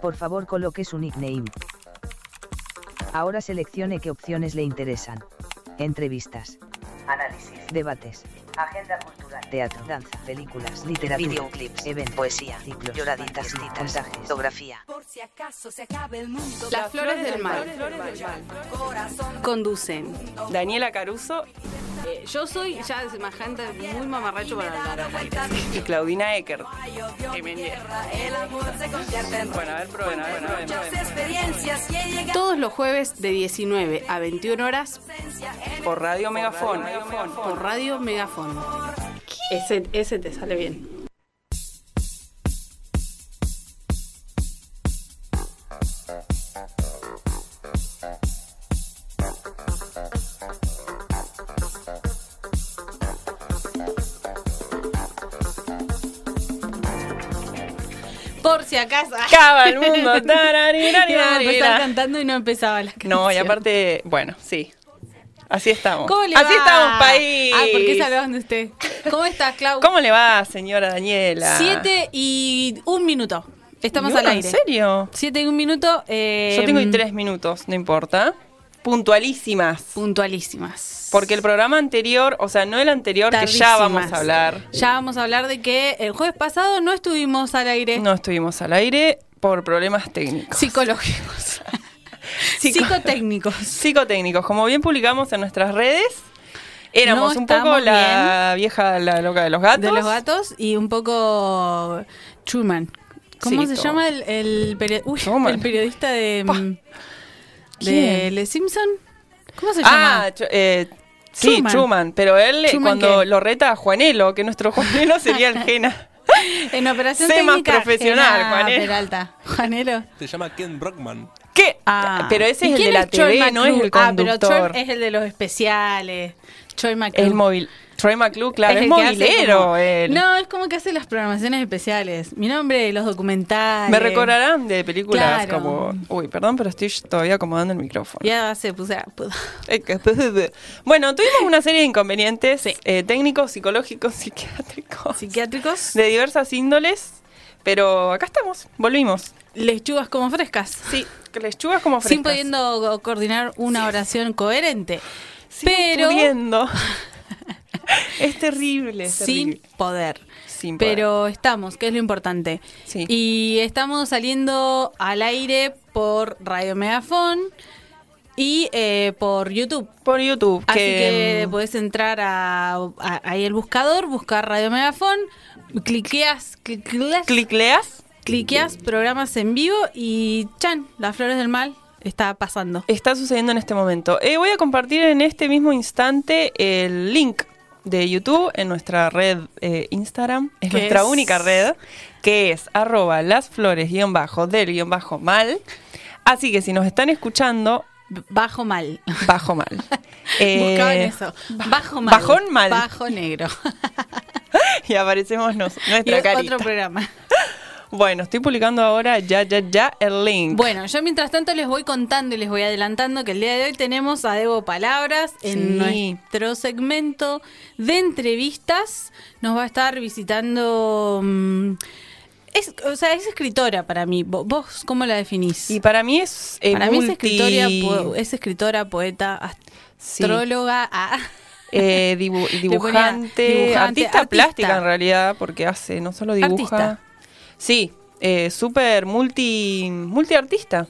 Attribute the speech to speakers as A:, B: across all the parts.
A: Por favor coloque su nickname. Ahora seleccione qué opciones le interesan. Entrevistas. Análisis. Debates. Agenda cultural. Teatro. Danza. Películas. Literatura.
B: Videoclips,
A: Eventos.
B: poesía,
A: Ciclos.
B: lloraditas,
A: citas, puntajes.
B: fotografía.
C: Por si acaso se acabe el mundo.
D: Las flores del mal.
C: Corazón
D: Conducen.
E: Daniela Caruso
D: Eh, yo soy ya semejante, muy mamarracho para hablar.
E: y Claudina Eckert.
C: el amor se convierte en
E: Bueno, a ver, prueben, a ver,
D: Todos los jueves de 19 a 21 horas
E: Por Radio Megafón.
D: por Radio Megafón. Ese, ese te sale bien. Acaso.
E: Acaba el mundo.
D: Iba a empezar
E: Tararirarirarira.
D: cantando y no empezaba la canción.
E: No, y aparte, bueno, sí. Así estamos.
D: ¿Cómo le
E: Así
D: va?
E: estamos, país.
D: Ah, ¿por qué salvaban de usted? ¿Cómo estás, Clau?
E: ¿Cómo le va, señora Daniela?
D: Siete y un minuto. Estamos
E: ¿Y
D: al aire.
E: ¿En serio?
D: Siete y un minuto. eh,
E: Yo tengo ahí tres minutos, no importa. Puntualísimas.
D: Puntualísimas.
E: Porque el programa anterior, o sea, no el anterior, que ya vamos a hablar.
D: Ya vamos a hablar de que el jueves pasado no estuvimos al aire
E: No estuvimos al aire por problemas técnicos.
D: psicológicos.
E: Psico-
D: Psicotécnicos.
E: psicotécnicos. Como bien publicamos en nuestras redes, éramos
D: No
E: un poco la vieja, la loca de los gatos.
D: De los gatos y un poco Truman. ¿Cómo
E: Sí,
D: se
E: todo.
D: llama el, el, peri- uy,
E: Truman.
D: el periodista de, mm, de. Le Simpson? ¿Cómo se llama?
E: Ah, eh, sí,
D: Truman.
E: Truman. Pero él, eh,
D: ¿Truman
E: cuando
D: qué?
E: lo reta a Juanelo, que nuestro Juanelo sería el Gena.
D: en operación
E: sé más profesional,
D: Gena
E: Juanelo.
D: Peralta. Juanelo.
F: Se llama Ken Brockman.
E: ¿Qué?
D: Ah.
E: Pero ese
D: ¿Y
E: es el de la
D: Troy
E: TV, no es el
D: Ah, pero
E: conductor.
D: Troy es el de los especiales. Troy McClure.
E: el móvil. Troy McClure, claro, es,
D: hace
E: movilero
D: como-
E: él.
D: No, es como que hace las programaciones especiales. Mi nombre, los documentales.
E: Me recordarán de películas
D: Claro.
E: como... Uy, perdón, pero estoy todavía acomodando el micrófono.
D: Ya se puse.
E: que- Bueno, tuvimos una serie de inconvenientes
D: Sí.
E: eh, técnicos, psicológicos, psiquiátricos,
D: Psiquiátricos.
E: de diversas índoles, pero acá estamos, volvimos.
D: Lechugas como frescas.
E: Sí, lechugas como frescas.
D: Sin pudiendo coordinar una oración coherente.
E: Sin
D: pero
E: pudiendo. es terrible, es
D: sin
E: terrible.
D: poder.
E: Sin poder.
D: Pero estamos, que es lo importante.
E: Sí.
D: Y estamos saliendo al aire por Radio Megafón y eh, por YouTube.
E: por YouTube.
D: Así que
E: mm,
D: puedes entrar a, a- ahí el buscador, buscar Radio Megafón, cliqueas, cliqueas,
E: ¿Clicleas?
D: cliqueas programas en vivo y chan, las flores del mal está pasando.
E: Está sucediendo en este momento. Eh, voy a compartir en este mismo instante el link de YouTube en nuestra red eh, Instagram. Es
D: ¿Qué
E: nuestra
D: es?
E: única red, que es arroba las flores guion bajo del guion bajo mal. Así que si nos están escuchando,
D: Bajo mal.
E: bajo mal. Eh,
D: Buscaban eso. Bajo mal.
E: bajón mal.
D: Bajo negro.
E: Y aparecemos nos-
D: y
E: nuestra
D: es
E: carita.
D: otro programa.
E: Bueno, estoy publicando ahora ya, ya, ya el link.
D: Bueno, yo mientras tanto les voy contando y les voy adelantando que el día de hoy tenemos a Debo Palabras en
E: Sí.
D: nuestro segmento de entrevistas. Nos va a estar visitando. mm, es, o sea, es escritora para mí. Vo- ¿Vos cómo la definís?
E: Y para mí es eh,
D: para mí es escritora, es escritora, poeta,
E: Sí.
D: astróloga. ah,
E: Eh, dibu- dibujante,
D: dibujante,
E: artista,
D: artista.
E: plástica en realidad, porque hace, no solo dibuja.
D: Artista.
E: Sí, eh, súper multi, multiartista.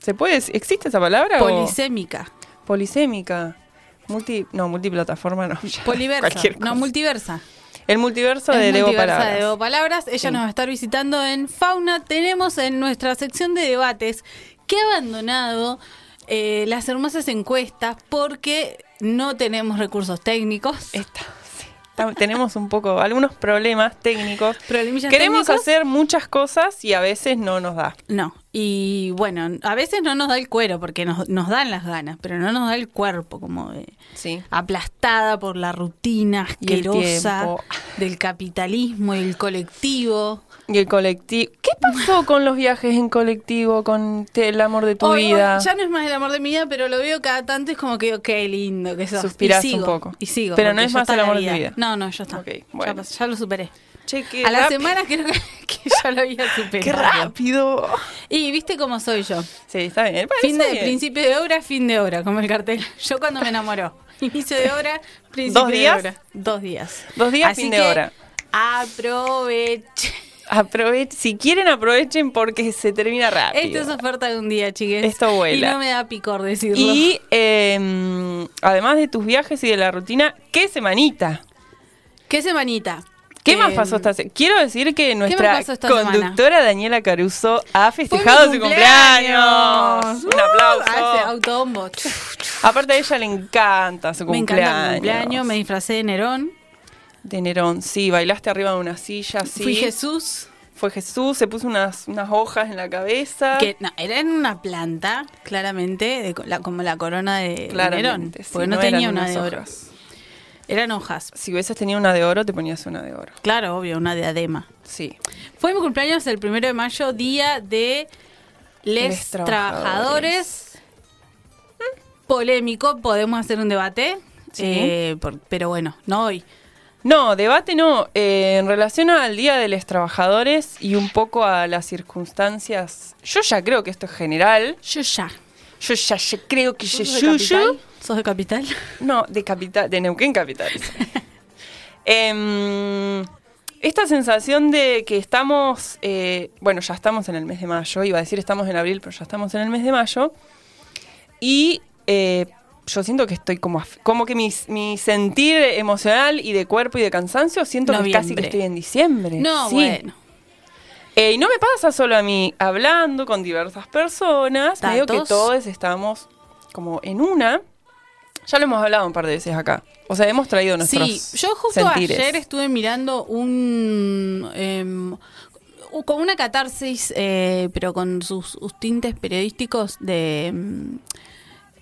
E: ¿Se puede? ¿Existe esa palabra? o-
D: polisémica.
E: Polisémica. Multi, no, multiplataforma no. ya,
D: Poliversa. No, multiversa.
E: El multiverso de Debo Palabras.
D: de Debo Palabras. Ella
E: Sí.
D: nos va a estar visitando en Fauna. Tenemos en nuestra sección de debates que ha abandonado eh, las hermosas encuestas porque no tenemos recursos técnicos.
E: Esta, Tenemos un poco, algunos problemas técnicos. Queremos
D: técnicos.
E: hacer muchas cosas y a veces no nos da.
D: No, y bueno, a veces no nos da el cuero porque nos, nos dan las ganas, pero no nos da el cuerpo como de
E: Sí.
D: aplastada por la rutina asquerosa del capitalismo y el colectivo.
E: Y el colectivo. ¿Qué pasó con los viajes en colectivo, con el amor de tu vida?
D: ya no es más el amor de mi vida, pero lo veo cada tanto, es como que digo, qué lindo que sos.
E: Suspirás
D: y sigo,
E: un poco.
D: Y sigo.
E: Pero no es más el amor de
D: vida.
E: tu vida.
D: No, no, ya está.
E: Ok,
D: Ya
E: bueno.
D: ya, lo superé.
E: Che, qué
D: A la semana creo que, que ya lo había superado.
E: ¡Qué rápido!
D: Y viste cómo soy yo.
E: Sí, está bien.
D: Fin de,
E: bien.
D: principio de obra, fin de obra, como el cartel. Yo cuando me enamoró. Inicio de obra, principio
E: ¿Dos días?
D: de obra. Dos días.
E: Dos días,
D: Así
E: fin de
D: que
E: obra.
D: Aproveche.
E: Aprove- si quieren, aprovechen porque se termina rápido.
D: Esto es oferta de un día, chiques.
E: Esto vuela.
D: Y no me da picor decirlo.
E: Y eh, además de tus viajes y de la rutina, ¿qué semanita?
D: ¿Qué semanita?
E: ¿Qué
D: Eh,
E: más pasó esta semana? Quiero decir que nuestra conductora Daniela Caruso ha festejado su cumpleaños. Un
D: Uh,
E: aplauso.
D: Hace autobombo.
E: Aparte a ella le encanta su
D: Me
E: cumpleaños.
D: encanta mi cumpleaños, me disfracé de Nerón.
E: De Nerón, sí, bailaste arriba de una silla, sí.
D: Fui Jesús.
E: Fue Jesús, se puso unas, unas hojas en la cabeza.
D: Que no, era en una planta, claramente, de la- como la corona de, de Nerón.
E: Sí,
D: Porque no, tenía una de oro.
E: hojas.
D: Eran hojas.
E: Si hubieses tenido una de oro, te ponías una de oro.
D: Claro, obvio, una diadema.
E: Sí.
D: Fue mi cumpleaños el primero de mayo, día de les,
E: Les
D: trabajadores. Polémico, podemos hacer un debate.
E: Sí.
D: eh, por- pero bueno, no hoy.
E: No, debate no. Eh, en relación al Día de los Trabajadores y un poco a las circunstancias, yo ya creo que esto es general.
D: Yo ya.
E: Yo ya, creo que yo, yo-
D: ¿Sos de capital?
E: No, de capital, de Neuquén capital. Em, esta sensación de que estamos, eh, bueno, ya estamos en el mes de mayo, iba a decir estamos en abril, pero ya estamos en el mes de mayo. Y eh, yo siento que estoy como, como que mi, mi sentir emocional y de cuerpo y de cansancio, siento que casi que estoy en diciembre.
D: No,
E: Sí.
D: bueno.
E: Eh, y no me pasa solo a mí, hablando con diversas personas, medio que
D: Datos.
E: todos estamos como en una. Ya lo hemos hablado un par de veces acá. O sea, hemos traído nuestros
D: Sí, yo justo
E: sentires.
D: ayer estuve mirando un... u- con una catarsis, eh, pero con sus, sus tintes periodísticos de em,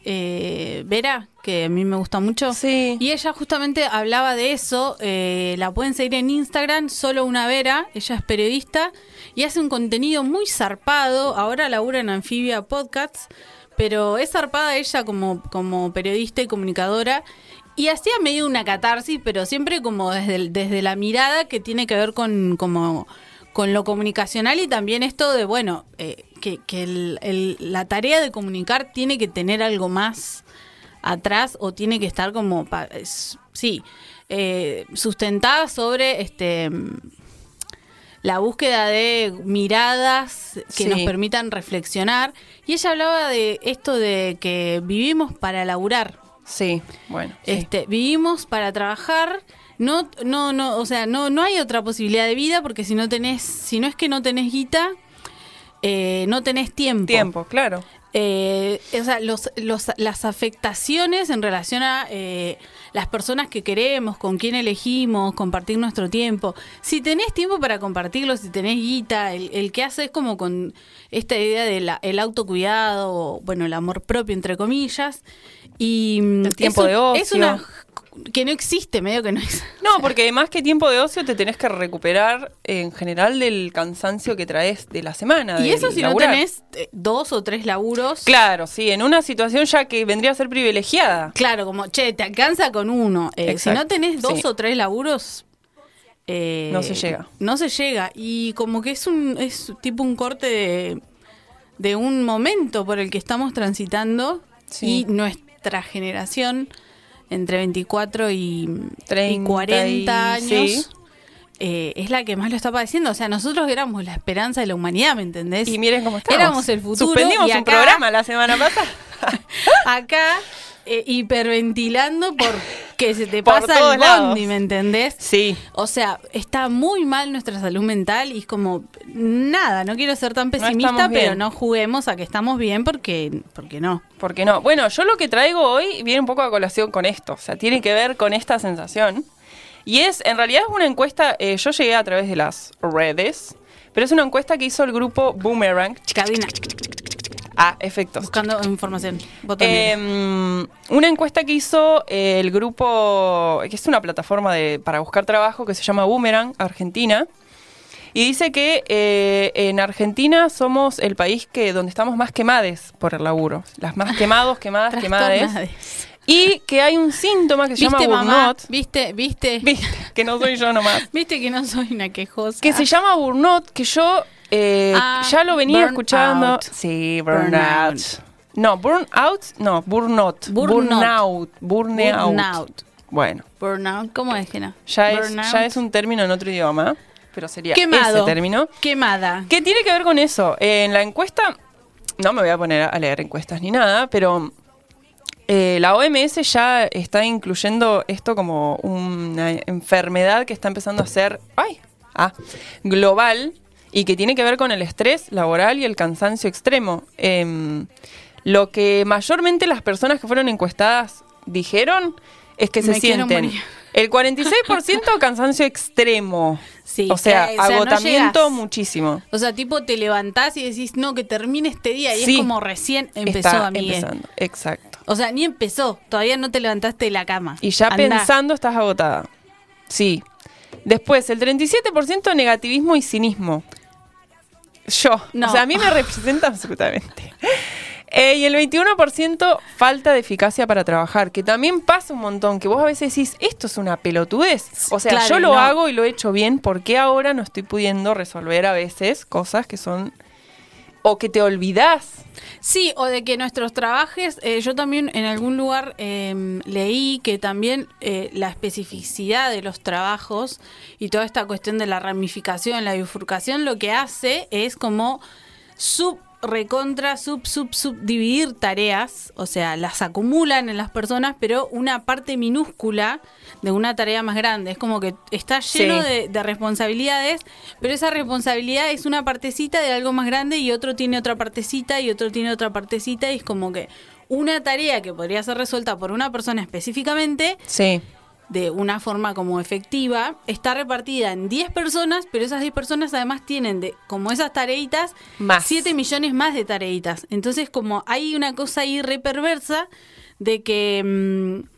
D: eh, Vera, que a mí me gusta mucho.
E: Sí.
D: Y ella justamente hablaba de eso. eh, la pueden seguir en Instagram, solo una Vera. Ella es periodista y hace un contenido muy zarpado. Ahora labura en Anfibia Podcasts, pero es zarpada ella como, como periodista y comunicadora. Y hacía medio una catarsis, pero siempre como desde, desde la mirada que tiene que ver con, como, con lo comunicacional y también esto de, bueno, eh, que, que la tarea de comunicar tiene que tener algo más atrás o tiene que estar como, pa- sí, eh, sustentada sobre este la búsqueda de miradas que
E: Sí.
D: nos permitan reflexionar. Y ella hablaba de esto de que vivimos para laburar.
E: Sí, bueno. sí.
D: Este, vivimos para trabajar. No, no, no, o sea, no, no hay otra posibilidad de vida porque si no tenés, si no es que no tenés guita, eh, no tenés tiempo.
E: Tiempo, claro.
D: Eh, o sea, los, los- las afectaciones en relación a eh, las personas que queremos, con quién elegimos, compartir nuestro tiempo. Si tenés tiempo para compartirlo, si tenés guita, el, el que hace es como con esta idea del autocuidado, o, bueno, el amor propio, entre comillas. Y mm,
E: El tiempo de ocio.
D: Es una que no existe, medio que no existe.
E: No, porque más que tiempo de ocio te tenés que recuperar en general del cansancio que traes de la semana.
D: Y eso si
E: laburar.
D: no tenés eh, dos o tres laburos.
E: Claro, sí, en una situación ya que vendría a ser privilegiada.
D: Claro, como, che, te alcanza con uno. Eh, si no tenés dos
E: sí.
D: o tres laburos... eh,
E: No se llega.
D: No se llega. Y como que es un es tipo un corte de, de un momento por el que estamos transitando
E: Sí.
D: y nuestra generación entre 24 y, y
E: 30
D: 40
E: y-
D: años
E: sí.
D: eh, es la que más lo está padeciendo. O sea, nosotros éramos la esperanza de la humanidad, ¿me entendés?
E: Y miren cómo estamos.
D: Éramos el futuro.
E: Suspendimos
D: y
E: un
D: acá-
E: programa la semana pasada.
D: acá eh, hiperventilando porque se te
E: Por
D: pasa el
E: lados.
D: bondi, ¿me entendés?
E: Sí.
D: O sea, está muy mal nuestra salud mental y es como, nada, no quiero ser tan pesimista, pero no juguemos a que estamos bien porque, porque no.
E: ¿Por qué no? Bueno, yo lo que traigo hoy viene un poco a colación con esto. O sea, tiene que ver con esta sensación. Y es, en realidad es una encuesta, eh, yo llegué a través de las redes, pero es una encuesta que hizo el grupo Boomerang.
D: Cabina,
E: Ah, efectos.
D: buscando información.
E: Eh, una encuesta que hizo el grupo, que es una plataforma de, para buscar trabajo que se llama Boomerang, Argentina. Y dice que eh, en Argentina somos el país que donde estamos más quemades por el laburo. Las más quemados, quemadas, quemades. Y que hay un síntoma que se llama burnout.
D: ¿Viste? ¿Viste?
E: Viste, que no soy yo nomás.
D: ¿Viste que no soy una quejosa?
E: Que se llama burnout, que yo eh,
D: Ah,
E: ya lo venía escuchando. Sí, burnout.
D: Burnout.
E: No, burnout, no, burnout.
D: Burnout.
E: Burnout. Burnout.
D: Burnout.
E: Bueno,
D: Burnout. ¿Cómo es, Gena?
E: ya es, ya es un término en otro idioma, pero sería
D: Quemado.
E: ese término.
D: Quemada.
E: ¿Qué tiene que ver con eso? Eh, en la encuesta, no me voy a poner a leer encuestas ni nada, pero eh, la OMS ya está incluyendo esto como una enfermedad que está empezando a ser ay, ah, global y que tiene que ver con el estrés laboral y el cansancio extremo. Em, lo que mayormente las personas que fueron encuestadas dijeron es que se
D: Me
E: sienten el 46% cansancio extremo.
D: Sí,
E: o sea,
D: que- o sea,
E: agotamiento muchísimo.
D: O sea, tipo, te levantás y decís, no, que termine este día. Y
E: Sí.
D: es como recién empezó,
E: Está
D: amigue.
E: empezando, exacto.
D: O sea, ni empezó. Todavía no te levantaste de la cama.
E: Y ya
D: Andá.
E: pensando estás agotada. Sí. Después, el 37% negativismo y cinismo. Yo.
D: No.
E: O sea, a mí me representa absolutamente. Eh, y el 21% falta de eficacia para trabajar, que también pasa un montón, que vos a veces decís, esto es una pelotudez. O sea,
D: Claro,
E: yo lo
D: no.
E: hago y lo he hecho bien, ¿por qué ahora no estoy pudiendo resolver a veces cosas que son... o que te olvidás?
D: Sí, o de que nuestros trabajos, eh, yo también en algún lugar eh, leí que también eh, la especificidad de los trabajos y toda esta cuestión de la ramificación, la bifurcación, lo que hace es como sub recontra sub sub subdividir tareas, o sea, las acumulan en las personas, pero una parte minúscula de una tarea más grande. Es como que está lleno
E: Sí.
D: de, de responsabilidades, pero esa responsabilidad es una partecita de algo más grande y otro tiene otra partecita y otro tiene otra partecita y es como que una tarea que podría ser resuelta por una persona específicamente
E: Sí.
D: De una forma como efectiva, está repartida en 10 personas, pero esas 10 personas además tienen de como esas tareitas
E: Más.
D: 7 millones más de tareitas. Entonces como hay una cosa ahí re perversa de que mm,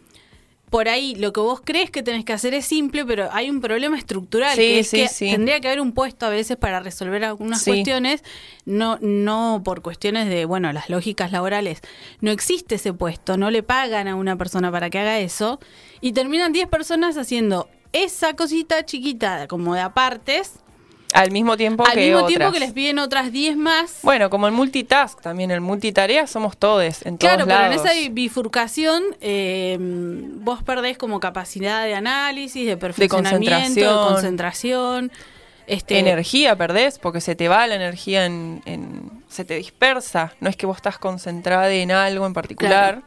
D: por ahí lo que vos crees que tenés que hacer es simple, pero hay un problema estructural
E: Sí,
D: que es
E: sí,
D: que
E: sí.
D: tendría que haber un puesto a veces para resolver algunas cuestiones, no no por cuestiones de, bueno, las lógicas laborales. No existe ese puesto, no le pagan a una persona para que haga eso y terminan 10 personas haciendo esa cosita chiquita como de apartes,
E: Al mismo tiempo
D: al
E: que
D: mismo
E: otras.
D: tiempo que les piden otras 10 más.
E: Bueno, como el multitask también, el multitarea somos todos en todos
D: Claro, pero en
E: lados.
D: esa bifurcación eh, vos perdés como capacidad de análisis, de perfeccionamiento, de
E: concentración.
D: concentración. este,
E: Energía perdés porque se te va la energía en, en- se te dispersa. No es que vos estás concentrada en algo en particular.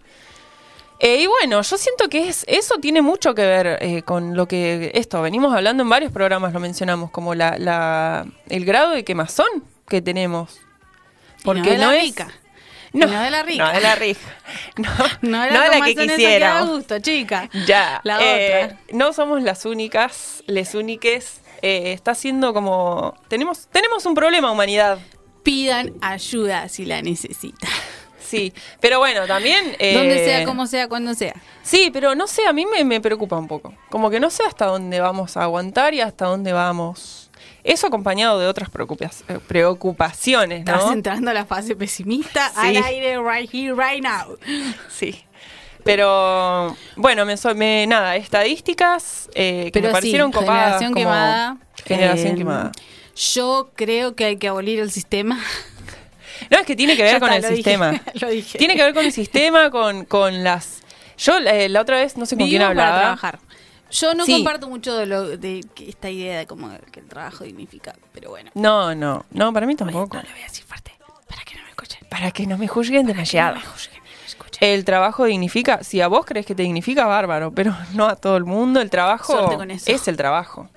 E: Eh, y bueno, yo siento que es, eso tiene mucho que ver eh, con lo que esto, venimos hablando en varios programas, lo mencionamos, como la, la- el grado de quemazón que tenemos.
D: y no de la rica.
E: No,
D: no de la rica.
E: No de la rica. No,
D: No,
E: no
D: era
E: de la
D: como
E: que quisiera.
D: gusto, chica.
E: Ya.
D: La
E: eh,
D: otra.
E: No somos las únicas, les úniques. eh, está siendo como. Tenemos, tenemos un problema, humanidad.
D: Pidan ayuda si la necesitan.
E: Sí. Pero bueno, también. eh,
D: Donde sea, como sea, cuando sea.
E: Sí, pero no sé, a mí me, me preocupa un poco. Como que no sé hasta dónde vamos a aguantar y hasta dónde vamos. Eso acompañado de otras eh, preocupaciones,
D: Estás
E: ¿no?
D: entrando a la fase pesimista
E: Sí.
D: al aire right here, right now.
E: Sí. Pero bueno, me, me- nada, estadísticas eh, que
D: Pero
E: me
D: sí,
E: parecieron copadas.
D: generación
E: como
D: quemada.
E: Generación
D: eh,
E: quemada.
D: Yo creo que hay que abolir el sistema.
E: No, es que tiene que ver
D: Ya
E: con
D: está,
E: el
D: lo dije,
E: sistema.
D: lo dije.
E: Tiene que ver con el sistema, con, con las... Yo eh, la otra vez, no sé con quién
D: Vivimos para
E: hablaba.
D: trabajar. Yo no
E: Sí.
D: comparto mucho de, lo, de que esta idea de como que el trabajo dignifica, pero bueno.
E: No, no, no, para mí tampoco.
D: No lo voy a decir fuerte, para que no me escuchen.
E: Para que no me juzguen demasiado.
D: No me juzguen, no me escuchen.
E: El trabajo dignifica, si a vos crees que te dignifica, bárbaro, pero no a todo el mundo. El trabajo es el trabajo.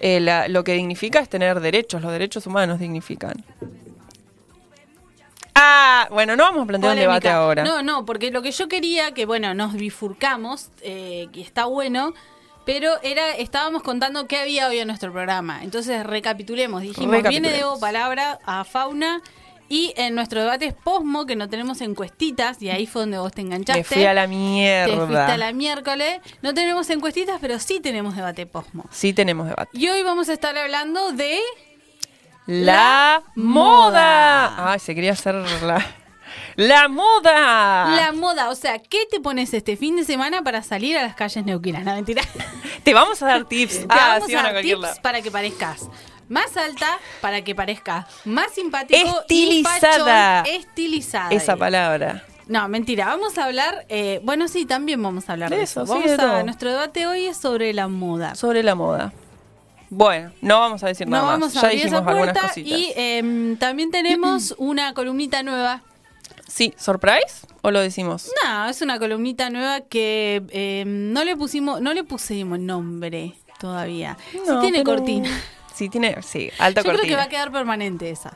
E: Eh, la- lo que dignifica es tener derechos, los derechos humanos dignifican. Ah, bueno, no vamos a plantear un debate ahora.
D: No, no, porque lo que yo quería, que bueno, nos bifurcamos, eh, que está bueno, pero era estábamos contando qué había hoy en nuestro programa. Entonces, recapitulemos. Dijimos, viene
E: Recapitulemos.
D: Debo Palabra a Fauna y en nuestro debate es Posmo, que no tenemos encuestitas, y ahí fue donde vos te enganchaste.
E: Me fui a la
D: Te
E: mierda.
D: fuiste a la miércoles. No tenemos encuestitas, pero sí tenemos debate Posmo.
E: Sí tenemos debate.
D: Y hoy vamos a estar hablando de...
E: La
D: moda.
E: moda. Ay, se quería hacer la, La moda.
D: La moda, o sea, ¿qué te pones este fin de semana para salir a las calles neuquinas? No, mentira.
E: Te vamos a dar tips.
D: Te
E: Ah,
D: vamos
E: sí,
D: a dar tips
E: lado.
D: para que parezcas más alta, para que parezcas más simpático
E: Estilizada.
D: y estilizada.
E: Esa palabra.
D: No, mentira, vamos a hablar, eh, bueno, sí, también vamos a hablar de,
E: De
D: eso.
E: eso, sí,
D: Vamos
E: de
D: a, nuestro debate hoy es sobre la moda.
E: Sobre la moda. Bueno, no vamos a decir
D: No
E: nada
D: vamos
E: más.
D: a
E: Ya
D: abrir
E: dijimos
D: esa
E: algunas
D: puerta
E: cositas.
D: y em, también tenemos una columnita nueva.
E: Sí, ¿surprise? ¿O lo decimos?
D: No, es una columnita nueva que em, no le pusimos, no le pusimos nombre todavía.
E: No,
D: sí tiene
E: pero-
D: cortina.
E: Sí, tiene, sí, alta
D: Yo creo
E: cortina.
D: que va a quedar permanente esa.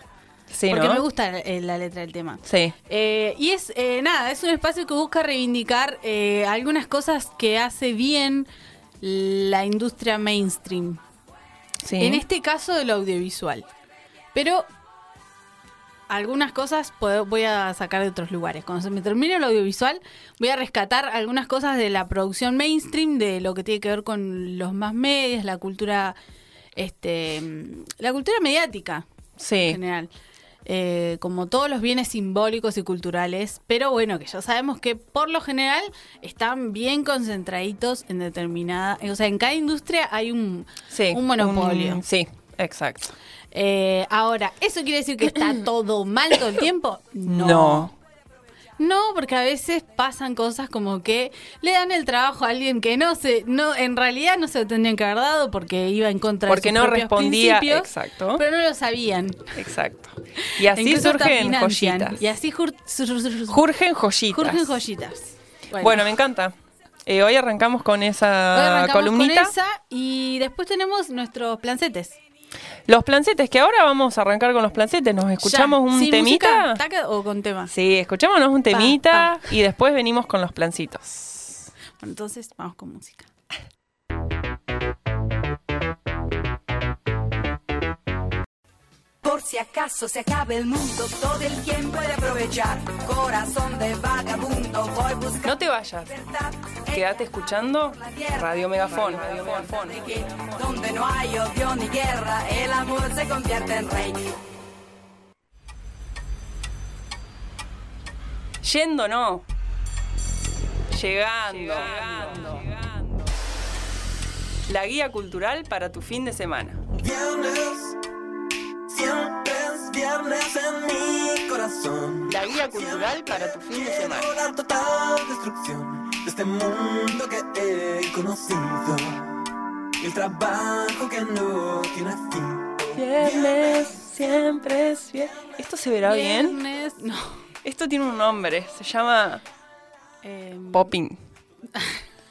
E: Sí,
D: porque
E: ¿no?
D: me gusta eh, la letra del tema.
E: Sí.
D: Eh, y es eh, nada, es un espacio que busca reivindicar eh, algunas cosas que hace bien la industria mainstream.
E: Sí.
D: En este caso del audiovisual. Pero algunas cosas puedo- voy a sacar de otros lugares. Cuando se me termine el audiovisual, voy a rescatar algunas cosas de la producción mainstream, de lo que tiene que ver con los más medios, la cultura, este, la cultura mediática en
E: Sí.
D: general. Eh, como todos los bienes simbólicos y culturales, pero bueno, que ya sabemos que por lo general están bien concentraditos en determinada, o sea, en cada industria hay un,
E: Sí.
D: un monopolio.
E: un- sí, exacto.
D: Eh, ahora, ¿eso quiere decir que está todo mal todo el tiempo? No.
E: No.
D: No, porque a veces pasan cosas como que le dan el trabajo a alguien que no se, no, en realidad no se lo tendrían que haber dado porque iba en contra
E: Porque
D: de sus
E: no
D: propios
E: respondía.
D: principios,
E: Exacto.
D: pero no lo sabían.
E: Exacto. Y así
D: Incluso
E: surgen joyitas.
D: Y así jur- sur- sur- sur-
E: Surgen joyitas.
D: surgen joyitas.
E: Bueno, me encanta. Eh, hoy arrancamos con
D: Hoy
E: esa
D: arrancamos
E: columnita.
D: con esa y después tenemos nuestros plancetes.
E: Los plancetes, que ahora vamos a arrancar con los plancetes. ¿Nos escuchamos
D: Ya.
E: un
D: ¿Sin
E: temita?
D: música, taca o con tema?
E: Sí, escuchémonos un temita y después venimos con los plancitos.
D: Bueno, entonces vamos con música.
C: Por si acaso se acabe el mundo, todo el quien puede aprovechar. Corazón de vagabundo, voy buscando
E: No te vayas. Quédate escuchando Radio Megafón. Radio Megafón.
C: Donde no hay odio ni guerra, el amor se convierte en rey.
E: Yendo no. Llegando. Llegando. La guía cultural para tu fin de semana.
B: Viernes, siempre es viernes en mi corazón.
E: La guía cultural para tu fin de semana.
B: La total destrucción de este mundo que he conocido. El trabajo que no tiene fin.
E: Viernes, siempre es viernes. ¿Esto se verá bien?
D: Viernes, no.
E: Esto tiene un nombre. Se llama
D: Eh,
E: popping.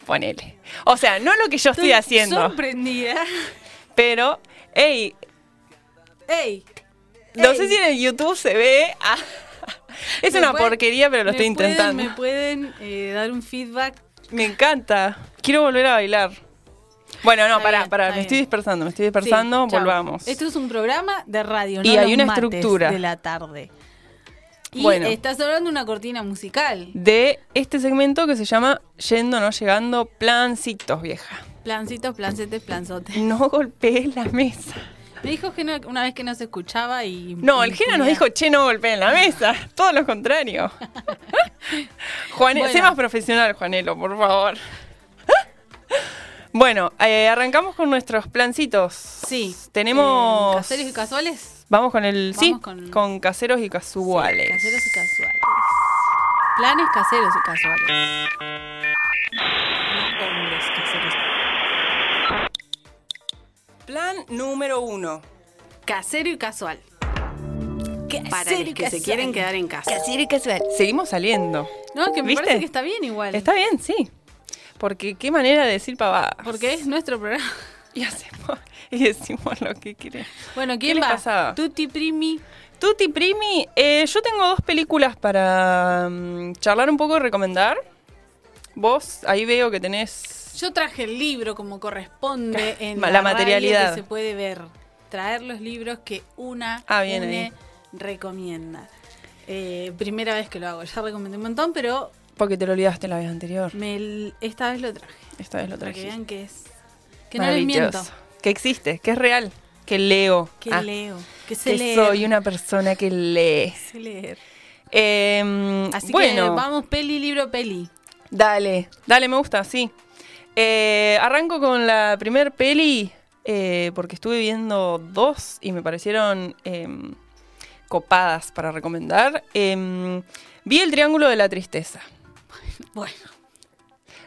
E: Ponele. O sea, no lo que yo estoy haciendo.
D: Sorprendida.
E: Pero, hey,
D: ¡Ey!
E: no
D: Ey.
E: sé si en el YouTube se ve. ah, es
D: ¿Me
E: una
D: pueden-
E: porquería, pero lo estoy
D: pueden-
E: intentando.
D: ¿Me pueden eh, dar un feedback?
E: Me encanta. Quiero volver a bailar. Bueno, no,
D: Está
E: pará,
D: bien,
E: pará. Me
D: bien.
E: estoy dispersando, me estoy dispersando.
D: Sí,
E: volvamos.
D: Esto es un programa de radio,
E: Y hay
D: los
E: una estructura.
D: de la tarde. Y
E: Bueno.
D: estás hablando de una cortina musical.
E: De este segmento que se llama Yendo, no llegando, plancitos, vieja.
D: Plancitos, plancetes, planzotes.
E: No golpees la mesa.
D: Me dijo no- una vez que no se escuchaba y...
E: No, el Gena nos dijo, che, no golpeen la mesa. Todo lo contrario. Juan,
D: Bueno.
E: sé más profesional, Juanelo, por favor. Bueno, eh, arrancamos con nuestros plancitos.
D: Sí.
E: Tenemos.
D: eh, ¿Caseros y casuales?
E: Vamos con el.
D: Vamos
E: sí,
D: con-
E: con... caseros y casuales.
D: Caseros y casuales. Planes caseros y casuales.
E: Plan número uno.
D: Casero y casual.
F: Para los que se quieren quedar en casa.
E: Casero y casual. Seguimos saliendo.
D: No, que me
E: ¿Viste?
D: parece que está bien igual.
E: Está bien, sí. Porque qué manera de decir pavadas.
D: Porque es nuestro programa.
E: Y hacemos y decimos lo que queremos.
D: Bueno, ¿quién
E: les
D: va?
E: pasaba?
D: Tutti Primi.
E: Tutti Primi, eh, yo tengo dos películas para mm, charlar un poco y recomendar. Vos ahí veo que tenés.
D: Yo traje el libro como corresponde en
E: La materialidad.
D: que se puede ver. Traer los libros que una
E: Ah,
D: recomienda. Eh, primera vez que lo hago. Ya recomendé un montón, pero
E: Porque te lo olvidaste la vez anterior.
D: me- esta vez lo traje.
E: Esta vez lo
D: Para que
E: traje.
D: vean que es. Que no les miento.
E: Que existe, que es real. Que leo.
D: Que
E: Ah,
D: leo. Que sé
E: que
D: leer.
E: soy una persona que lee.
D: Sé leer.
E: Em,
D: Así
E: bueno,
D: que vamos peli, libro, peli.
E: dale, dale, me gusta, sí. Eh, arranco con la primer peli, eh, porque estuve viendo dos y me parecieron em, copadas para recomendar. Em, vi El Triángulo de la Tristeza.
D: Bueno,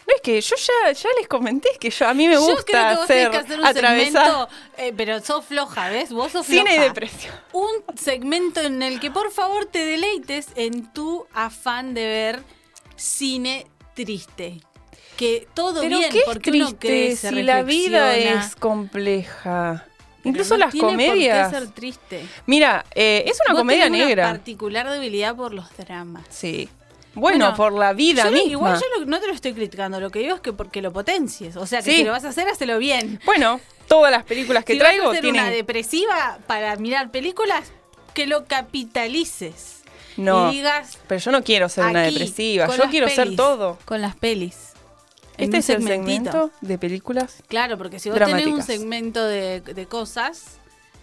E: No es que yo ya, ya les comenté que yo, a mí me
D: yo creo
E: gusta
D: que vos
E: hacer,
D: que hacer un segmento, eh, pero sos floja, ¿ves? Vos sos
E: cine y
D: floja.
E: depresión.
D: Un segmento en el que por favor te deleites en tu afán de ver cine triste. Que todo
E: Pero
D: bien,
E: qué es
D: porque uno crece,
E: si la vida es compleja.
D: pero
E: Incluso
D: no
E: las
D: tiene
E: comedias.
D: Por qué ser triste.
E: Mira, eh, es una
D: Vos
E: comedia negra.
D: Una particular debilidad por los dramas.
E: Sí. Bueno,
D: Bueno,
E: por la vida
D: Yo lo-
E: misma.
D: igual yo lo- no te lo estoy criticando, lo que digo es que porque lo potencies. O sea, que
E: Sí.
D: si lo vas a hacer, hacelo bien.
E: Bueno, todas las películas que
D: si
E: traigo
D: vas a hacer
E: tienen.
D: una depresiva para mirar películas, que lo capitalices.
E: No,
D: Y digas,
E: pero yo no quiero ser una depresiva. Yo quiero ser todo.
D: Con las pelis.
E: Este es el
D: segmentito.
E: segmento de películas.
D: Claro, porque si vos tenés un
E: dramáticas.
D: segmento de, de cosas,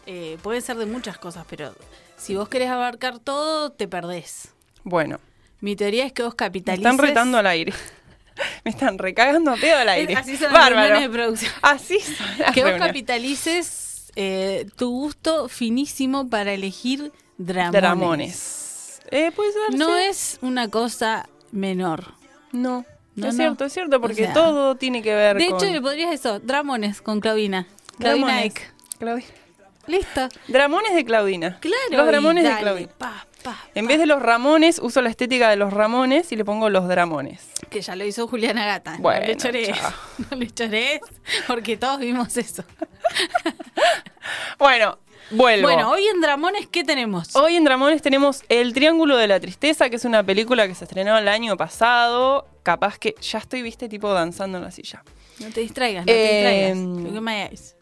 D: eh, puede ser de muchas cosas, pero si vos querés abarcar todo, te perdés.
E: Bueno,
D: Mi teoría es que vos
E: me
D: capitalices.
E: están retando al aire. me están recagando a pedo al aire.
D: Así son las
E: Bárbaro.
D: reuniones de producción.
E: Así son las
D: que vos
E: reuniones.
D: capitalices eh, tu gusto finísimo para elegir dramones.
E: Dramones. Eh, puede ser,
D: No
E: sí.
D: es una cosa menor.
E: No.
D: No,
E: es
D: no.
E: cierto, es cierto, porque
D: O sea,
E: todo tiene que ver
D: De
E: con...
D: hecho, le podrías eso, dramones con Claudina. Claudina. Eck.
E: Claudi-
D: Listo.
E: Dramones de Claudina.
D: Claro.
E: Los Dramones de Claudina.
D: pa, pa,
E: En vez de los Ramones, uso la estética de los Ramones y le pongo los Dramones.
D: Que ya lo hizo Juliana Gata.
E: Bueno,
D: no le
E: chao.
D: No le chorees, porque todos vimos eso.
E: Bueno, vuelvo.
D: Bueno, hoy en Dramones, ¿qué tenemos?
E: Hoy en Dramones tenemos El Triángulo de la Tristeza, que es una película que se estrenó el año pasado. Capaz que ya estoy, viste, tipo danzando en la silla.
D: No te distraigas, no te
E: Eh,
D: distraigas. Look at my eyes.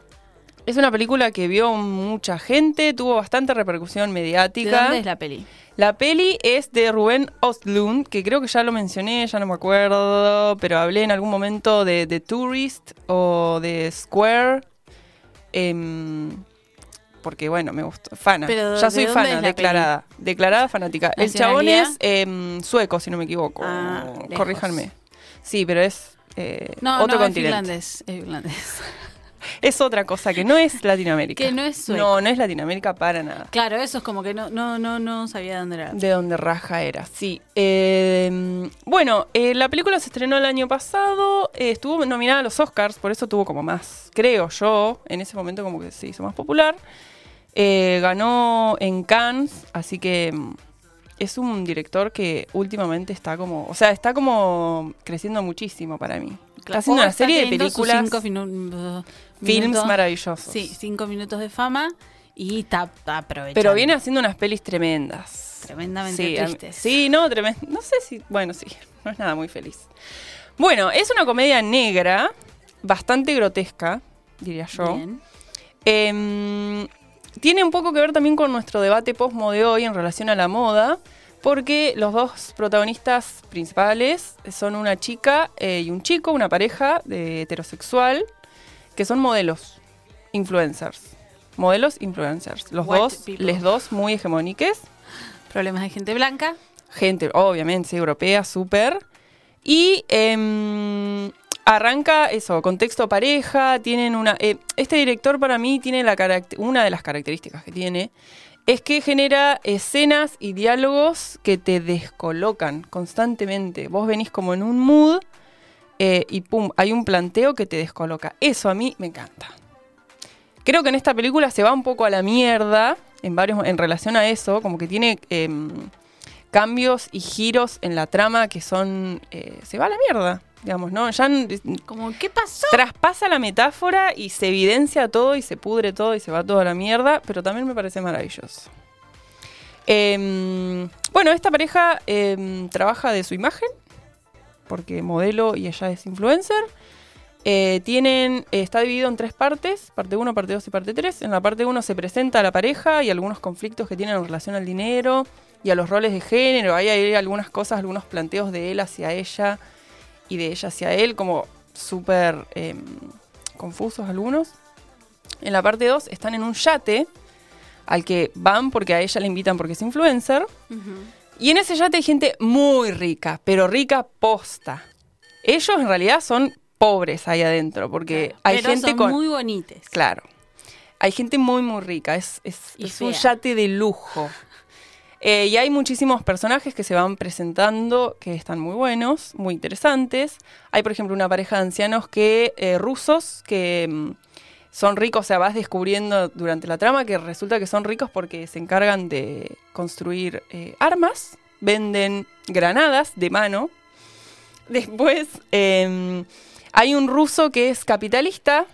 E: Es una película que vio mucha gente, tuvo bastante repercusión
D: ¿De
E: mediática.
D: dónde es la peli?
E: La peli es de Rubén Ostlund, que creo que ya lo mencioné, ya no me acuerdo, pero hablé en algún momento de The Tourist o de Square. em, porque bueno, me gustó. Fana.
D: Pero,
E: ya
D: ¿de
E: soy fana, declarada. Declarada fanática. El chabón es em, sueco, si no me equivoco.
D: Ah.
E: Corríjanme. Sí, pero es eh,
D: No,
E: otro
D: no,
E: continente.
D: es irlandés. Es irlandés.
E: Es otra cosa que no es Latinoamérica.
D: Que no es.
E: No, no es Latinoamérica para nada.
D: Claro, eso es como que no, no, no, no sabía dónde era.
E: De donde raja era, sí. Eh, bueno, eh, la película se estrenó el año pasado, eh, estuvo nominada a los Oscars, por eso tuvo como más, creo yo, en ese momento como que se hizo más popular. Eh, ganó en Cannes, así que mm, es un director que últimamente está como, o sea, está como creciendo muchísimo para mí. Está haciendo
D: O
E: una serie de películas,
D: cinco
E: films
D: minutos-
E: maravillosos.
D: Sí, cinco minutos de fama y está aprovechando.
E: Pero viene haciendo unas pelis tremendas.
D: Tremendamente
E: sí,
D: tristes.
E: Sí, no, tremendo. No sé si. Bueno, sí, no es nada muy feliz. Bueno, es una comedia negra, bastante grotesca, diría yo.
D: Bien.
E: Em, tiene un poco que ver también con nuestro debate posmo de hoy en relación a la moda, porque los dos protagonistas principales son una chica eh, y un chico, una pareja de heterosexual, que son modelos, influencers. Modelos, influencers. Los
D: White
E: dos,
D: people.
E: les dos muy hegemónicos.
D: Problemas de gente blanca.
E: Gente, obviamente, sí, europea, súper. Y em, arranca eso, contexto pareja, tienen una... eh, este director para mí tiene la una de las características que tiene, es que genera escenas y diálogos que te descolocan constantemente. Vos venís como en un mood eh, y pum, hay un planteo que te descoloca. Eso a mí me encanta. Creo que en esta película se va un poco a la mierda en varios en relación a eso, como que tiene em, cambios y giros en la trama que son eh, se va a la mierda, digamos, ¿no? Ya
D: Como, ¿qué pasó?
E: traspasa la metáfora y se evidencia todo y se pudre todo y se va todo a la mierda, pero también me parece maravilloso. Em, bueno, esta pareja em, trabaja de su imagen, porque modelo y ella es influencer. Eh, tienen, eh, está dividido en tres partes, parte 1, parte 2 y parte 3. En la parte 1 se presenta a la pareja y algunos conflictos que tienen en relación al dinero y a los roles de género. Ahí hay algunas cosas, algunos planteos de él hacia ella y de ella hacia él, como súper em, confusos algunos. En la parte 2 están en un yate al que van porque a ella le invitan porque es influencer.
D: Ujú.
E: Y en ese yate hay gente muy rica, pero rica posta. Ellos en realidad son pobres ahí adentro, porque hay
D: Pero
E: gente
D: son
E: con...
D: muy bonites.
E: Claro. Hay gente muy, muy rica. Es, es- es un yate de lujo. Eh, y hay muchísimos personajes que se van presentando que están muy buenos, muy interesantes. Hay, por ejemplo, una pareja de ancianos que eh, rusos que mm, son ricos, o sea, vas descubriendo durante la trama que resulta que son ricos porque se encargan de construir eh, armas, venden granadas de mano. Después em, hay un ruso que es capitalista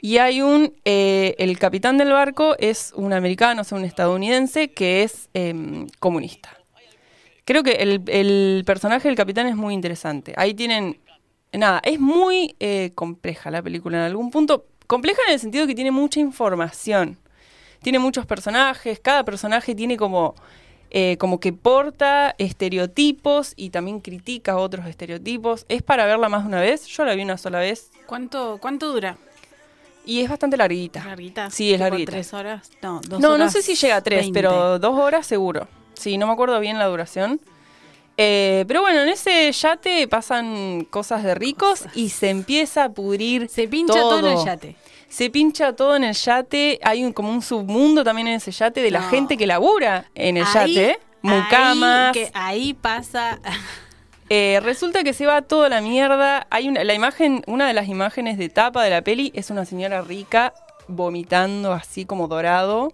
E: y hay un, eh, el capitán del barco es un americano, o sea, un estadounidense que es em, comunista. Creo que el, el personaje del capitán es muy interesante. Ahí tienen, nada, es muy eh, compleja la película en algún punto. Compleja en el sentido que tiene mucha información. Tiene muchos personajes, cada personaje tiene como, eh, como que porta estereotipos y también critica otros estereotipos. Es para verla más de una vez. Yo la vi una sola vez
D: ¿Cuánto, cuánto dura?
E: y es bastante larguita.
D: ¿Larguita?
E: Sí, es
D: ¿Tipo
E: larguita.
D: ¿Tres horas? No, dos
E: No, no
D: horas
E: sé si llega a tres,
D: 20.
E: pero dos horas seguro. Sí, no me acuerdo bien la duración. Eh, pero bueno, en ese yate pasan cosas de ricos y se empieza a pudrir
D: Se pincha todo, en el yate.
E: Se pincha todo en el yate. Hay un, como un submundo también en ese yate de la
D: No.
E: gente que labura en el
D: Ahí-
E: yate. Mucamas.
D: Ahí, que ahí pasa.
E: Eh, resulta que se va toda la mierda. Hay una, la imagen, una de las imágenes de tapa de la peli es una señora rica vomitando así como dorado.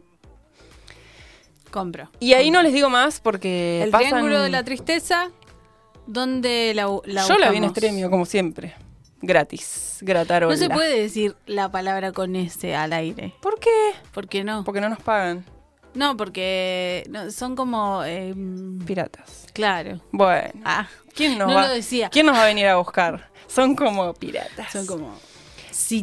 D: Compro.
E: Y ahí no les digo más porque
D: El
E: pasan-
D: triángulo de la tristeza, donde la, la
E: Yo la vi en? Estremio, como siempre. Gratis, gratarola.
D: No se puede decir la palabra con ese al aire.
E: ¿Por qué?
D: ¿Por qué no?
E: Porque no nos pagan.
D: No, porque no, son como... eh,
E: Piratas.
D: claro.
E: Bueno.
D: Ah,
E: ¿Quién nos,
D: no
E: va,
D: lo decía.
E: ¿Quién nos va a venir a buscar? Son como piratas.
D: Son como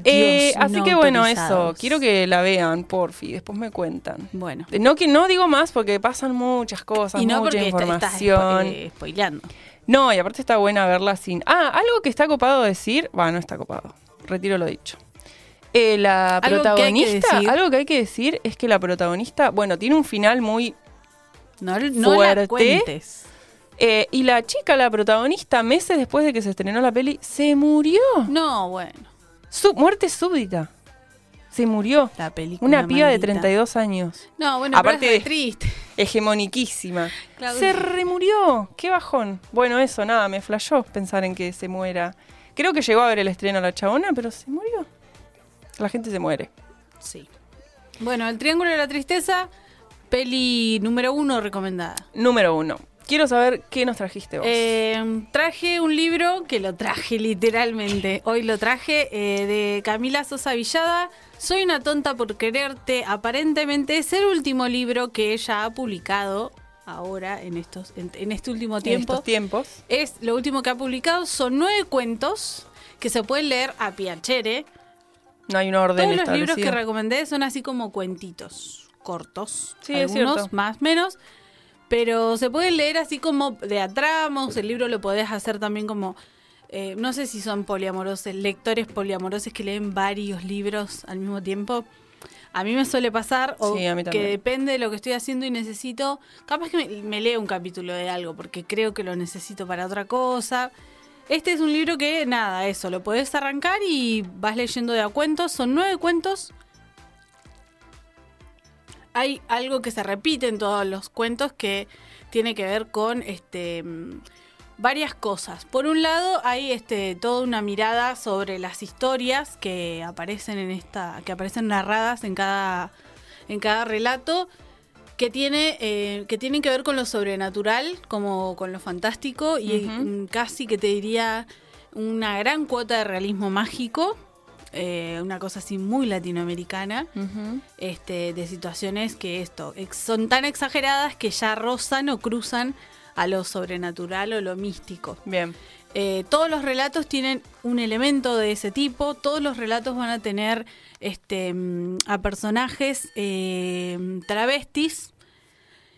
E: Eh, así
D: no
E: que bueno, eso. Quiero que la vean, porfi. Después me cuentan.
D: Bueno.
E: No, que no digo más porque pasan muchas cosas,
D: Y no
E: mucha
D: está- estás
E: información.
D: spo- eh, spoileando.
E: No, y aparte está buena verla sin. Ah, algo que está copado decir. Bueno, no está copado. Retiro lo dicho. Eh, la
D: Algo que hay que
E: protagonista, algo que hay que decir es que la protagonista, bueno, tiene un final muy.
D: No, no
E: Fuerte.
D: la cuentes.
E: eh, y la chica, la protagonista, meses después de que se estrenó la peli, se murió.
D: No, bueno.
E: Su muerte súbita. Se murió.
D: La película
E: Una piba de
D: maldita.
E: 32 años.
D: No, bueno,
E: Aparte
D: pero es
E: de-
D: triste.
E: Hegemoniquísima.
D: Claudia.
E: Se remurió. Qué bajón. Bueno, eso, nada, me flashó pensar en que se muera. Creo que llegó a ver el estreno la chabona, pero se murió. La gente se muere.
D: Sí. Bueno, El Triángulo de la Tristeza, peli número uno recomendada.
E: Número uno. Quiero saber qué nos trajiste vos.
D: Eh, traje un libro que lo traje literalmente. Hoy lo traje eh, de Camila Sosa Villada. Soy una tonta por quererte. Aparentemente es el último libro que ella ha publicado ahora en estos en, en este último
E: en
D: tiempo.
E: estos tiempos.
D: Es lo último que ha publicado. Son nueve cuentos que se pueden leer a piacere.
E: No hay un orden
D: Todos los libros que recomendé son así como cuentitos cortos.
E: Sí, es
D: algunos
E: cierto.
D: más, menos. Pero se pueden leer así como de a tramos. El libro lo podés hacer también como. eh, no sé si son poliamorosos, lectores poliamorosos que leen varios libros al mismo tiempo. A mí me suele pasar, o
E: Sí,
D: que depende de lo que estoy haciendo y necesito. Capaz que me, me leo un capítulo de algo porque creo que lo necesito para otra cosa. Este es un libro que, nada, eso, lo podés arrancar y vas leyendo de a cuentos. Son nueve cuentos. Hay algo que se repite en todos los cuentos que tiene que ver con este varias cosas. Por un lado, hay este toda una mirada sobre las historias que aparecen en esta, que aparecen narradas en cada, en cada relato que tiene eh, que tienen que ver con lo sobrenatural como con lo fantástico y casi que te diría una gran cuota de realismo mágico eh, una cosa así muy latinoamericana este, de situaciones que esto son tan exageradas que ya rozan o cruzan a lo sobrenatural o lo místico.
E: Bien.
D: Eh, todos los relatos tienen un elemento de ese tipo, todos los relatos van a tener este, mm, a personajes eh, travestis,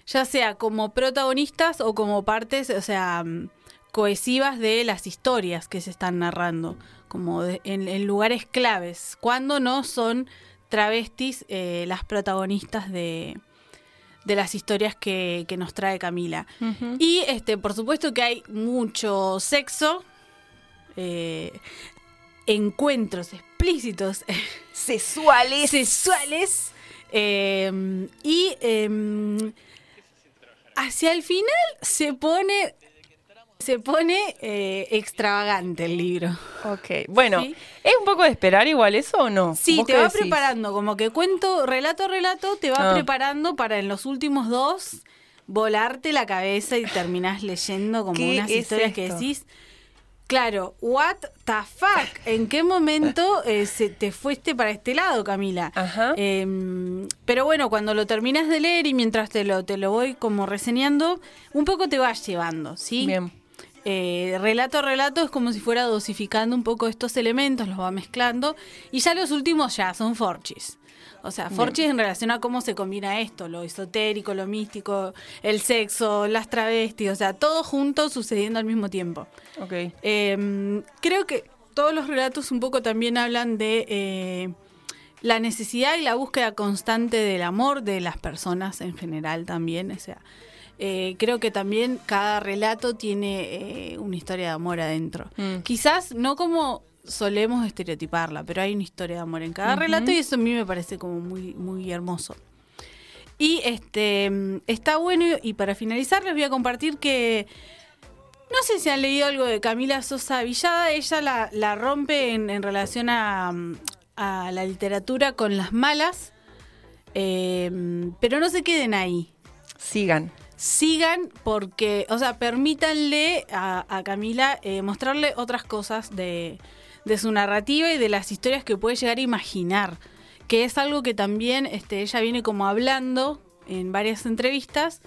D: ya sea como protagonistas o como partes, o sea, mm, cohesivas de las historias que se están narrando, como de- en, en lugares claves, cuando no son travestis eh, las protagonistas de, de las historias que, que nos trae Camila. Y este, por supuesto que hay mucho sexo, eh, encuentros explícitos,
E: Sexuales.
D: sexuales, eh, y eh, hacia el final se pone se pone eh, extravagante el libro.
E: Ok, bueno,
D: Sí.
E: ¿es un poco de esperar igual eso o no?
D: Sí,
E: ¿Vos
D: te va
E: decís?
D: preparando, como que cuento, relato a relato, te va
E: Ah.
D: preparando para en los últimos dos volarte la cabeza y terminás leyendo como
E: ¿Qué
D: unas
E: es
D: historias que decís. Claro, what the fuck? ¿En qué momento eh, se te fuiste para este lado, Camila?
E: Ajá.
D: Em, pero bueno, cuando lo terminas de leer y mientras te lo, te lo voy como reseñando, un poco te vas llevando, ¿sí?
E: Bien.
D: Eh, relato a relato es como si fuera dosificando un poco estos elementos, los va mezclando. Y ya los últimos ya son forchis. O sea, forchis en relación a cómo se combina esto, lo esotérico, lo místico, el sexo, las travestis, o sea, todo junto sucediendo al mismo tiempo.
E: Ok.
D: Eh, creo que todos los relatos un poco también hablan de eh, la necesidad y la búsqueda constante del amor de las personas en general también. O sea, eh, creo que también cada relato tiene eh, una historia de amor adentro.
E: Mm.
D: Quizás no como solemos estereotiparla, pero hay una historia de amor en cada relato y eso a mí me parece como muy, muy hermoso. Y este está bueno y para finalizar les voy a compartir que no sé si han leído algo de Camila Sosa Villada, ella la, la rompe en, en relación a, a la literatura con las malas, eh, pero no se queden ahí.
E: Sigan.
D: Sigan porque, o sea, permítanle a, a Camila eh, mostrarle otras cosas de, de su narrativa y de las historias que puede llegar a imaginar, que es algo que también este, ella viene como hablando en varias entrevistas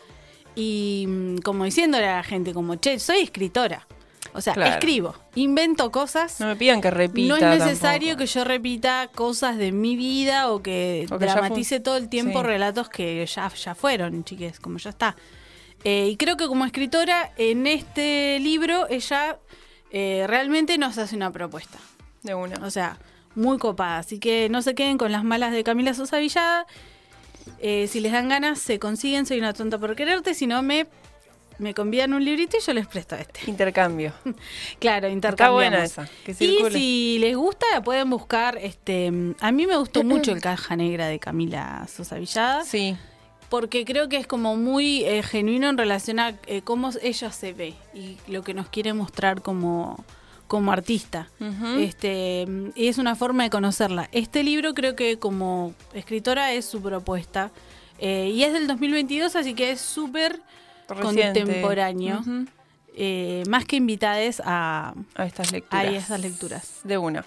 D: y mm, como diciéndole a la gente como, che, soy escritora. O sea,
E: Claro.
D: escribo, invento cosas.
E: No me pidan que repita.
D: No es necesario
E: tampoco.
D: que yo repita cosas de mi vida o que,
E: O que ya
D: dramatice todo el tiempo
E: Sí.
D: relatos que ya, ya fueron, chiques, como ya está. Eh, y creo que como escritora, en este libro, ella eh, realmente nos hace una propuesta.
E: De una.
D: O sea, muy copada. Así que no se queden con las malas de Camila Sosa Villada. Eh, si les dan ganas, se consiguen. Soy una tonta por quererte. Si no, me, me convían un librito y yo les presto este.
E: Intercambio.
D: Claro,
E: Está
D: intercambiamos.
E: buena esa. Que
D: Y si les gusta, la pueden buscar. Este, a mí me gustó mucho el Caja Negra de Camila Sosa Villada,
E: Sí.
D: Porque creo que es como muy eh, genuino en relación a eh, cómo ella se ve y lo que nos quiere mostrar como, como artista. Este, y es una forma de conocerla. Este libro creo que como escritora es su propuesta. eh, y es del 2022, así que es súper contemporáneo. Eh, más que invitades a,
E: A estas lecturas.
D: a esas lecturas.
E: De una.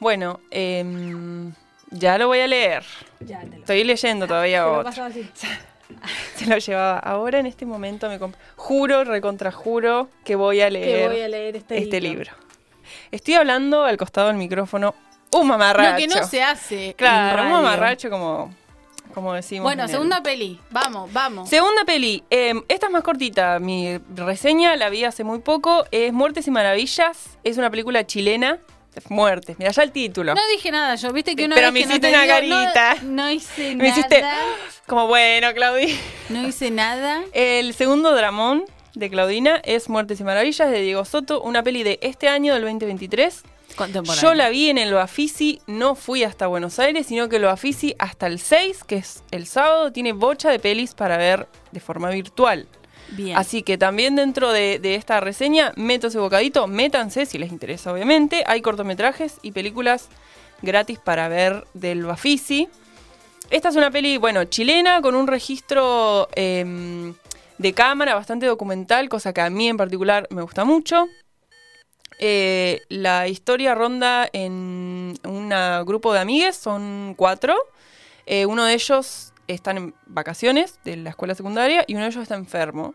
E: Bueno, em, ya lo voy a leer.
D: Ya te lo,
E: Estoy leyendo todavía
D: te lo
E: otro.
D: así.
E: Se lo llevaba. Ahora en este momento me comp- juro, recontrajuro que voy a leer,
D: Que voy a leer este,
E: este libro. Estoy hablando al costado del micrófono. Un mamarracho.
D: No, que no se hace.
E: Claro, un mamarracho como, como decimos.
D: Bueno,
E: el-
D: segunda peli. Vamos, vamos.
E: Segunda peli. em, esta es más cortita. Mi reseña la vi hace muy poco. Es Muertes y Maravillas. Es una película chilena. Muertes. Mira, ya el título.
D: No dije nada, yo viste que una
E: Pero
D: vez
E: me
D: que
E: hiciste
D: te
E: una
D: digo, no-
E: carita.
D: No, hice
E: Me
D: nada.
E: hiciste como bueno, Claudia.
D: No hice nada.
E: El segundo dramón de Claudina es Muertes y Maravillas de Diego Soto, una peli de este año del 2023.
D: Contemporáneo.
E: Yo la vi en el Bafisi, no fui hasta Buenos Aires, sino que el Bafisi hasta el 6, que es el sábado, tiene bocha de pelis para ver de forma virtual. Así que también dentro de, esta reseña, meto ese bocadito, métanse si les interesa, obviamente. Hay cortometrajes y películas gratis para ver del Bafisi. Esta es una peli, bueno, chilena, con un registro em, de cámara bastante documental, cosa que a mí en particular me gusta mucho. Eh, la historia ronda en un grupo de amigues, son cuatro. Eh, uno de ellos están en vacaciones de la escuela secundaria y uno de ellos está enfermo.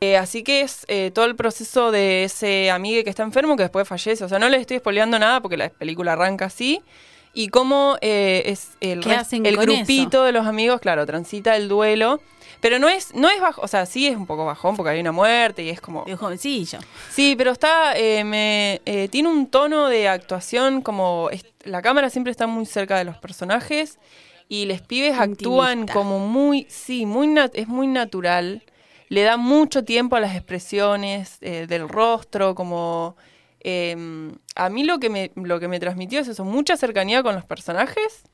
E: Eh, así que es eh, todo el proceso de ese amigue que está enfermo que después fallece. O sea, no les estoy spoileando nada porque la película arranca así. Y cómo eh, es el,
D: ¿Qué
E: rest-
D: hacen
E: el
D: con
E: grupito de los amigos, claro, transita el duelo. Pero no es, no es bajo, o sea, sí es un poco bajón porque hay una muerte y es como...
D: De jovencillo.
E: Sí, pero está, me, tiene un tono de actuación como es- la cámara siempre está muy cerca de los personajes y los pibes actúan
D: Intimista.
E: como muy, sí, muy es muy natural. Le da mucho tiempo a las expresiones eh, del rostro, como eh, a mí lo que me lo que me transmitió es eso, mucha cercanía con los personajes.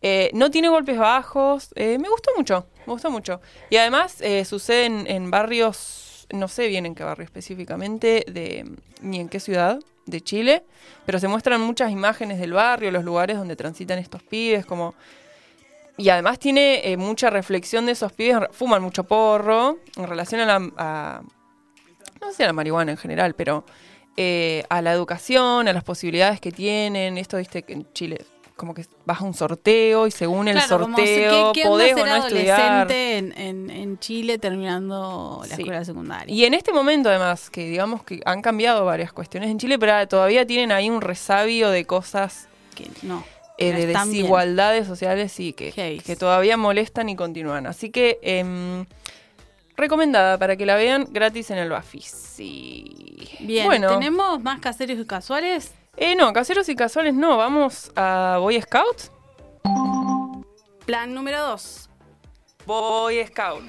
E: Eh, no tiene golpes bajos, eh, me gustó mucho, me gustó mucho. Y además eh, sucede en, en barrios, no sé bien en qué barrio específicamente, de, ni en qué ciudad de Chile, pero se muestran muchas imágenes del barrio, los lugares donde transitan estos pibes, como... Y además tiene eh, mucha reflexión de esos pibes, fuman mucho porro en relación a la... a- no sé, a la marihuana en general, pero eh, a la educación, a las posibilidades que tienen. Esto, viste, que en Chile como que vas a un sorteo y según el
D: Claro, como
E: sorteo
D: ¿qué, qué
E: podés o no estudiar.
D: en, en, en Chile terminando la
E: Sí.
D: escuela secundaria?
E: Y en este momento, además, que digamos que han cambiado varias cuestiones en Chile, pero todavía tienen ahí un resabio de cosas,
D: que no.
E: Eh, de
D: bien.
E: desigualdades sociales y que, que todavía molestan y continúan. Así que, em, recomendada para que la vean gratis en el Bafisi.
D: Bien,
E: bueno,
D: ¿tenemos más caseros y casuales?
E: eh, no, caseros y casuales no, vamos a Boy Scout.
D: Plan número 2.
E: Boy Scout.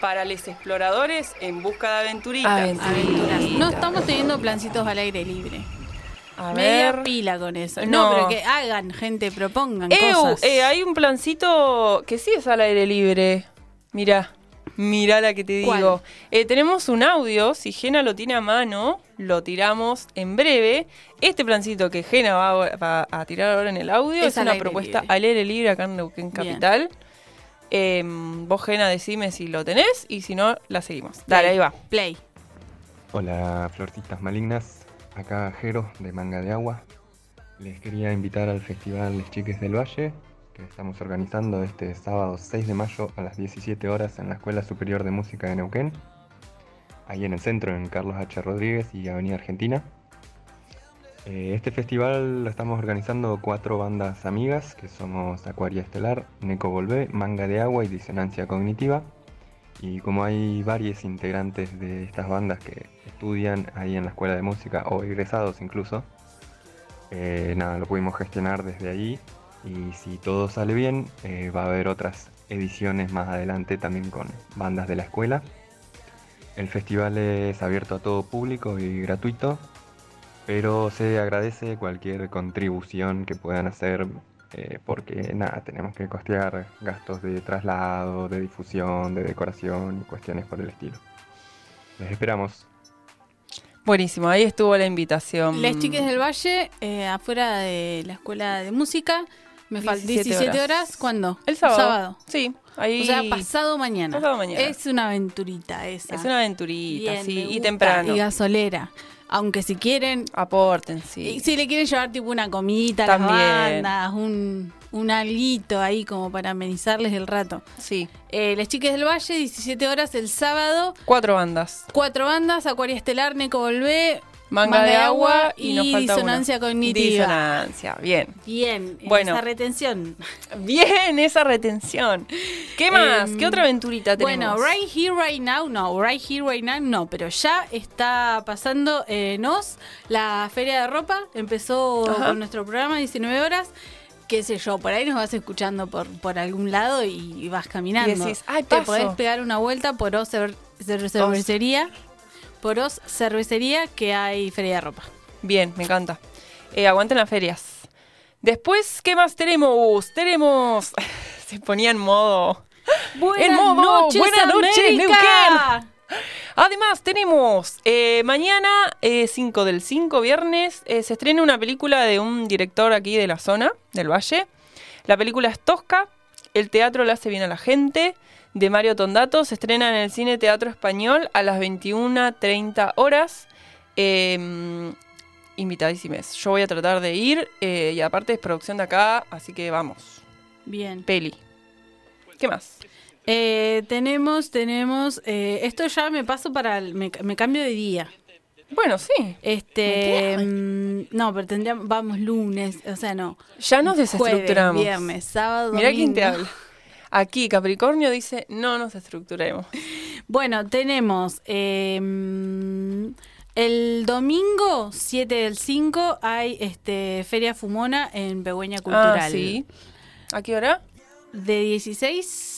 E: Para los exploradores en busca de aventuritas.
D: Aventuras. No estamos teniendo plancitos al aire libre.
E: A
D: Media
E: ver.
D: pila con eso.
E: No.
D: No, pero que hagan, gente, propongan
E: Eu,
D: cosas.
E: eh, hay un plancito que sí es al aire libre. Mira, mira la que te digo. Eh, tenemos un audio, si Gena lo tiene a mano, lo tiramos en breve. Este plancito que Gena va, a- va a tirar ahora en el audio
D: Es
E: es,
D: al
E: una
D: aire
E: propuesta
D: libre.
E: al aire libre acá en Neuquén. Capital. Eh, vos, Gena, decime si lo tenés y si no, la seguimos. Dale, ahí va.
D: Play.
G: Hola, florcitas malignas. Acá Jero de Manga de Agua. Les quería invitar al Festival Les Chiques del Valle, que estamos organizando este sábado 6 de mayo a las 17 horas en la Escuela Superior de Música de Neuquén, ahí en el centro, en Carlos H. Rodríguez y Avenida Argentina. Eh, Este festival lo estamos organizando cuatro bandas amigas, que somos Acuaria Estelar, Neco Volvé, Manga de Agua y Disonancia Cognitiva. Y como hay varios integrantes de estas bandas que estudian ahí en la escuela de música o egresados incluso, eh, nada, lo pudimos gestionar desde ahí y si todo sale bien eh, va a haber otras ediciones más adelante también con bandas de la escuela. El festival es abierto a todo público y gratuito, pero se agradece cualquier contribución que puedan hacer eh, porque nada, tenemos que costear gastos de traslado, de difusión, de decoración y cuestiones por el estilo. Les esperamos.
E: Buenísimo, ahí estuvo la invitación.
D: Les Chiques del Valle, eh, afuera de la escuela de música. Me faltan
E: 17
D: 17 horas.
E: horas.
D: ¿Cuándo?
E: El sábado. Sí, ahí.
D: O sea, pasado mañana.
E: Pasado mañana.
D: Es una aventurita esa.
E: Es una aventurita,
D: Bien,
E: sí, y temprano.
D: Y gasolera. Aunque si quieren,
E: Aporten, sí.
D: si le quieren llevar tipo una comidita a las bandas, un, un alguito ahí como para amenizarles el rato.
E: Sí,
D: Eh, Les Chiques del Valle, 17 horas el sábado.
E: cuatro bandas.
D: Cuatro bandas, Acuaria Estelar, Neco Volvé,
E: Manga, de agua y,
D: y
E: nos falta
D: Disonancia
E: una.
D: Cognitiva.
E: Disonancia, bien.
D: Bien,
E: Bueno.
D: esa retención.
E: Bien, esa retención. ¿Qué más?
D: Em,
E: ¿Qué otra aventurita tenemos?
D: Bueno, Right Here, Right Now, no, Right Here, Right Now, no, pero ya está pasando eh, nos la feria de ropa, empezó
E: Ajá.
D: con nuestro programa 19 horas, qué sé yo, por ahí nos vas escuchando por, por algún lado y vas caminando.
E: Y decís, "Ay,
D: Te
E: paso".
D: podés pegar una vuelta por Cer- Cervecería, por Oz Cervecería que hay feria de ropa.
E: Bien, me encanta. Eh, aguanten las ferias. Después, ¿qué más tenemos? Tenemos. Se ponía en modo.
D: Buenas
E: En modo,
D: noches,
E: buenas noches,
D: América.
E: Además, tenemos eh, mañana, eh, 5 del 5, viernes, eh, se estrena una película de un director aquí de la zona, del Valle. La película es Tosca, el teatro le hace bien a la gente, de Mario Tondato. Se estrena en el Cine Teatro Español a las 21.30 horas. Eh, invitadísimes. Yo voy a tratar de ir eh, y aparte es producción de acá, así que vamos.
D: Bien.
E: Peli. ¿Qué más?
D: Eh, tenemos, tenemos, eh, esto ya me paso para, el- me, me cambio de día.
E: Bueno, sí.
D: Este, mm, no, pero tendríamos, vamos lunes, o sea, no.
E: Ya nos
D: Jueves,
E: desestructuramos.
D: viernes, sábado,
E: Mirá quién te
D: domingo.
E: habla. Aquí Capricornio dice, no nos estructuremos.
D: Bueno, tenemos eh, mm, el domingo 7 del 5 hay este Feria Fumona en Begüeña Cultural.
E: Ah, sí. ¿A qué hora?
D: De 16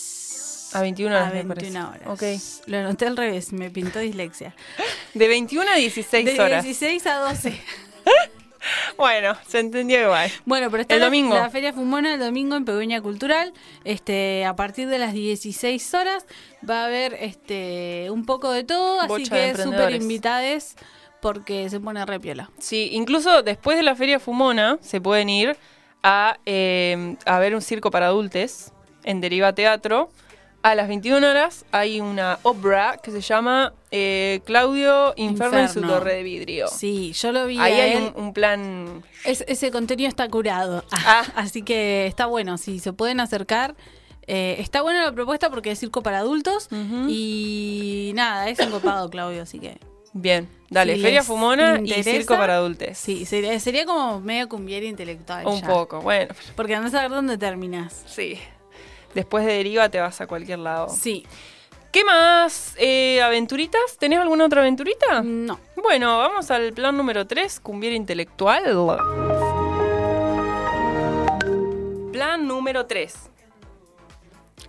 E: A 21 horas,
D: a
E: me
D: 21
E: parece.
D: horas. Lo anoté al revés, me pintó dislexia.
E: De 21 a 16
D: de
E: horas.
D: 16 a 12.
E: Bueno, se entendió igual.
D: Bueno, pero está
E: El
D: la-
E: domingo.
D: La, Feria Fumona el domingo en Pegueña Cultural. Este, a partir de las 16 horas va a haber este un poco de todo, así
E: Bocha de
D: que súper invitades porque se pone re piola.
E: Sí, incluso después de la Feria Fumona se pueden ir a, eh, a ver un circo para adultos en Deriva Teatro. A las 21 horas hay una obra que se llama eh, Claudio Inferno, en su torre de vidrio.
D: Sí, yo lo vi.
E: Ahí
D: a
E: hay
D: él.
E: un, un plan...
D: Es- ese contenido está curado.
E: Ah.
D: Así que está bueno, si se pueden acercar. Eh, está buena la propuesta porque es circo para adultos. Y nada, es encopado, Claudio, así que.
E: Bien, dale,
D: si
E: Feria Fumona
D: interesa,
E: y circo para adultos.
D: Sí, sería, sería como medio cumbiera intelectual.
E: Un
D: ya.
E: poco, bueno,
D: Porque andás a ver dónde terminas.
E: sí. Después de Deriva te vas a cualquier lado.
D: Sí.
E: ¿Qué más? Eh, ¿Aventuritas? ¿Tenés alguna otra aventurita?
D: No.
E: Bueno, vamos al plan número 3, cumbiera intelectual. Plan número 3.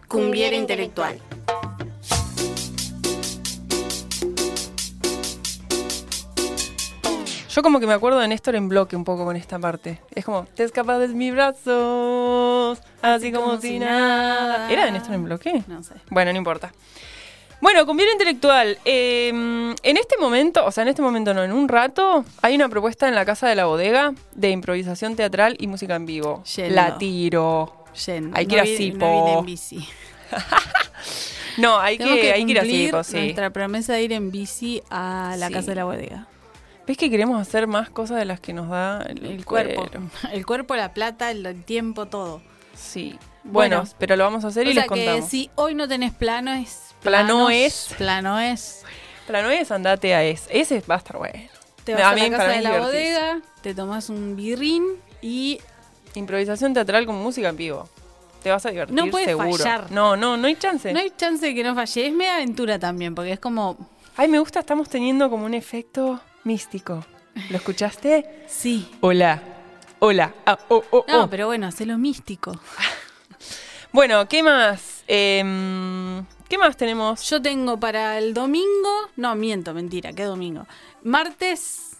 D: Cumbiera intelectual.
E: Yo como que me acuerdo de Néstor en bloque un poco con esta parte. Es como, te escapas de mis brazos, así como, si nada. ¿Era de Néstor en bloque?
D: No sé.
E: Bueno, no importa. Bueno, cumbiera intelectual. eh, en este momento, o sea, en este momento no, en un rato, hay una propuesta en la Casa de la Bodega de improvisación teatral y música en vivo.
D: Yendo.
E: La tiro.
D: Jen,
E: Hay que ir a Sipo.
D: No vine en bici.
E: No, hay que, hay que ir a Sipo, sí.
D: nuestra promesa de ir en bici a la
E: Sí.
D: casa de la bodega.
E: ¿Ves que queremos hacer más cosas de las que nos da el,
D: El cuerpo. El cuerpo, la plata, el, el tiempo, todo.
E: Sí. Bueno,
D: Bueno.
E: pero lo vamos a hacer y les
D: que
E: contamos.
D: si hoy no tenés plano es...
E: Plano es.
D: Plano es.
E: Plano es, andate a ese. Ese va a estar bueno.
D: Te
E: A
D: vas a,
E: mí-
D: la casa de
E: es
D: la bodega, te tomas un birrín y
E: Improvisación teatral con música en vivo. Te vas a divertir
D: No puede
E: seguro.
D: fallar.
E: No, no, no hay chance.
D: no hay chance de que no falle. Es media aventura también, porque es como...
E: Ay, me gusta, estamos teniendo como un efecto místico. ¿Lo escuchaste?
D: Sí.
E: Hola. Hola. Ah, oh, oh,
D: No,
E: oh.
D: pero bueno, hacelo místico.
E: Bueno, ¿qué más? Em, ¿Qué más tenemos?
D: Yo tengo para el domingo... No, miento, mentira, ¿qué domingo? Martes,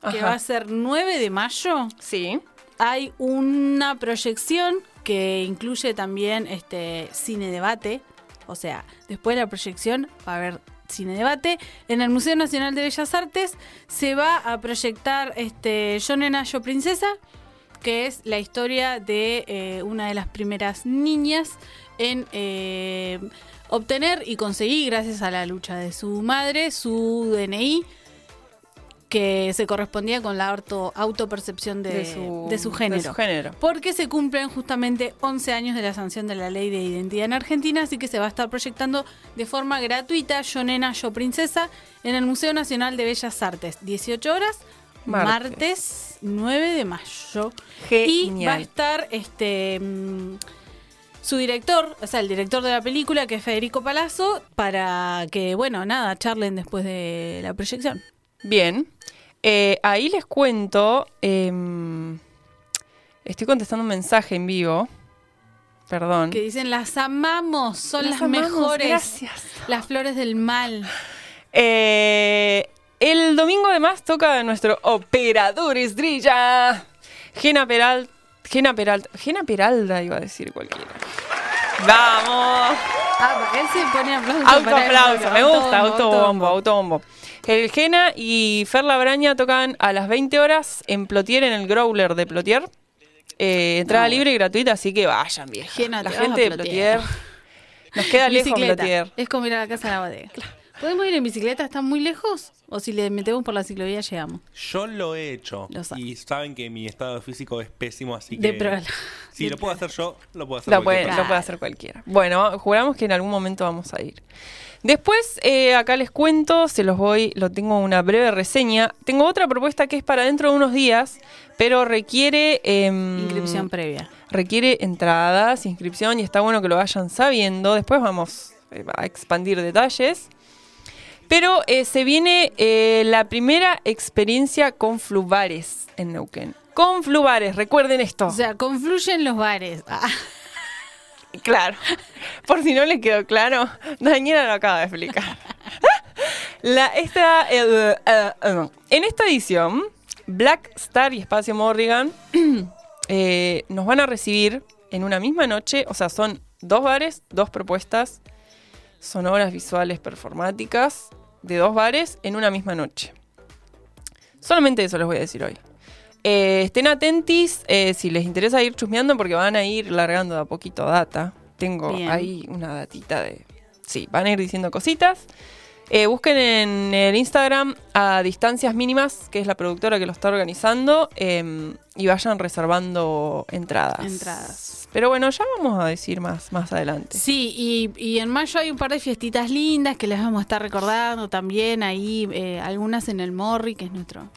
D: que
E: Ajá.
D: va a ser 9 de mayo,
E: Sí.
D: hay una proyección que incluye también este cine debate. O sea, después de la proyección va a haber cine debate. En el Museo Nacional de Bellas Artes se va a proyectar este Yo Nena, Yo Princesa, que es la historia de eh, una de las primeras niñas en eh, obtener y conseguir, gracias a la lucha de su madre, su DNI que se correspondía con la auto, autopercepción de, de su, género.
E: de su género.
D: Porque se cumplen justamente 11 años de la sanción de la ley de identidad en Argentina, así que se va a estar proyectando de forma gratuita Yo Nena, Yo Princesa en el Museo Nacional de Bellas Artes, 18 horas,
E: Martes.
D: martes, 9 de mayo. Y va a
E: Genial.
D: estar este mm, su director, o sea, el director de la película, que es Federico Palazzo, para que, bueno, nada, charlen después de la proyección.
E: Bien. Eh, ahí les cuento. em, estoy contestando un mensaje en vivo. Perdón.
D: Que dicen, las amamos, son
E: Las
D: las,
E: amamos,
D: mejores.
E: gracias.
D: Las flores del mal.
E: Eh, el domingo además toca nuestro operador estrella. Gena Peralta. Gena Peralta. Gena Peralta iba a decir cualquiera. ¡Vamos!
D: Ah, él se pone aplauso.
E: Autoaplauso,
D: propio.
E: me gusta,
D: autobombo,
E: autobombo. El Gena y Fer Labraña tocan a las 20 horas en Plotier, en el Growler de Plotier. Eh, entrada
D: No,
E: libre y gratuita, así que vayan, vieja.
D: Gena,
E: La gente de
D: Plotier.
E: Nos queda lejos. Plotier.
D: Es como ir a la casa de la bodega. ¿Podemos ir en bicicleta? ¿Está muy lejos? ¿O si le metemos por la ciclovía llegamos?
H: Yo lo he hecho.
D: Lo sabe.
H: y saben que mi estado físico es pésimo, así
D: De
H: que.
D: pro-
H: Si lo puedo hacer yo, lo puedo hacer
E: Lo puede, lo puede hacer cualquiera. Bueno, juramos que en algún momento vamos a ir. Después, eh, acá les cuento, se los voy, lo tengo una breve reseña. Tengo otra propuesta que es para dentro de unos días, pero requiere... em,
D: Inscripción previa.
E: requiere entradas, inscripción y está bueno que lo vayan sabiendo. Después vamos eh, a expandir detalles. Pero eh, se viene eh, la primera experiencia con Flubares en Neuquén. Con Flubares, recuerden esto.
D: O sea, confluyen los bares. Ah,
E: Claro. Por si no le quedó claro, Daniela lo acaba de explicar. La, esta, eh, en esta edición, Black Star y Espacio Morrigan nos van a recibir en una misma noche. O sea, son dos bares, dos propuestas sonoras, visuales, performáticas de dos bares en una misma noche. Solamente eso les voy a decir hoy. Eh, estén atentis eh, si les interesa ir chusmeando porque van a ir largando de a poquito data. Tengo
D: Bien.
E: ahí una datita de... Sí, van a ir diciendo cositas. Eh, busquen en el Instagram a Distancias Mínimas, que es la productora que lo está organizando, eh, y vayan reservando entradas.
D: Entradas.
E: Pero bueno, ya vamos a decir más, más adelante.
D: Sí, y, y en mayo hay un par de fiestitas lindas que les vamos a estar recordando también. Ahí eh, algunas en el Morri, que es nuestro,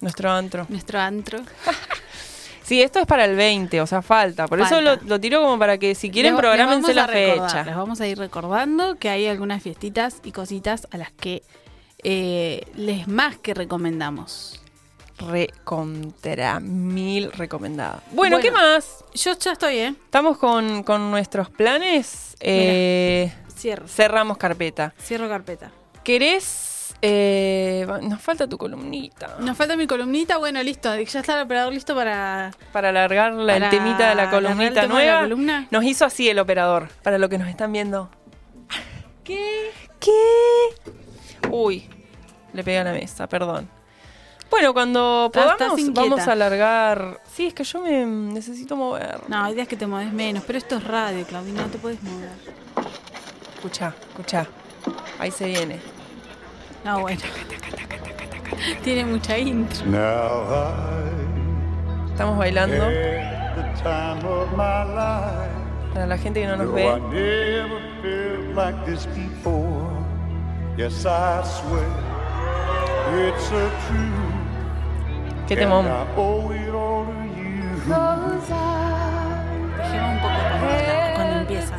E: Nuestro antro.
D: nuestro antro.
E: Sí, esto es para el 20, o sea, falta. Por eso lo, lo tiro como para que si quieren programense la
D: recordar,
E: fecha.
D: Les vamos a ir recordando que hay algunas fiestitas y cositas a las que eh, les más que recomendamos.
E: Recontra mil recomendada. Bueno,
D: Bueno.
E: ¿qué más?
D: Yo ya estoy, ¿eh?
E: Estamos con, con nuestros planes. Eh,
D: Cierro.
E: cerramos carpeta.
D: Cierro carpeta.
E: ¿Querés? Eh, nos falta tu columnita.
D: Nos falta mi columnita. Bueno, listo. Ya está el operador listo para.
E: Para alargar la- el temita de la columnita
D: la
E: nueva.
D: columna.
E: Nos hizo así el operador. Para lo que nos están viendo.
D: ¿Qué?
E: ¿Qué? Uy, le pegué a la mesa, perdón. Bueno, cuando podamos, vamos a alargar. Sí, es que yo me necesito mover.
D: No, hay días que te mueves menos. Pero esto es radio, Claudina. No te puedes mover.
E: Escucha, escucha. Ahí se viene.
D: No, bueno. Tiene mucha intro.
I: Now
E: Estamos
I: I
E: bailando.
I: had the time of my life.
E: Para la gente que no nos ve.
I: never felt like this before. Yes, I swear it's a truth.
E: Qué temón.
I: I owe it all to you.
D: Dejemos un poco cuando, cuando empieza.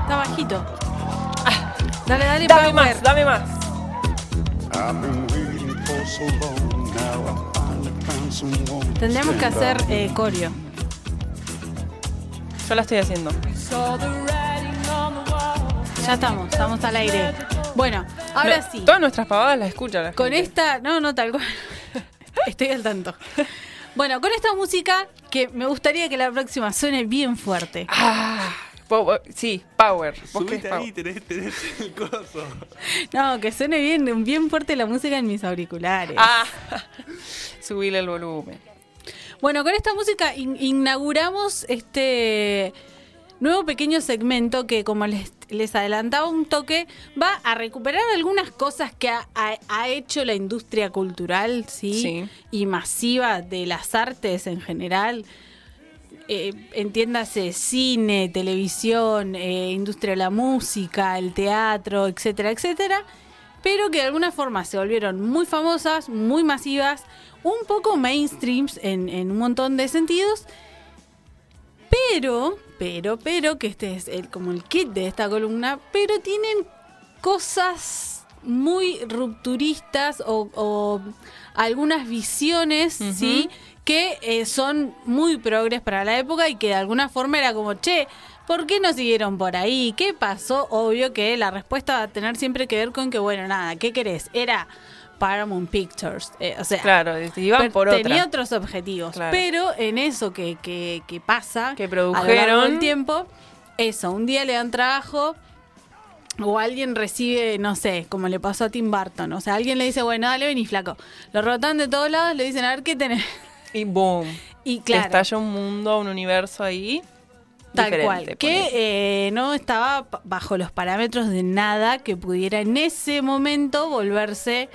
D: Está bajito. Ah, dale, dale,
E: Dame más, dame más.
I: I've been waiting for so long. Now I finally found someone. to
D: Tendríamos que hacer eh, coreo.
E: Yo la estoy haciendo.
D: Ya estamos, estamos al aire. Bueno, ahora
E: No,
D: sí.
E: Todas nuestras pavadas las escucha la
D: Con
E: gente.
D: esta, no, no tal cual. Estoy al tanto. Bueno, con esta música que me gustaría que la próxima suene bien fuerte.
E: Ah, sí, power. ¿Vos qué es
H: Subite
E: power?
H: ahí, tenés, tenés el coso.
D: No, que suene bien, bien fuerte la música en mis auriculares.
E: Ah, subile el volumen.
D: Bueno, con esta música in- inauguramos este nuevo pequeño segmento que, como les, les adelantaba un toque, va a recuperar algunas cosas que ha, ha- ha hecho la industria cultural, ¿sí?
E: Sí.
D: Y masiva de las artes en general. Eh, entiéndase cine, televisión, eh, industria de la música, el teatro, etcétera, etcétera, pero que de alguna forma se volvieron muy famosas, muy masivas, un poco mainstreams en, en un montón de sentidos, pero, pero, pero, que este es el, como el kit de esta columna, pero tienen cosas muy rupturistas o, o algunas visiones, ¿sí? Que eh, son muy progres para la época y que de alguna forma era como, che, ¿por qué no siguieron por ahí? ¿Qué pasó? Obvio que la respuesta va a tener siempre que ver con que, bueno, nada, ¿qué querés? Era Paramount Pictures. eh, o sea,
E: Claro, iban por
D: tenía otros objetivos.
E: Claro.
D: Pero en eso que, que, que pasa,
E: Que produjeron.
D: del tiempo, eso, un día le dan trabajo o alguien recibe, no sé, como le pasó a Tim Burton. O sea, alguien le dice, bueno, dale, vení, flaco. Lo rotan de todos lados, le dicen, a ver qué tenés.
E: Y boom.
D: Y claro,
E: Estalla un mundo, un universo ahí.
D: tal cual. Que eh, no estaba bajo los parámetros de nada que pudiera en ese momento volverse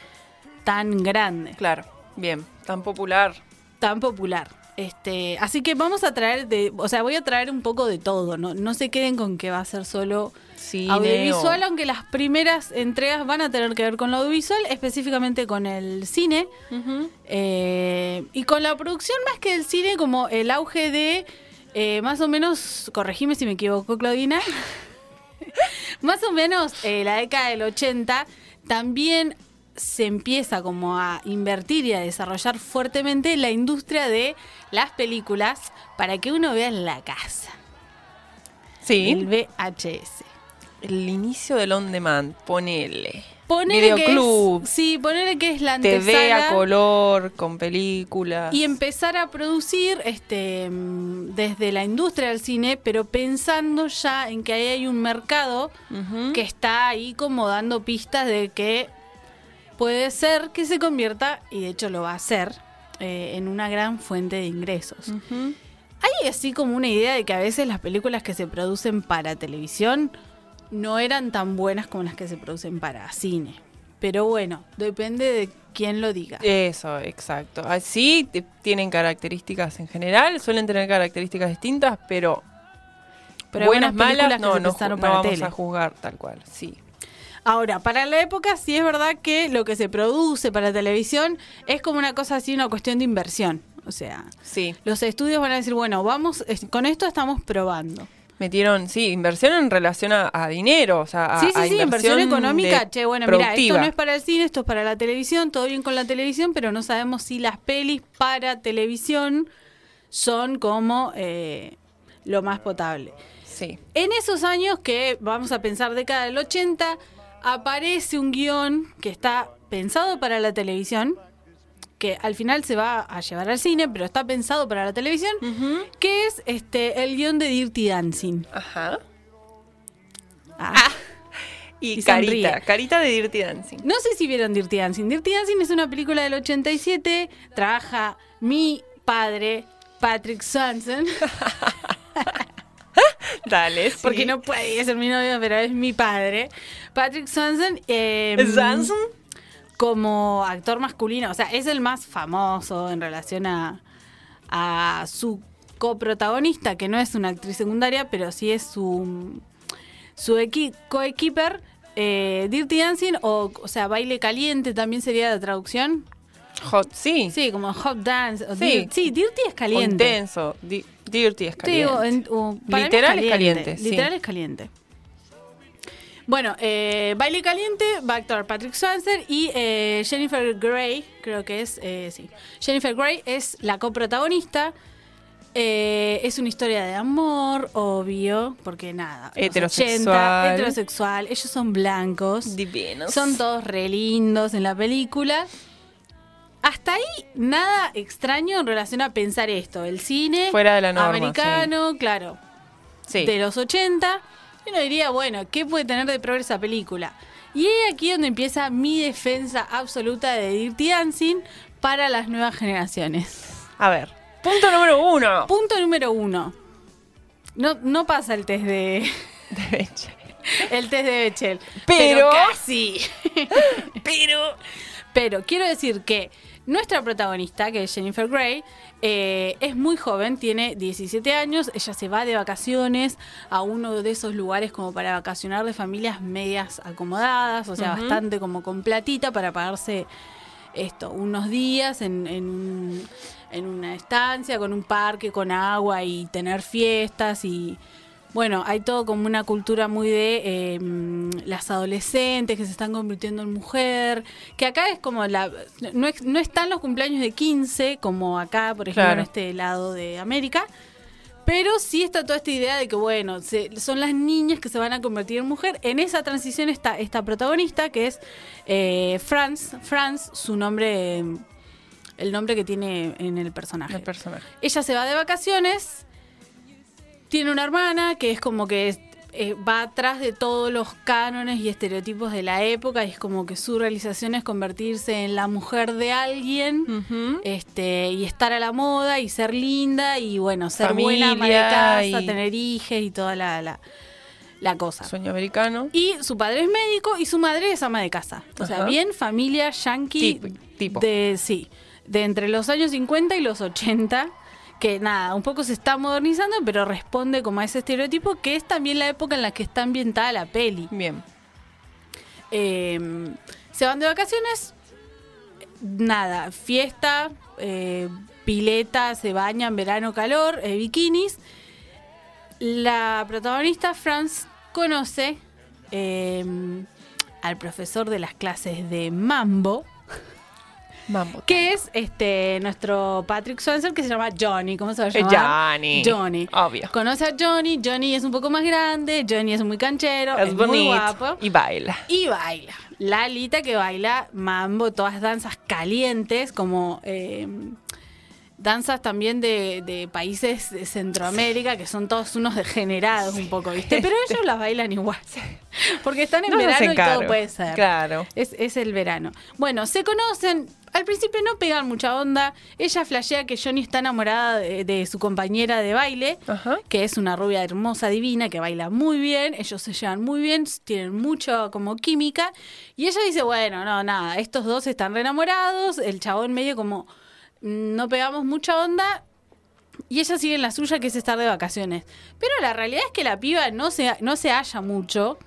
D: tan grande.
E: Claro, bien. Tan popular.
D: tan popular. Este, así que vamos a traer de, o sea, voy a traer un poco de todo, no, no se queden con que va a ser solo
E: Cine
D: audiovisual,
E: o-
D: aunque las primeras entregas van a tener que ver con lo audiovisual, específicamente con el cine eh, y con la producción más que el cine, como el auge de eh, más o menos, corregime si me equivoco, Claudina, más o menos eh, la década del 80 también se empieza como a invertir y a desarrollar fuertemente la industria de las películas para que uno vea en la casa.
E: Sí.
D: El VHS.
E: El inicio del on demand, ponele.
D: Ponele
E: Videoclub.
D: que es, sí, ponele que es la
E: TV a
D: antesala
E: color, con películas.
D: y empezar a producir este mm, desde la industria del cine, pero pensando ya en que ahí hay un mercado que está ahí como dando pistas de que puede ser que se convierta, y de hecho lo va a hacer, eh, en una gran fuente de ingresos. Hay así como una idea de que a veces las películas que se producen para televisión no eran tan buenas como las que se producen para cine. Pero bueno, depende de quién lo diga.
E: Eso, exacto. Así te- tienen características en general, suelen tener características distintas, pero,
D: Pero
E: buenas, malas, no, no, no vamos
D: tele.
E: a juzgar tal cual, sí.
D: Ahora, para la época sí es verdad que lo que se produce para televisión es como una cosa así, una cuestión de inversión. O sea,
E: Sí,
D: los estudios van a decir, bueno, vamos, con esto estamos probando.
E: metieron, sí, inversión en relación a, a dinero, o sea, a,
D: sí, sí,
E: a
D: inversión económica. Che, bueno, mira, esto no es para el cine, esto es para la televisión, todo bien con la televisión, pero no sabemos si las pelis para televisión son como eh, lo más potable.
E: Sí,
D: En esos años que vamos a pensar década del 80, aparece un guion que está pensado para la televisión, que al final se va a llevar al cine, pero está pensado para la televisión, que es este el guion de Dirty Dancing.
E: ajá.
D: Ah.
E: Y,
D: Y
E: Carita,
D: sonríe.
E: Carita de Dirty Dancing.
D: No sé si vieron Dirty Dancing. Dirty Dancing es una película del 87, trabaja mi padre, Patrick Swanson,
E: Dale, sí.
D: porque no puede ser mi novio, pero es mi padre. Patrick Swanson. eh,
E: ¿Swanson?
D: como actor masculino, o sea, es el más famoso en relación a, a su coprotagonista, que no es una actriz secundaria, pero sí es su, su equi- coequiper, eh, Dirty Dancing, o, o sea, baile caliente también sería la traducción.
E: Hot, sí.
D: Sí, como hot dance. o
E: Sí.
D: dir- sí, Dirty es caliente.
E: intenso. Di- dirty es caliente.
D: en- para mí
E: Literal es caliente.
D: Literal es caliente. Bueno, eh, Baile Caliente va a actuar Patrick Swanson y eh, Jennifer Grey, creo que es, eh, sí. Jennifer Grey es la coprotagonista. Eh, es una historia de amor, obvio, porque nada. los
E: Heterosexual.
D: 80, heterosexual. Ellos son blancos.
E: Divinos.
D: Son todos re lindos en la película. Hasta ahí nada extraño en relación a pensar esto. El cine
E: Fuera de la norma,
D: americano, claro,
E: Sí.
D: de los 80. Y uno diría, bueno, ¿qué puede tener de pro esa película? Y es aquí donde empieza mi defensa absoluta de Dirty Dancing para las nuevas generaciones.
E: A ver. Punto número uno.
D: Punto número uno. No, no pasa el test de.
E: De Bechdel.
D: El test de Bechel.
E: Pero-
D: casi.
E: Pero.
D: Pero quiero decir que nuestra protagonista, que es Jennifer Grey, eh, es muy joven, tiene 17 años, ella se va de vacaciones a uno de esos lugares como para vacacionar de familias medias acomodadas, o sea, bastante como con platita para pagarse esto, unos días en, en, en una estancia, con un parque, con agua y tener fiestas y... Bueno, hay todo como una cultura muy de eh, mm, las adolescentes que se están convirtiendo en mujer, que acá es como la... No, no están los cumpleaños de 15 como acá, por ejemplo,
E: Claro.
D: en este lado de América, pero sí está toda esta idea de que, bueno, se- son las niñas que se van a convertir en mujer. En esa transición está esta protagonista, que es eh, Franz. Franz, su nombre, el nombre que tiene en el personaje.
E: El personaje.
D: Ella se va de vacaciones, tiene una hermana que es como que eh, va atrás de todos los cánones y estereotipos de la época y es como que su realización es convertirse en la mujer de alguien este y estar a la moda y ser linda y bueno, ser buena ama de casa,
E: y-
D: tener hijos y toda la, la, la cosa.
E: Sueño americano.
D: Y su padre es médico y su madre es ama de casa. O sea, bien familia yankee
E: Tipo- tipo.
D: de sí, de entre los años 50 y los 80, que nada, un poco se está modernizando, pero responde como a ese estereotipo que es también la época en la que está ambientada la peli.
E: Bien.
D: Eh, se van de vacaciones, nada, fiesta, eh, pileta, se bañan, verano, calor, eh, bikinis. La protagonista, Franz, conoce eh, al profesor de las clases de mambo,
E: Mambo.
D: que es este nuestro Patrick Swayze que se llama Johnny, ¿cómo se va a llamar?
E: Johnny.
D: Johnny.
E: Obvio.
D: Conoce a Johnny, Johnny es un poco más grande, Johnny es muy canchero,
E: Es
D: es, muy guapo
E: Y baila.
D: y baila. Lalita que baila mambo, todas danzas calientes, como eh, danzas también de, de países de Centroamérica, que son todos unos degenerados un poco, ¿viste? Pero ellos las bailan igual. Porque están en
E: No
D: verano y todo puede ser.
E: Claro.
D: Es, es el verano. Bueno, se conocen. Al principio no pegan mucha onda. Ella flashea que Johnny está enamorada de, de su compañera de baile,
E: Ajá.
D: que es una rubia hermosa, divina, que baila muy bien. Ellos se llevan muy bien, tienen mucho como química. Y ella dice, bueno, no, nada, estos dos están re enamorados. El chabón medio como, no pegamos mucha onda. Y ella sigue en la suya, que es estar de vacaciones. Pero la realidad es que la piba no se, no se halla mucho.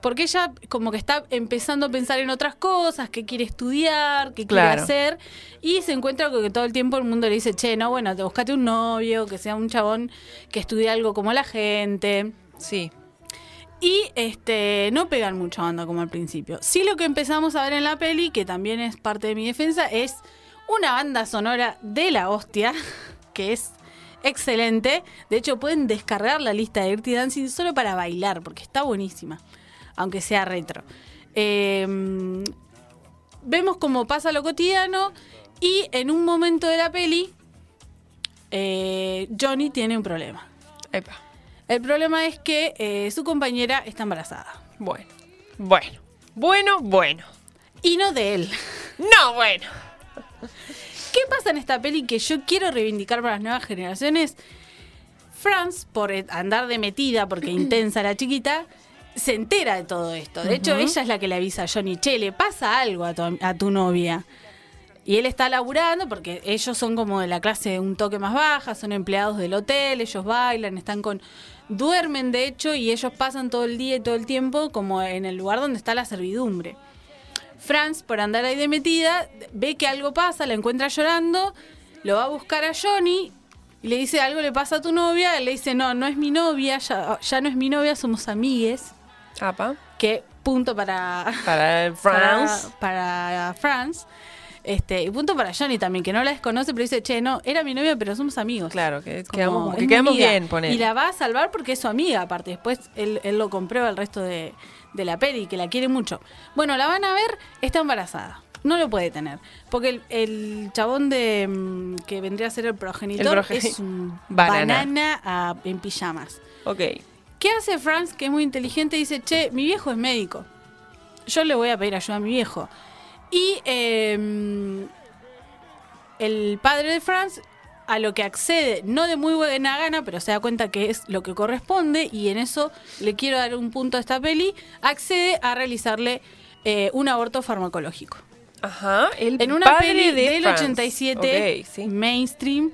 D: Porque ella como que está empezando a pensar en otras cosas, qué quiere estudiar, qué
E: Claro.
D: quiere hacer, y se encuentra con que todo el tiempo el mundo le dice, che, no, bueno, te buscate un novio, que sea un chabón que estudie algo como la gente.
E: Sí.
D: Y este no pegan mucha onda como al principio. Sí lo que empezamos a ver en la peli, que también es parte de mi defensa, es una banda sonora de la hostia, que es excelente. De hecho, pueden descargar la lista de Dirty Dancing solo para bailar, porque está buenísima, aunque sea retro. Eh, vemos cómo pasa lo cotidiano y en un momento de la peli, eh, Johnny tiene un problema.
E: Epa.
D: El problema es que eh, su compañera está embarazada.
E: Bueno. Bueno. Bueno, bueno.
D: Y no de él.
E: No, bueno.
D: ¿Qué pasa en esta peli que yo quiero reivindicar para las nuevas generaciones? Franz, por andar de metida, porque intensa la chiquita, se entera de todo esto. De hecho, ella es la que le avisa a Johnny, che, le pasa algo a tu, a tu novia. Y él está laburando porque ellos son como de la clase un toque más baja, son empleados del hotel, ellos bailan, están con... Duermen, de hecho, y ellos pasan todo el día y todo el tiempo como en el lugar donde está la servidumbre. Franz, por andar ahí de metida, ve que algo pasa, la encuentra llorando, lo va a buscar a Johnny y le dice, algo le pasa a tu novia. Él le dice, no, no es mi novia, ya, ya no es mi novia, somos amigues.
E: Apa.
D: Que punto para...
E: Para France.
D: Para, para Franz. Este, y punto para Johnny también, que no la desconoce, pero dice, che, no, era mi novia, pero somos amigos.
E: Claro, que
D: Como,
E: quedamos, que bien, poner.
D: Y la va a salvar porque es su amiga, aparte. Después él, él lo comprueba el resto de, de la peli, que la quiere mucho. Bueno, la van a ver, está embarazada. No lo puede tener. Porque el, el chabón de mm, que vendría a ser el progenitor
E: El
D: es un
E: Banana.
D: banana, a- en pijamas.
E: Ok.
D: ¿Qué hace Franz, que es muy inteligente? Dice, che, mi viejo es médico. Yo le voy a pedir ayuda a mi viejo. Y eh, el padre de Franz, a lo que accede, no de muy buena gana, pero se da cuenta que es lo que corresponde, y en eso le quiero dar un punto a esta peli, accede a realizarle eh, un aborto farmacológico.
E: Ajá. El
D: En una
E: padre
D: peli
E: de
D: del
E: France.
D: 87,
E: Ok, sí.
D: mainstream,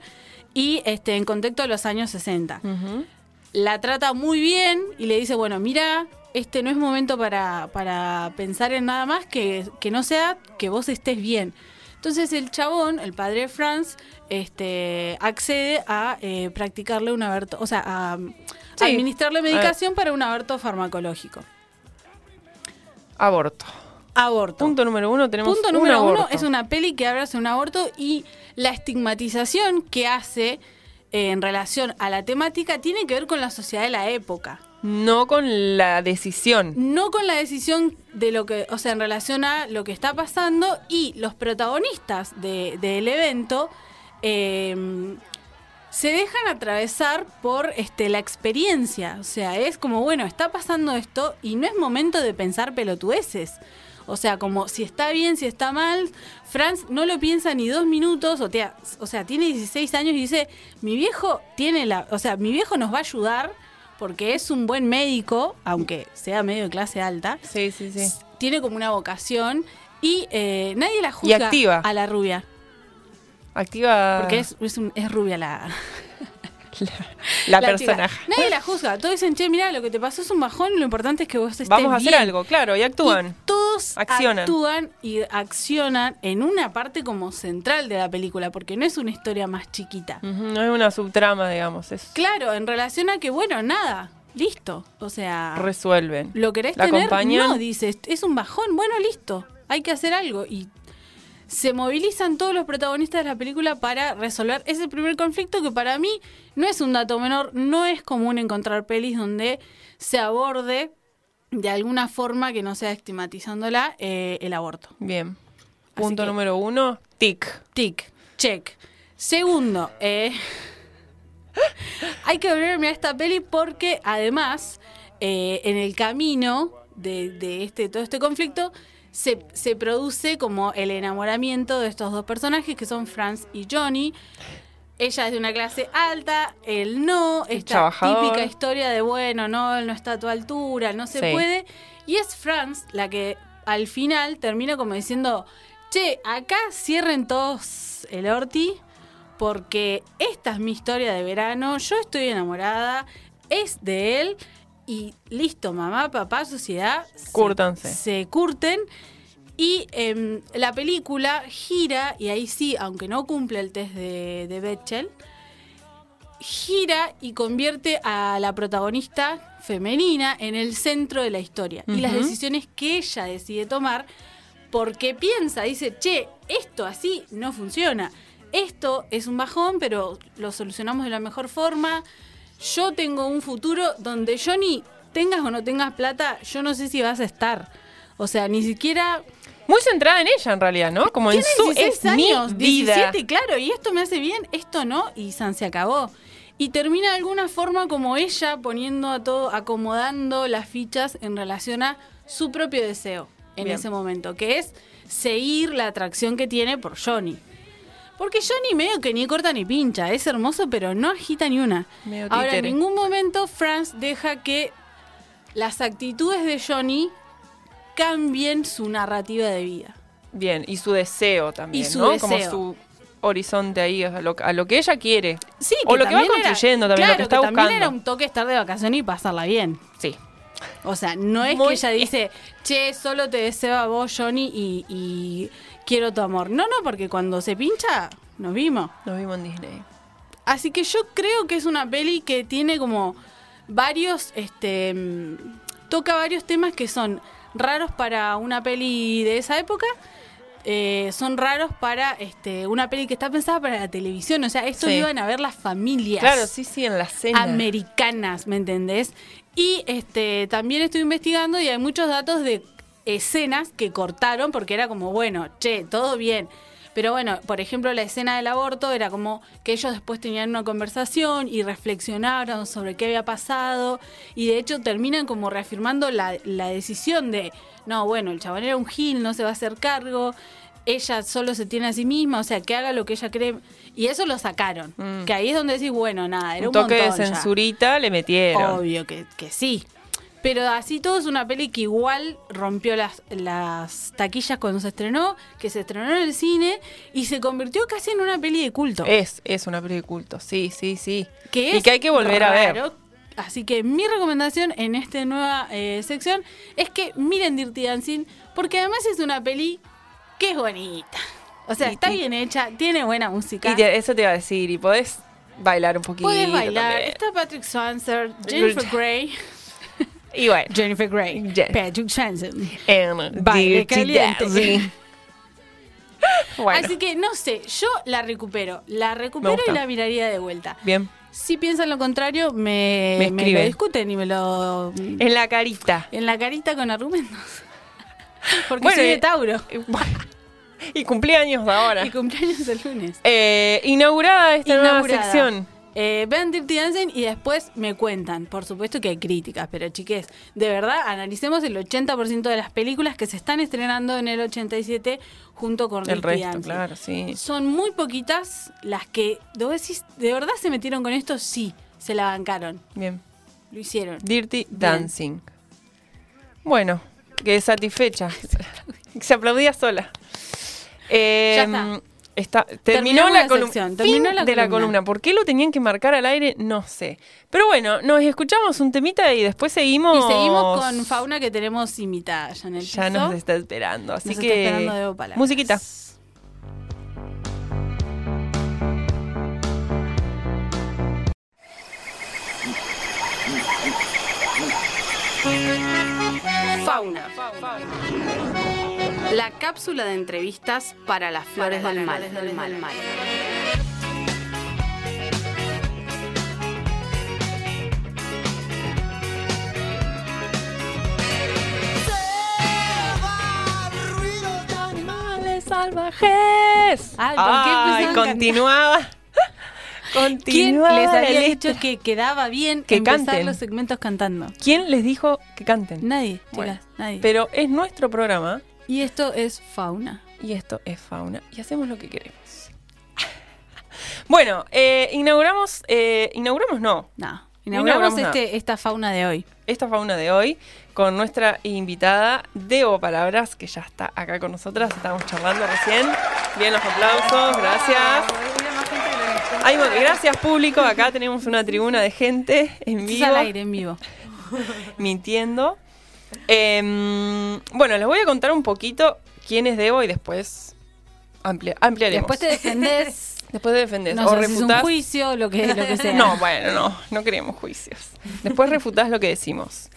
D: y este, en contexto de los años 60
E: Ujú.
D: la trata muy bien y le dice, bueno, mira, este no es momento para, para pensar en nada más que, que no sea que vos estés bien. Entonces el chabón, el padre de Franz, este, accede a eh, practicarle un aborto, o sea, a,
E: Sí.
D: administrarle medicación para un aborto farmacológico.
E: Aborto.
D: Aborto.
E: Punto número uno, tenemos
D: Punto
E: un
D: número uno es una peli que habla sobre un aborto y la estigmatización que hace eh, en relación a la temática tiene que ver con la sociedad de la época.
E: No con la decisión.
D: No con la decisión de lo que, o sea, en relación a lo que está pasando y los protagonistas de- del evento eh, se dejan atravesar por este, la experiencia. O sea, es como, bueno, está pasando esto y no es momento de pensar pelotudeces. O sea, como si está bien, si está mal. Franz no lo piensa ni dos minutos. O, sea, o sea, tiene 16 años y dice, mi viejo tiene la... O sea, mi viejo nos va a ayudar porque es un buen médico, aunque sea medio de clase alta.
E: Sí, sí, sí.
D: Tiene como una vocación y eh, nadie la juzga
E: activa.
D: a la rubia.
E: Activa
D: Porque es, es, un- es rubia la,
E: la,
D: la
E: persona.
D: chica. Nadie la juzga. Todos dicen, che, mira, lo que te pasó es un bajón y lo importante es que vos estés
E: Vamos a hacer
D: bien".
E: algo, claro, y actúan.
D: Y todos
E: Accionan.
D: actúan y accionan en una parte como central de la película, porque no es una historia más chiquita.
E: No es una subtrama, digamos. Es...
D: Claro, en relación a que, bueno, nada, listo. O sea,
E: Resuelven.
D: ¿lo querés
E: la
D: tener?
E: acompañan.
D: No, dices, es un bajón. Bueno, listo. Hay que hacer algo. Y se movilizan todos los protagonistas de la película para resolver ese primer conflicto que para mí no es un dato menor. No es común encontrar pelis donde se aborde de alguna forma que no sea estigmatizándola eh, el aborto.
E: Bien. Punto
D: que-
E: número uno, tic.
D: Tic, check. Segundo, eh, hay que volver a mirar esta peli porque además, eh, en el camino de, de este, todo este conflicto, se, se produce como el enamoramiento de estos dos personajes que son Franz y Johnny. Ella es de una clase alta, él no, esta
E: trabajador.
D: típica historia de bueno, no, él no está a tu altura, no se
E: Sí.
D: puede. Y es Franz la que al final termina como diciendo, che, acá cierren todos el orti porque esta es mi historia de verano, yo estoy enamorada, es de él y listo, mamá, papá, sociedad, se-
E: Cúrtanse.
D: se curten. Y em, la película gira, y ahí sí, aunque no cumple el test de, de Bechdel, gira y convierte a la protagonista femenina en el centro de la historia. Y las decisiones que ella decide tomar, porque piensa, dice, che, esto así no funciona. Esto es un bajón, pero lo solucionamos de la mejor forma. Yo tengo un futuro donde Johnny, tengas o no tengas plata, yo no sé si vas a estar. O sea, ni siquiera
E: Muy centrada en ella, en realidad, ¿no? Como en su
D: 16
E: es
D: años,
E: mi vida.
D: 17, claro, y esto me hace bien, esto no, y San se acabó. Y termina de alguna forma como ella poniendo a todo, acomodando las fichas en relación a su propio deseo en
E: Bien.
D: ese momento, que es seguir la atracción que tiene por Johnny. Porque Johnny medio que ni corta ni pincha, es hermoso, pero no agita ni una. Ahora, en ningún momento Franz deja que las actitudes de Johnny cambien su narrativa de vida.
E: Bien, y su deseo también,
D: Y su
E: ¿no? Como su horizonte ahí, a lo, a lo que ella quiere.
D: Sí,
E: o lo que va
D: también era-
E: construyendo también, lo que está
D: también
E: buscando.
D: era un toque estar de vacaciones y pasarla bien.
E: Sí.
D: O sea, no es
E: Muy-
D: que ella dice, che, solo te deseo a vos, Johnny, y, y quiero tu amor. No, no, porque cuando se pincha, nos vimos.
E: Nos vimos en Disney.
D: Así que yo creo que es una peli que tiene como varios, este, mm, toca varios temas que son raros para una peli de esa época. eh, son raros para este, una peli que está pensada para la televisión. O sea, esto
E: Sí.
D: iban a ver las familias
E: Claro, sí, sí, en la cena.
D: americanas, ¿me entendés? Y este también estoy investigando y hay muchos datos de escenas que cortaron porque era como, bueno, che, todo bien. Pero bueno, por ejemplo, la escena del aborto era como que ellos después tenían una conversación y reflexionaron sobre qué había pasado y de hecho terminan como reafirmando la, la decisión de, no, bueno, el chabón era un gil, no se va a hacer cargo, ella solo se tiene a sí misma, o sea, que haga lo que ella cree. Y eso lo sacaron.
E: Mm.
D: Que ahí es donde decís, bueno, nada, era
E: un
D: un,
E: toque de
D: montón ya.
E: censurita le metieron.
D: Obvio que, que sí. Pero así todo es una peli que igual rompió las, las taquillas cuando se estrenó, que se estrenó en el cine y se convirtió casi en una peli de culto.
E: Es, es una peli de culto, sí, sí, sí.
D: que
E: y
D: es
E: que hay que volver a ver.
D: Así que mi recomendación en esta nueva eh, sección es que miren Dirty Dancing, porque además es una peli que es bonita. O sea,
E: Y-
D: está
E: y-
D: bien hecha, tiene buena música.
E: Y te- eso te iba a decir, y podés bailar un poquito.
D: Puedes bailar.
E: también.
D: Está Patrick Swanser, Jennifer Grey.
E: Y bueno,
D: Jennifer Grey.
E: Jen-
D: Patrick Swanson.
E: en
D: Baile caliente.
E: Dancing. bueno,
D: Así que no sé, yo la recupero. La recupero y la miraría de vuelta.
E: bien.
D: Si piensan lo contrario, me,
E: Me
D: lo discuten y me lo.
E: En la carita.
D: en la carita con argumentos. Porque
E: Bueno,
D: soy de Tauro.
E: Y cumpleaños ahora.
D: Y cumpleaños el lunes.
E: Eh, inaugurada esta nueva sección.
D: Eh, vean Dirty Dancing y después me cuentan. Por supuesto que hay críticas, pero chiques, de verdad, analicemos el 80% de las películas que se están estrenando en el 87 junto con
E: El
D: Dirty
E: resto,
D: Dancing.
E: claro, sí.
D: Son muy poquitas las que, ¿de vos decís, ¿de verdad se metieron con esto? Sí, se la bancaron.
E: Bien.
D: Lo hicieron.
E: Dirty Dancing. Bueno, que satisfecha. Se aplaudía sola. Eh,
D: Ya está.
E: Está- terminó la
D: la
E: columna.
D: terminó la
E: de la
D: columna.
E: ¿Por qué lo tenían que marcar al aire? No sé. Pero bueno, nos escuchamos un temita y después seguimos.
D: Y seguimos con Fauna que tenemos invitada ya en el
E: Ya
D: piso.
E: nos está esperando. Así
D: Nos
E: que.
D: está esperando Palabras.
E: musiquita.
F: Fauna. La cápsula de entrevistas para las flores del mal.
E: Animales salvajes.
D: Ay, ¿por qué
E: Ay,
D: empezaron a
E: continuaba.
D: ¿Quién
E: Continuaba
D: les había dicho que quedaba bien
E: Que
D: empezar
E: canten.
D: los segmentos cantando?
E: ¿Quién les dijo que canten?
D: Nadie,
E: Bueno,
D: chicas, nadie.
E: Pero es nuestro programa
D: Y esto es fauna.
E: y esto es fauna y hacemos lo que queremos. Bueno, eh, inauguramos, eh, inauguramos no,
D: No.
E: inauguramos
D: Inauguramos este, esta fauna de hoy.
E: esta fauna de hoy con nuestra invitada Debo Palabras, que ya está acá con nosotras, estábamos charlando recién. Bien los aplausos, gracias. Ay, bueno, gracias público, acá tenemos una tribuna de gente en vivo.
D: al aire, en vivo.
E: mintiendo. Em, bueno, les voy a contar un poquito quién es Debo y después amplia- ampliaremos.
D: Después te defendés.
E: Después de defender
D: No
E: o
D: un juicio, lo que, lo que sea.
E: No, bueno, no, no queremos juicios. Después refutás lo que decimos.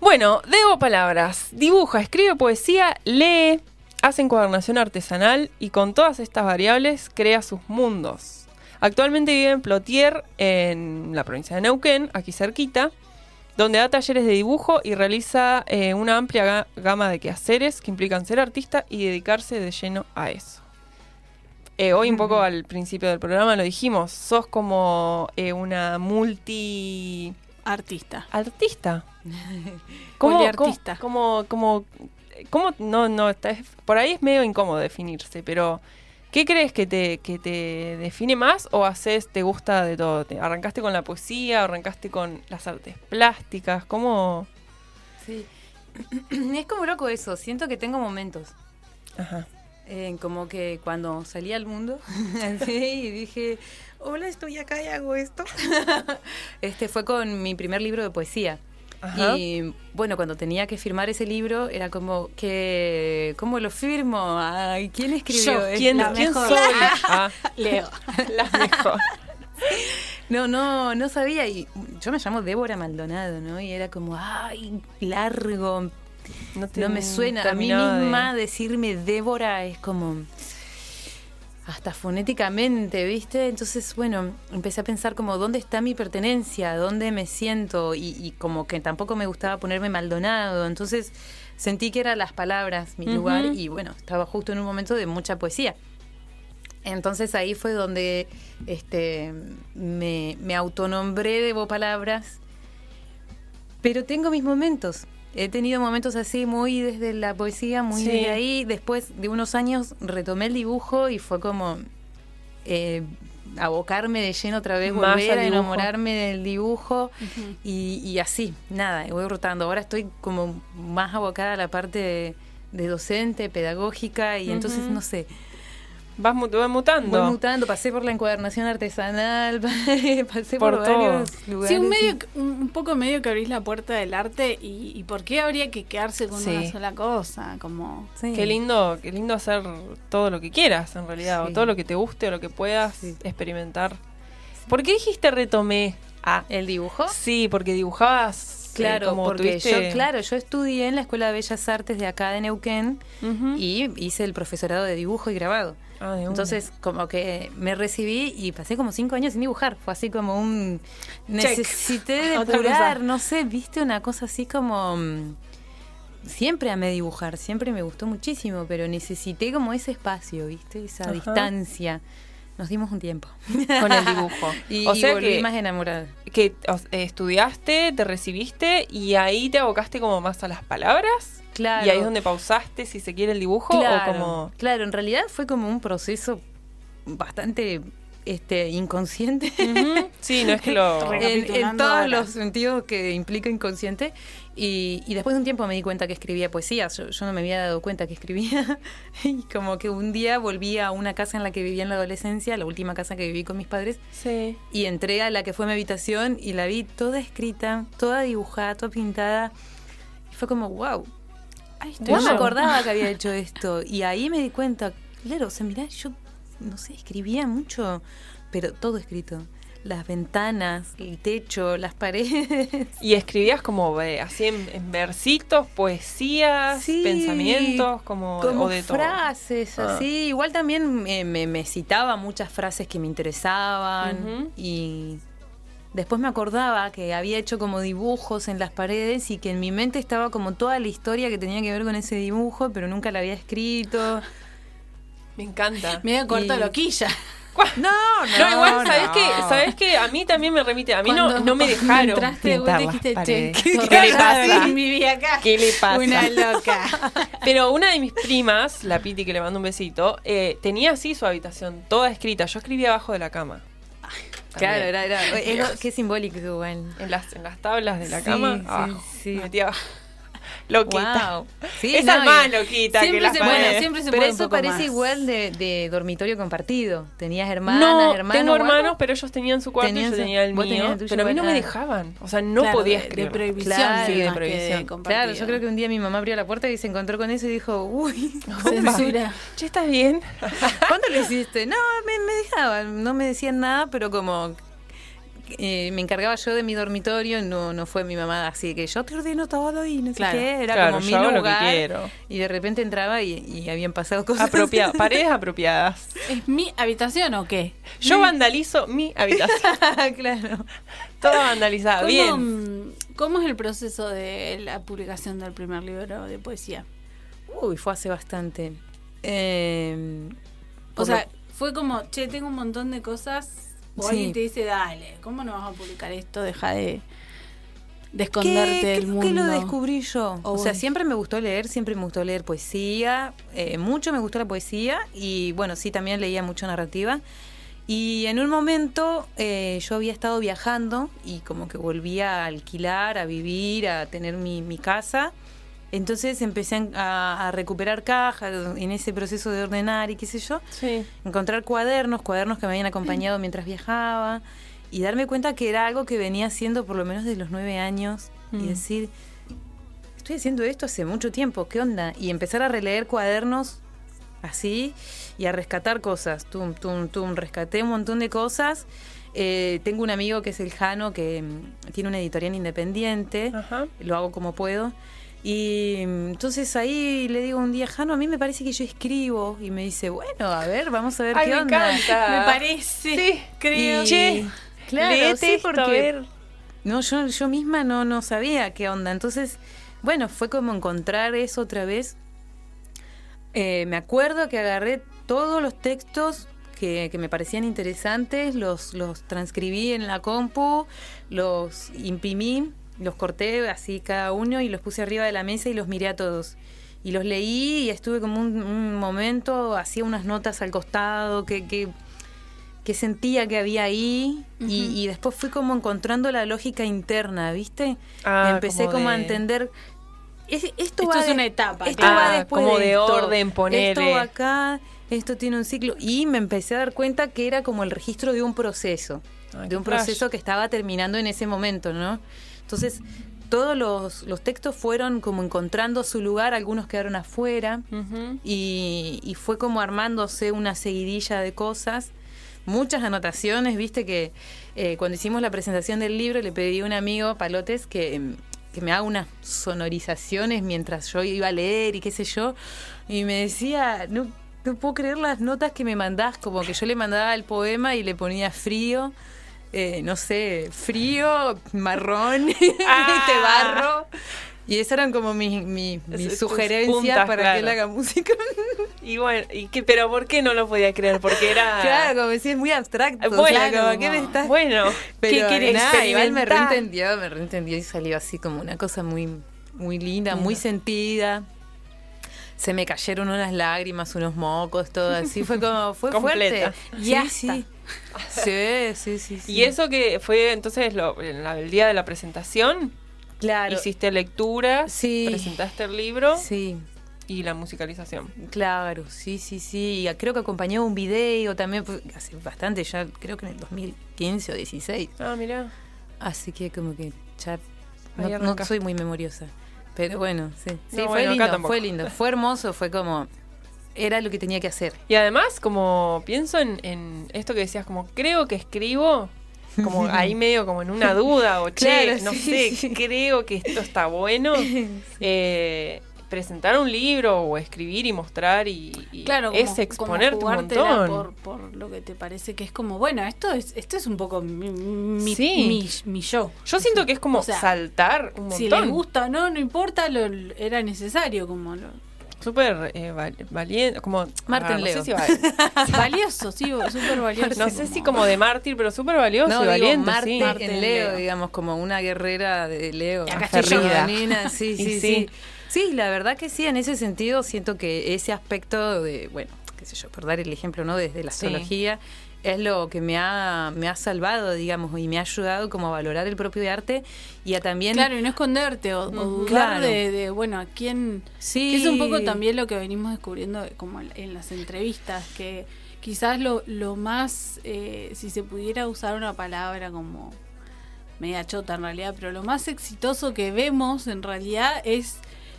E: Bueno, Debo Palabras. Dibuja, escribe poesía, lee, hace encuadernación artesanal y con todas estas variables crea sus mundos. Actualmente vive en Plotier, en la provincia de Neuquén, aquí cerquita, donde da talleres de dibujo y realiza eh, una amplia ga- gama de quehaceres que implican ser artista y dedicarse de lleno a eso. Eh, hoy un poco al principio del programa lo dijimos, sos como eh, una multi
D: Artista.
E: artista.
D: Poliartista.
E: Como, como, como, no, no, está- es- por ahí es medio incómodo definirse, pero ¿qué crees que te, que te define más o haces, te gusta de todo? ¿Te ¿Arrancaste con la poesía, arrancaste con las artes plásticas? ¿Cómo?
J: Sí. es como loco eso. Siento que tengo momentos.
E: Ajá.
J: Eh, como que cuando salí al mundo así, y dije, hola, estoy acá y hago esto. este fue con mi primer libro de poesía.
E: Ajá.
J: Y bueno, cuando tenía que firmar ese libro, era como que, ¿cómo lo firmo? Ay, ¿quién escribió
D: Yo?
E: ¿Quién,
D: la
E: ¿quién
D: mejor.
E: soy? Ah,
D: Leo.
E: la mejor.
J: No, no, no sabía. Y yo me llamo Débora Maldonado, ¿no? Y era como, ay, largo.
E: No,
J: me suena. A mí
E: de-
J: misma decirme Débora es como. Hasta fonéticamente, ¿viste? Entonces, bueno, empecé a pensar como dónde está mi pertenencia, dónde me siento y, y como que tampoco me gustaba ponerme Maldonado. Entonces sentí que eran las palabras mi lugar y bueno, estaba justo en un momento de mucha poesía. Entonces ahí fue donde este, me, me autonombré Debo Palabras. Pero tengo mis momentos. He tenido momentos así muy desde la poesía, muy
E: Sí.
J: desde ahí. Después de unos años retomé el dibujo y fue como eh, abocarme de lleno otra vez,
E: Más
J: volver a enamorarme del dibujo y, y así, nada, voy rotando. Ahora estoy como más abocada a la parte de, de docente, pedagógica y entonces, no sé,
E: Vas, vas mutando.
J: Voy mutando, pasé por la encuadernación artesanal, pasé
E: Por
J: por,
E: todo.
J: varios lugares.
D: Sí, un, medio, un poco medio que abrís la puerta del arte y, y por qué habría que quedarse con
E: Sí.
D: una sola cosa, como
J: Sí.
E: Qué lindo, qué lindo hacer todo lo que quieras en realidad, o todo lo que te guste o lo que puedas
J: Sí.
E: experimentar. ¿Por qué dijiste retomé? Ah,
J: ¿El dibujo?
E: sí, porque dibujabas. eh,
J: Claro,
E: como
J: porque
E: tuviste-
J: yo, claro, yo estudié en la Escuela de Bellas Artes de acá de Neuquén y hice el profesorado de dibujo y grabado.
E: Ah.
J: Entonces, como que me recibí y pasé como cinco años sin dibujar. Fue así como un... Necesité
D: Otra
J: depurar, no sé, viste una cosa así como... mm, Siempre amé dibujar, siempre me gustó muchísimo, pero necesité como ese espacio, viste, esa
E: Ajá.
J: distancia. Nos dimos un tiempo.
E: con el dibujo.
J: y,
E: o
J: y
E: sea
J: volví
E: que,
J: más enamorada.
E: que o sea, estudiaste, te recibiste y ahí te abocaste como más a las palabras.
J: Claro.
E: Y ahí es donde pausaste, si se quiere, el dibujo
J: claro,
E: o como.
J: claro, en realidad fue como un proceso bastante este inconsciente.
E: Ujú. Sí, no es que lo.
J: en, en todos
D: ahora.
J: los sentidos que implica inconsciente. Y, y después de un tiempo me di cuenta que escribía poesía. Yo, yo no me había dado cuenta que escribía. y como que un día volví a una casa en la que vivía en la adolescencia, la última casa que viví con mis padres.
E: Sí.
J: Y entré a la que fue mi habitación y la vi toda escrita, toda dibujada, toda pintada. Y fue como, wow. No me acordaba que había hecho esto. Y ahí me di cuenta, claro, o sea, mirá, yo no sé, escribía mucho, pero todo escrito. las ventanas, el techo, las paredes.
E: Y escribías como eh, así en, en versitos, poesías,
J: Sí,
E: pensamientos, como,
J: como
E: o de todo.
J: frases
E: Ah.
J: así. Igual también me, me- me citaba muchas frases que me interesaban y después me acordaba que había hecho como dibujos en las paredes y que en mi mente estaba como toda la historia que tenía que ver con ese dibujo, pero nunca la había escrito.
E: Me encanta.
D: Medio corta
J: Y-
D: loquilla.
J: No, no,
E: No, igual, ¿sabés
J: no.
E: qué? ¿Sabés qué? A mí también me remite. A mí no,
D: Cuando-
E: no me dejaron.
D: entraste, vos dijiste, che, qué
E: ¿Qué le pasa?
D: viví acá.
E: ¿Qué le pasa?
D: Una loca.
E: Pero una de mis primas, la Piti, que le mando un besito, eh, tenía así su habitación, toda escrita. Yo escribía abajo de la cama.
J: Claro, era, era, es- qué simbólico igual.
E: En las, en las tablas de la
J: Sí,
E: cama,
J: sí.
E: Metía abajo. Loquita.
J: Wow. Sí,
E: Esa
J: no,
E: es más loquita
D: siempre
E: que las
D: se puede, siempre se
J: Pero
D: puede
J: eso parece
D: más.
J: igual de, de dormitorio compartido. Tenías hermanas,
E: no,
J: hermanos.
E: tengo hermanos, pero ellos tenían su cuarto y yo tenía el mío. pero a mí no me dejaban. O sea, no
D: Claro,
E: podía
D: de-
E: escribir.
D: De prohibición,
J: Claro,
D: sí,
E: de prohibición.
J: Claro, yo creo que un día mi mamá abrió la puerta y se encontró con eso y dijo, uy,
D: Censura.
E: Che, ¿estás bien?
J: ¿cuándo lo hiciste? No, me, me dejaban, no me decían nada, pero como eh, me encargaba yo de mi dormitorio, no, no fue mi mamá así que yo te ordeno todo y no sé
D: Claro.
J: qué, era
E: Claro,
J: como mi
E: hago lo que
J: lugar.
E: quiero.
J: Y de repente entraba y, y habían pasado cosas.
E: Apropiado. Paredes apropiadas.
D: ¿Es mi habitación o qué?
E: Yo vandalizo mi habitación.
J: claro.
E: Toda vandalizada.
D: ¿Cómo,
E: Bien.
D: ¿Cómo es el proceso de la publicación del primer libro de poesía?
J: Uy, fue hace bastante. Eh,
D: O sea,
J: lo-
D: fue como, che, tengo un montón de cosas. O
J: Sí.
D: alguien te dice, dale, ¿cómo no vas a publicar esto? Deja de, de esconderte
J: ¿Qué-
D: del mundo.
J: qué lo descubrí yo?
D: O
J: O, sea, siempre me gustó leer, siempre me gustó leer poesía, eh, mucho me gustó la poesía y bueno, sí, también leía mucho narrativa. Y en un momento eh, yo había estado viajando y como que volvía a alquilar, a vivir, a tener mi, mi casa. Entonces empecé a, a recuperar cajas en ese proceso de ordenar y qué sé yo
E: Sí.
J: encontrar cuadernos, cuadernos que me habían acompañado mientras viajaba y darme cuenta que era algo que venía haciendo por lo menos de los nueve años y
E: Mm.
J: decir, estoy haciendo esto hace mucho tiempo, ¿qué onda? Y empezar a releer cuadernos así y a rescatar cosas, tum, tum, tum, rescaté un montón de cosas. Eh, tengo un amigo que es el Jano, que mm, tiene una editorial independiente,
E: Ajá.
J: lo hago como puedo. Y mm, entonces ahí le digo un día, Jano, a mí me parece que yo escribo. Y me dice, bueno, a ver, vamos a ver
E: Ay,
J: qué
E: me
J: onda.
E: encanta.
D: Me parece,
E: Sí.
D: creo.
J: Y-
E: Che,
J: claro,
E: léete
J: sí,
E: esto, a
J: porque
E: ver.
J: no, yo, yo misma no, no sabía qué onda. Entonces, bueno, fue como encontrar eso otra vez. Eh, me acuerdo que agarré todos los textos que, que me parecían interesantes, los, los transcribí en la compu, los imprimí, los corté así cada uno y los puse arriba de la mesa y los miré a todos. Y los leí y estuve como un, un momento, hacía unas notas al costado, que, que, que sentía que había ahí y, y después fui como encontrando la lógica interna, ¿viste?
E: Ah,
J: Empecé
E: como
J: como, a
E: de-
J: entender. es- esto
D: Esto
J: va
D: es
J: de-
D: una etapa,
J: Esto
E: claro.
J: va después
E: como
J: de
E: de
J: esto,
E: orden, ponele.
J: Esto acá, esto tiene un ciclo. Y me empecé a dar cuenta que era como el registro de un proceso.
E: Ay,
J: de un
E: flash.
J: proceso que estaba terminando en ese momento, ¿no? Entonces, todos los, los textos fueron como encontrando su lugar, algunos quedaron afuera y, y fue como armándose una seguidilla de cosas, muchas anotaciones, viste que eh, cuando hicimos la presentación del libro le pedí a un amigo, Palotes, que, que me haga unas sonorizaciones mientras yo iba a leer y qué sé yo, y me decía, no, no puedo creer las notas que me mandás, como que yo le mandaba el poema y le ponía frío. Eh, no sé, frío, marrón,
E: Ah.
J: te barro. Y esas eran como mis,
E: Tus
J: sugerencias para
E: claro.
J: que él haga música.
E: Y bueno, y que, pero ¿por qué no lo podía creer? Porque era.
J: Claro, como decía, es muy abstracto.
E: Bueno,
J: o sea, como, ¿qué me estás...?
E: Bueno,
J: Pero
E: ¿qué
J: nada, igual me reentendió, me reentendió y salió así como una cosa muy, muy linda, muy sentida. Se me cayeron unas lágrimas, unos mocos, todo así. Fue como, fue
E: Completa.
J: fuerte.
D: Ya
J: Sí, sí. Sí, sí, sí, sí.
E: Y eso que fue entonces lo- el día de la presentación,
J: claro.
E: hiciste lecturas,
J: Sí.
E: presentaste el libro
J: Sí,
E: y la musicalización.
J: claro, sí, sí, sí. Y creo que acompañó un video también, pues, hace bastante, ya creo que en el 2015 o 16.
E: Ah, mira.
J: Así que como que ya no, no soy muy memoriosa. Pero bueno, sí. Sí,
E: No,
J: fue
E: bueno,
J: lindo, fue lindo. Fue hermoso, fue como... Era lo que tenía que hacer.
E: Y además, como pienso en, en esto que decías, como creo que escribo, como ahí medio como en una duda o che,
J: Claro,
E: no
J: sí,
E: sé,
J: sí.
E: creo que esto está bueno. eh, presentar un libro o escribir y mostrar y, y
D: Claro, como,
E: es exponerte
D: como
E: un montón.
D: Por, por lo que te parece que es como, bueno, esto es esto es un poco mi, mi,
E: Sí.
D: mi- mi yo.
E: Yo siento que es como
D: O sea,
E: saltar un montón.
D: Si les gusta o no, no importa, lo, era necesario, como lo-
E: Súper eh, val- valiente, como...
J: Marten
E: ah, no
J: Leo.
E: sé si va-
D: valioso, sí, súper valioso.
E: no sé si como de mártir, pero súper valioso
J: No,
E: y
J: digo,
E: valiente,
J: Marte
E: sí.
J: en Leo, digamos, como una guerrera de Leo.
D: Y acá estoy yo.
J: femenina, sí,
E: Y
J: sí,
E: sí.
J: sí. Sí, la verdad que sí, en ese sentido siento que ese aspecto de, bueno, qué sé yo, por dar el ejemplo, ¿no? Desde la
E: Sí.
J: astrología, es lo que me ha, me ha salvado, digamos, y me ha ayudado como a valorar el propio arte y a también...
D: Claro, y no esconderte o, o dudar
J: Claro.
D: de, de, bueno, a quién...
J: Sí.
D: Que es un poco también lo que venimos descubriendo como en- en las entrevistas, que quizás lo, lo más, eh, si se pudiera usar una palabra como media chota en realidad, pero lo más exitoso que vemos en realidad es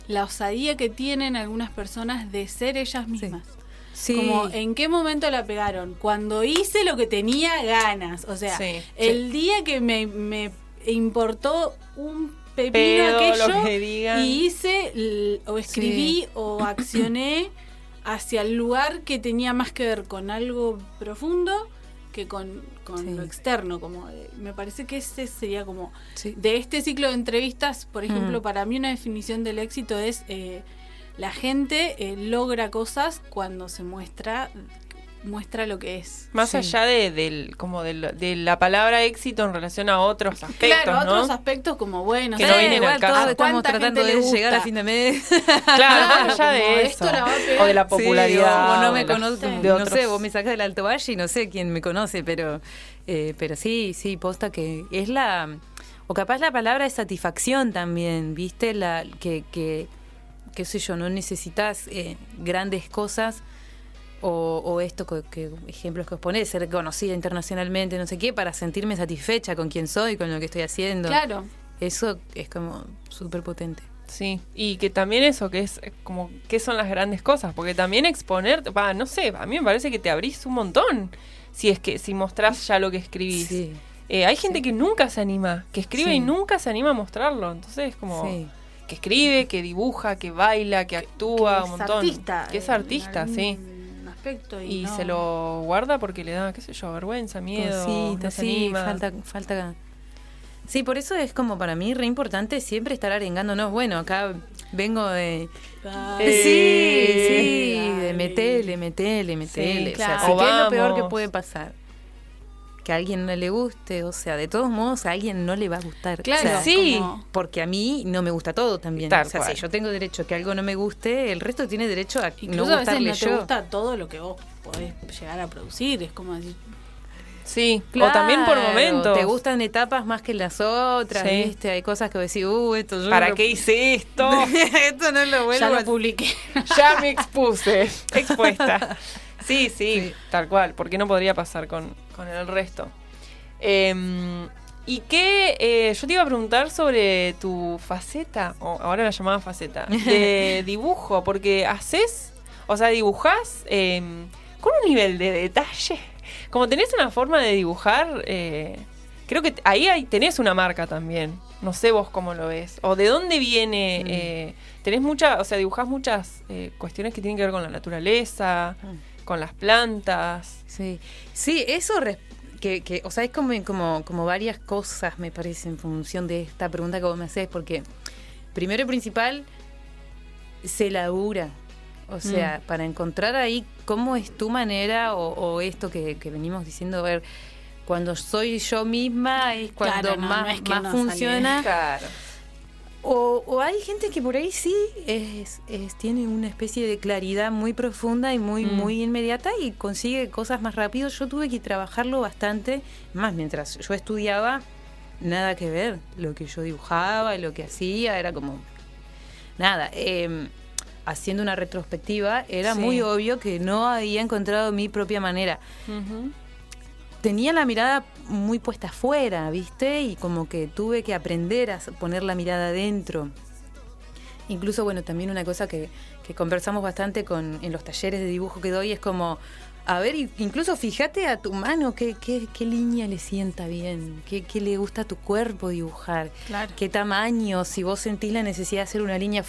D: la osadía que tienen algunas personas de ser ellas mismas.
J: Sí.
D: Como en qué momento la pegaron. Cuando hice lo que tenía ganas. O sea,
E: Sí,
D: el día que me, me importó un pepino
E: Pedo,
D: aquello
E: lo que
D: y hice o escribí o accioné hacia el lugar que tenía más que ver con algo profundo que con, con
J: Sí.
D: lo externo. Como de- me parece que ese sería como
J: Sí.
D: de este ciclo de entrevistas, por ejemplo,
J: Mm.
D: para mí una definición del éxito es eh, la gente eh, logra cosas cuando se muestra muestra lo que es.
E: Más
J: Sí.
E: allá de, del, como de, de la palabra éxito en relación a otros aspectos,
D: claro,
E: ¿no?
D: otros aspectos como bueno,
E: Que
D: sí,
E: no vienen
J: igual
E: al caso.
J: todos
D: ¿A
J: estamos tratando de
D: le
J: llegar a fin de mes.
E: Claro,
D: Claro,
E: más allá de eso. O de la popularidad.
J: Sí, o no me conozco,
D: Sí.
E: de
J: no sé, vos me sacás del Alto Valle y no sé quién me conoce, pero, eh, pero sí, sí, posta que es la, o capaz la palabra es satisfacción también, viste, la que, que qué sé yo, no necesitas eh, grandes cosas o, o esto que, que ejemplos que os ponés, ser reconocida internacionalmente, no sé qué, para sentirme satisfecha con quién soy, con lo que estoy haciendo.
D: Claro.
J: Eso es como súper potente.
E: Sí, y que también eso, que es eh, como, ¿qué son las grandes cosas? Porque también exponerte, va, no sé, a mí me parece que te abrís un montón si es que, si mostrás ya lo que escribís.
J: Sí.
E: Eh, hay gente que nunca se anima, que escribe
J: Sí.
E: y nunca se anima a mostrarlo, entonces es como
J: Sí.
E: que escribe, que dibuja, que baila, que actúa,
D: que
E: un
D: es
E: montón.
D: artista,
E: que es
D: en
E: artista, sí.
D: Y,
E: Y
D: no-
E: se lo guarda porque le da, qué sé yo, vergüenza, miedo, no
J: Cositas,
E: se
J: sí,
E: anima.
J: falta, falta. Sí, por eso es como para mí re importante siempre estar arengándonos. Bueno, acá vengo de.
D: Dale.
J: sí, sí, de metele, metele, metele. o sea,
D: claro.
J: sí, ¿qué es lo
E: O
J: peor que puede pasar? Que a alguien no le guste, o sea, de todos modos a alguien no le va a gustar.
D: Claro,
J: O sea,
E: sí.
D: como-
J: Porque a mí no me gusta todo también.
E: Tal
J: o sea,
E: cual.
J: si yo tengo derecho a que algo no me guste, el resto tiene derecho a
D: Incluso
J: no
D: a veces
J: gustarle
D: no te
J: yo.
D: gusta todo lo que vos podés llegar a producir. Es como decir,
E: Sí, o también por
J: Claro,
E: momentos.
J: Te gustan etapas más que las otras,
E: Sí.
J: ¿viste? Hay cosas que vos decís, uh, esto yo
E: ¿Para
J: no
E: qué hice esto?
J: esto no lo vuelvo
D: ya
J: a
D: lo publiqué.
E: ya me expuse, expuesta. Sí, sí, tal cual, porque no podría pasar con, con el resto. Eh, ¿Y qué? eh, yo te iba a preguntar sobre tu faceta, o ahora la llamaba faceta, de dibujo, porque haces, o sea, dibujás eh, con un nivel de detalle. Como tenés una forma de dibujar, eh, creo que ahí hay, tenés una marca también. No sé vos cómo lo ves. O de dónde viene.
J: Mm.
E: eh, tenés mucha, o sea, dibujás muchas eh, cuestiones que tienen que ver con la naturaleza,
J: Mm.
E: Con las plantas.
J: Sí, sí, eso res- que, que, o sea, es como, como, como varias cosas, me parece, en función de esta pregunta que vos me haces, porque primero y principal, se labura. O sea, para encontrar ahí cómo es tu manera o, o esto que, que venimos diciendo, a ver, cuando soy yo misma es cuando
D: Claro, no,
J: más,
D: no es que
J: más
D: no
J: funciona.
E: Claro.
J: O, o hay gente que por ahí sí es, es- tiene una especie de claridad muy profunda y muy,
E: Mm.
J: muy inmediata y consigue cosas más rápido. Yo tuve que trabajarlo bastante. Más mientras yo estudiaba, nada que ver. Lo que yo dibujaba y lo que hacía era como. Nada. em, haciendo una retrospectiva, era
E: Sí.
J: muy obvio que no había encontrado mi propia manera
E: Ujú.
J: Tenía la mirada muy puesta afuera, ¿viste? Y como que tuve que aprender a poner la mirada adentro. Incluso, bueno, también una cosa que, que conversamos bastante con, en los talleres de dibujo que doy, es como, a ver, incluso fíjate a tu mano qué, qué, qué línea le sienta bien, qué, qué le gusta a tu cuerpo dibujar,
D: Claro.
J: qué tamaño, si vos sentís la necesidad de hacer una línea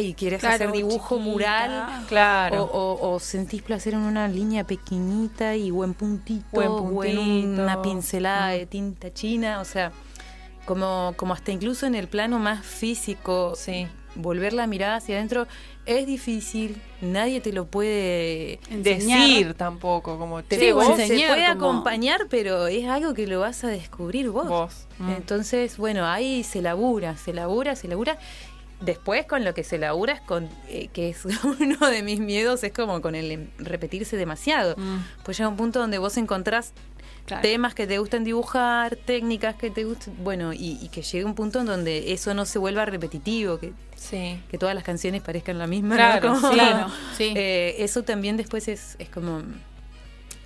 J: y quieres
D: Claro,
J: hacer dibujo
D: chiquita.
J: mural,
E: Claro.
J: o, o- o sentís placer en una línea pequeñita y buen puntito,
E: Buen
J: o en
E: puntito.
J: una pincelada de tinta china, o sea, como, como hasta incluso en el plano más físico,
E: Sí.
J: Volver la mirada hacia adentro es difícil, nadie te lo puede
D: Enseñar.
E: Decir tampoco, como
J: te
D: Sí,
J: vos se puede
D: como-
J: acompañar, pero es algo que lo vas a descubrir vos.
E: vos. Mm.
J: Entonces, bueno, ahí se labura, se labura, se labura. Después con lo que se labura es con, eh, que es uno de mis miedos, es como con el repetirse demasiado.
E: Mm.
J: Pues llega un punto donde vos encontrás
D: Claro.
J: temas que te gustan dibujar, técnicas que te gustan, bueno, y, y que llegue un punto en donde eso no se vuelva repetitivo, que,
E: Sí.
J: que todas las canciones parezcan la misma. ¿no?
E: Claro,
J: Como-
E: sí.
D: Claro, sí.
J: Eh, eso también después es, es como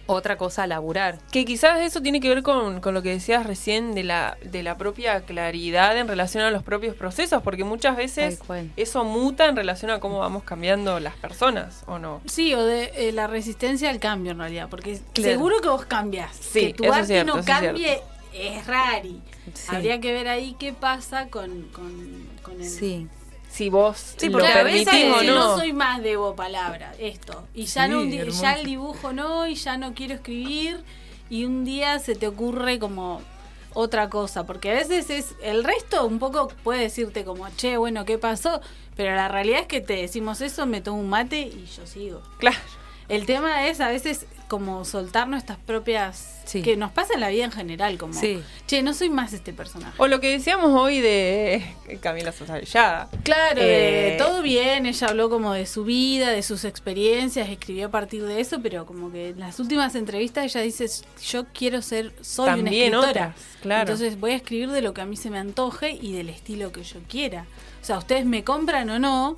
J: otra cosa a laburar.
E: Que quizás eso tiene que ver con, con lo que decías recién de la, de la propia claridad en relación a los propios procesos, porque muchas veces eso muta en relación a cómo vamos cambiando las personas, ¿o no?
D: Sí, o de eh, la resistencia al cambio en realidad, porque
J: Claro.
D: seguro que vos cambias.
E: Sí,
D: que tu arte
E: cierto,
D: no
E: eso es
D: cambie es rari.
J: Sí.
D: Habría que ver ahí qué pasa con, con, con el...
J: Sí.
E: Si vos
J: Sí,
E: lo
J: porque a
E: permitís
J: veces
E: o
D: si
E: no.
D: no soy más de palabra, esto. Y ya,
J: Sí,
D: no, ya el dibujo no, y ya no quiero escribir, y un día se te ocurre como otra cosa, porque a veces es el resto un poco puede decirte como, che, bueno, ¿qué pasó? Pero la realidad es que te decimos eso, me tomo un mate y yo sigo.
E: Claro.
D: El tema es a veces como soltar nuestras propias...
J: Sí.
D: Que nos pasa en la vida en general, como,
J: Sí.
D: che, no soy más este personaje.
E: O lo que decíamos hoy de Camila Sosa Villada.
D: Claro, de
E: Eh,
D: todo bien, ella habló como de su vida, de sus experiencias, escribió a partir de eso, pero como que en las últimas entrevistas ella dice, yo quiero ser, soy
E: También
D: una escritora.
E: otras, claro.
D: Entonces voy a escribir de lo que a mí se me antoje y del estilo que yo quiera. O sea, ustedes me compran o no,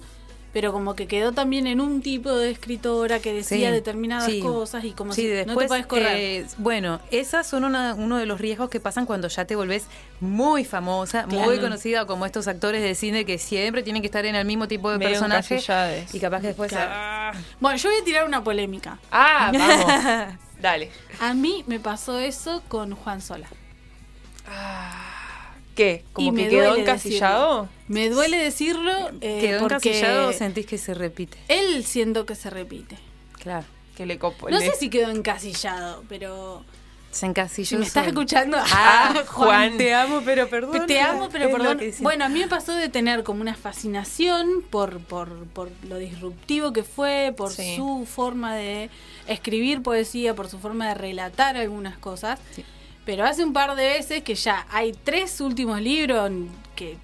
D: pero como que quedó también en un tipo de escritora que decía
J: Sí,
D: determinadas
J: sí.
D: cosas y como
J: Sí,
D: si
J: después,
D: no te puedes correr.
J: eh, bueno, esas son una- uno de los riesgos que pasan cuando ya te volvés muy famosa, muy conocida como estos actores de cine que siempre tienen que estar en el mismo tipo de
E: Medio
J: personaje y capaz que después
D: Claro.
J: ah,
D: Bueno, yo voy a tirar una polémica.
E: Ah, vamos. Dale.
D: A mí me pasó eso con Juan Sola.
E: ¿Qué? ¿Como que quedó encasillado?
D: decirlo. Me duele decirlo eh,
J: quedó
D: porque
J: encasillado o sentís que se repite.
D: él siento que se repite.
J: Claro.
E: Que le copo.
D: No
E: le-
D: sé si quedó encasillado, pero
J: Se encasilló.
D: si me estás escuchando,
E: Ah, Juan.
J: Te amo, pero perdón.
D: te amo, pero perdón. Bueno, a mí me pasó de tener como una fascinación por, por, por lo disruptivo que fue, por
E: Sí.
D: su forma de escribir poesía, por su forma de relatar algunas cosas.
J: Sí.
D: Pero hace un par de veces que ya hay tres últimos libros que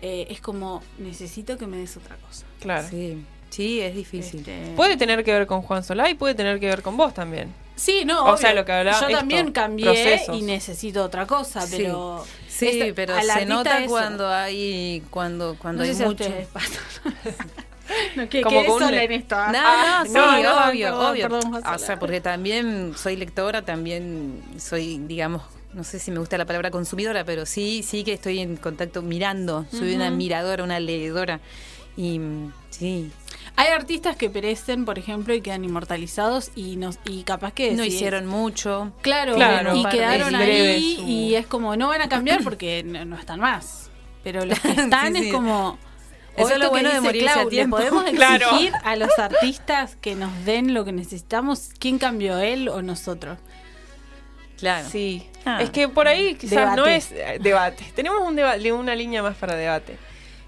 D: eh, es como, necesito que me des otra cosa.
E: Claro.
J: Sí, sí, es difícil.
D: Este,
E: Puede tener que ver con Juan Solá y puede tener que ver con vos también.
D: Sí, no.
E: O
D: obvio.
E: sea, lo que hablaba-
D: Yo
E: esto,
D: también cambié
E: procesos.
D: y necesito otra cosa,
J: Sí.
D: pero.
J: Sí,
D: esta-
J: pero se nota
D: eso.
J: cuando hay cuando cuando
D: No sé
J: hay
D: si a
J: mucho.
D: ustedes pasa. no, que
E: Como con un
D: sola
E: le-
D: en esto.
J: No,
D: Ah,
J: no, sí,
E: no, no,
J: obvio,
D: perdón,
J: obvio.
D: perdón,
J: o sea, porque también soy lectora, también soy, digamos, no sé si me gusta la palabra consumidora, pero sí, sí que estoy en contacto mirando. Soy una miradora, una leedora. Y mm, sí,
D: Hay artistas que perecen, por ejemplo, y quedan inmortalizados y nos y capaz que
J: no
D: si-
J: hicieron mucho.
D: Claro,
E: Claro,
D: y quedaron ahí
E: su-
D: y es como no van a cambiar porque no, no están más. Pero los que están
J: Sí, sí.
D: es como
J: Eso es lo bueno de morirse a
D: Clau, ¿le
J: tiempo.
D: podemos
E: Claro.
D: exigir a los artistas que nos den lo que necesitamos. ¿Quién cambió él o nosotros?
J: Claro.
E: Sí.
J: Ah.
E: Es que por ahí quizás
D: Debate.
E: no es eh, debate. Tenemos un debate, una línea más para debate.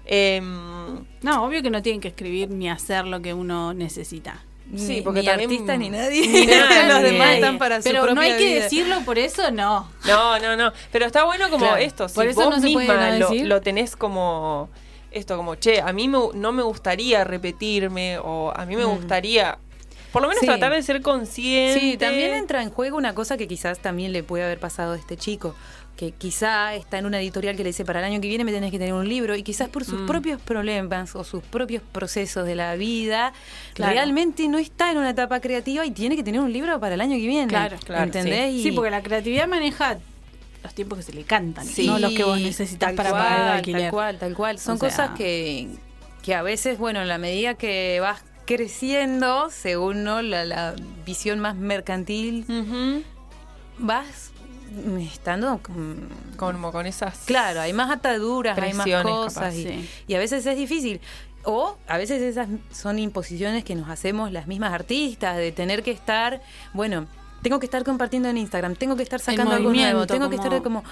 E: Em,
D: No, obvio que no tienen que escribir ni hacer lo que uno necesita.
E: Sí,
J: Ni-
E: porque
J: ni
E: también-
J: artista ni nadie.
E: Ni nadie.
J: Los demás
E: Nadie.
J: están para su
D: Pero no hay que
J: vida.
D: decirlo por eso, no.
E: no, no, no. Pero está bueno como
J: Claro.
E: esto. Si
D: Por eso
E: vos
D: no se puede
E: misma
D: no
E: lo,
D: decir.
E: lo tenés como esto, como che, a mí me- no me gustaría repetirme o a mí me gustaría, por lo menos
J: Sí.
E: tratar de ser consciente.
J: Sí, también entra en juego una cosa que quizás también le puede haber pasado a este chico, que quizá está en una editorial que le dice para el año que viene me tenés que tener un libro y quizás por
E: Mm.
J: sus propios problemas o sus propios procesos de la vida
D: Claro.
J: realmente no está en una etapa creativa y tiene que tener un libro para el año que viene.
D: Claro,
E: claro,
J: ¿Entendés? Y-
D: Sí, porque la creatividad maneja los tiempos que se le cantan,
J: Sí,
D: no los que vos necesitas para
J: cual,
D: pagar el alquiler.
J: Tal cual, tal cual. Son
D: O sea-
J: cosas que, que a veces, bueno, en la medida que vas creciendo, según ¿no? la, la visión más mercantil, vas estando con-
E: Como con esas.
J: Claro, hay más ataduras, hay más cosas
E: capaz,
J: y,
D: sí.
J: y a veces es difícil. O a veces esas son imposiciones que nos hacemos las mismas artistas, de tener que estar, bueno, tengo que estar compartiendo en Instagram, tengo que estar sacando algo nuevo, tengo que
D: como-
J: estar como,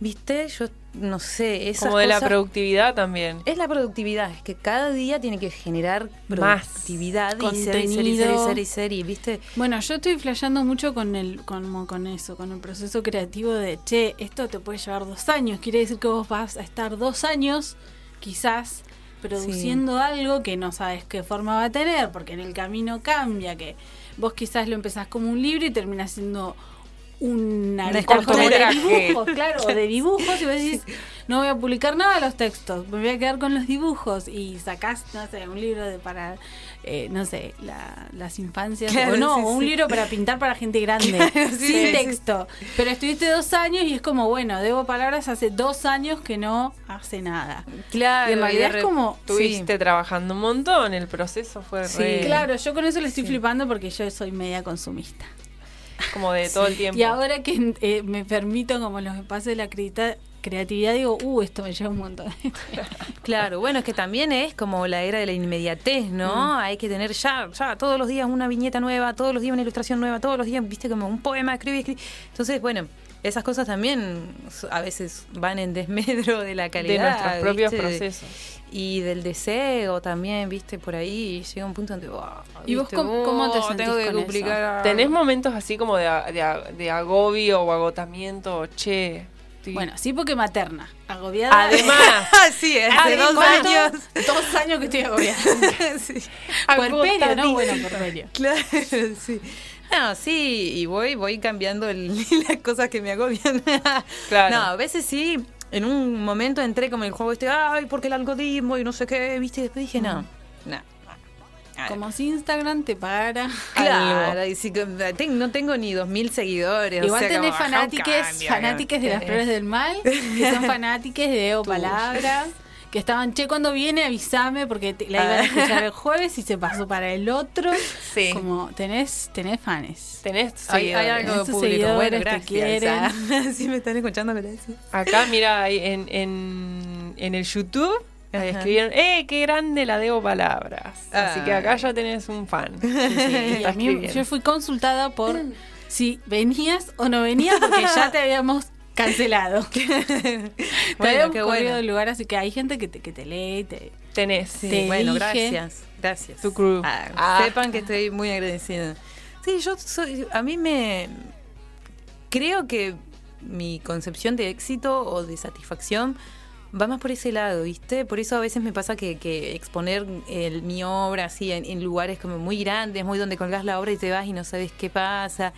J: viste, yo no sé, esas
E: Como de la productividad también.
J: Es la productividad, es que cada día tiene que generar
E: Más
J: productividad y ser, y ser, y ser, y
D: contenido.
J: ser, y ser, y, ¿viste?
D: Bueno, yo estoy flasheando mucho con el, con, con eso, con el proceso creativo de, che, esto te puede llevar dos años. Quiere decir que vos vas a estar dos años, quizás, produciendo algo que no sabes qué forma va a tener, porque en el camino cambia, que vos quizás lo empezás como un libro y terminás siendo una de dibujos, claro, o de dibujos, y vos decís, no voy a publicar nada de los textos, me voy a quedar con los dibujos, y sacás, no sé, un libro de para, eh, no sé, la- las infancias,
J: Claro,
D: o no,
J: sí,
D: un
J: sí.
D: libro para pintar para gente grande,
J: Claro, sí,
D: sin texto. Pero estuviste dos años y es como, bueno, debo palabras hace dos años que no hace nada.
J: Claro,
D: Y en realidad es como,
E: Estuviste trabajando un montón, el proceso fue
J: Sí,
E: re-
D: claro, yo con eso le estoy flipando porque yo soy media consumista.
E: como de todo el tiempo.
D: Y ahora que eh, me permito como los espacios de la creata- creatividad, digo, uh, esto me lleva un montón.
J: Claro, bueno, es que también es como la era de la inmediatez, ¿no? Hay que tener ya, ya todos los días una viñeta nueva, todos los días una ilustración nueva, todos los días, viste, como un poema, escribe, escribe. Entonces, bueno, esas cosas también a veces van en desmedro de la calidad.
E: de nuestros propios
J: ¿viste?
E: procesos.
J: Y del deseo también, viste, por ahí llega un punto donde, wow,
D: ¿Y vos cómo- cómo te
J: oh,
D: sentís
J: tengo que
D: con eso?
J: duplicar.
E: ¿Tenés momentos así como de, a- de, de agobio o agotamiento? Che.
D: Bueno, sí, porque materna, agobiada.
E: Además,
J: sí, hace dos años.
D: Dos años que estoy agobiada.
J: sí.
D: Puerperio, ¿no? Bueno, puerperio.
J: Claro, sí. No, sí, y voy, voy cambiando el- las cosas que me agobian.
E: Claro.
J: No, a veces sí, en un momento entré como en el juego este, ay, porque el algoritmo y no sé qué, viste, y después dije, no, no.
D: Como si Instagram te pagara.
J: Claro, y que ten- no tengo ni dos mil seguidores.
D: Igual
J: o sea,
D: tenés
J: cambio,
D: fanátiques de las
J: eh.
D: flores del mal, que son fanátiques de Eo Palabras, que estaban, che, cuando viene avísame porque te- la iban a escuchar el jueves y se pasó para el otro.
E: Sí.
D: Como tenés, tenés fans.
E: tenés
J: Hay, hay
E: seguidores.
J: algo
D: Esos
J: público,
D: seguidores
J: bueno,
D: que
J: gracias.
D: quieren.
J: ah, sí me están escuchando, gracias.
E: Acá, mira, en, en, en el YouTube ahí escribieron, ¡eh, qué grande la debo palabras! Así que acá
J: Ay.
E: ya tenés un fan.
D: Sí, y
E: Está
D: a mí,
E: escribiendo.
D: yo fui consultada por si venías o no venías porque ya te habíamos cancelado. te
J: Bueno,
D: habíamos
J: qué bueno.
D: del lugar, así que hay gente que te, que te lee, te,
E: Tenés.
J: Sí,
D: Te
J: bueno,
D: dije.
J: gracias. Gracias.
E: Tu crew.
J: Ah,
E: Ah.
J: Sepan que estoy muy agradecida. Sí, yo soy. A mí me. Creo que mi concepción de éxito o de satisfacción va más por ese lado, ¿viste? Por eso a veces me pasa que, que exponer el- mi obra así en, en lugares como muy grandes, muy donde colgás la obra y te vas y no sabes qué pasa.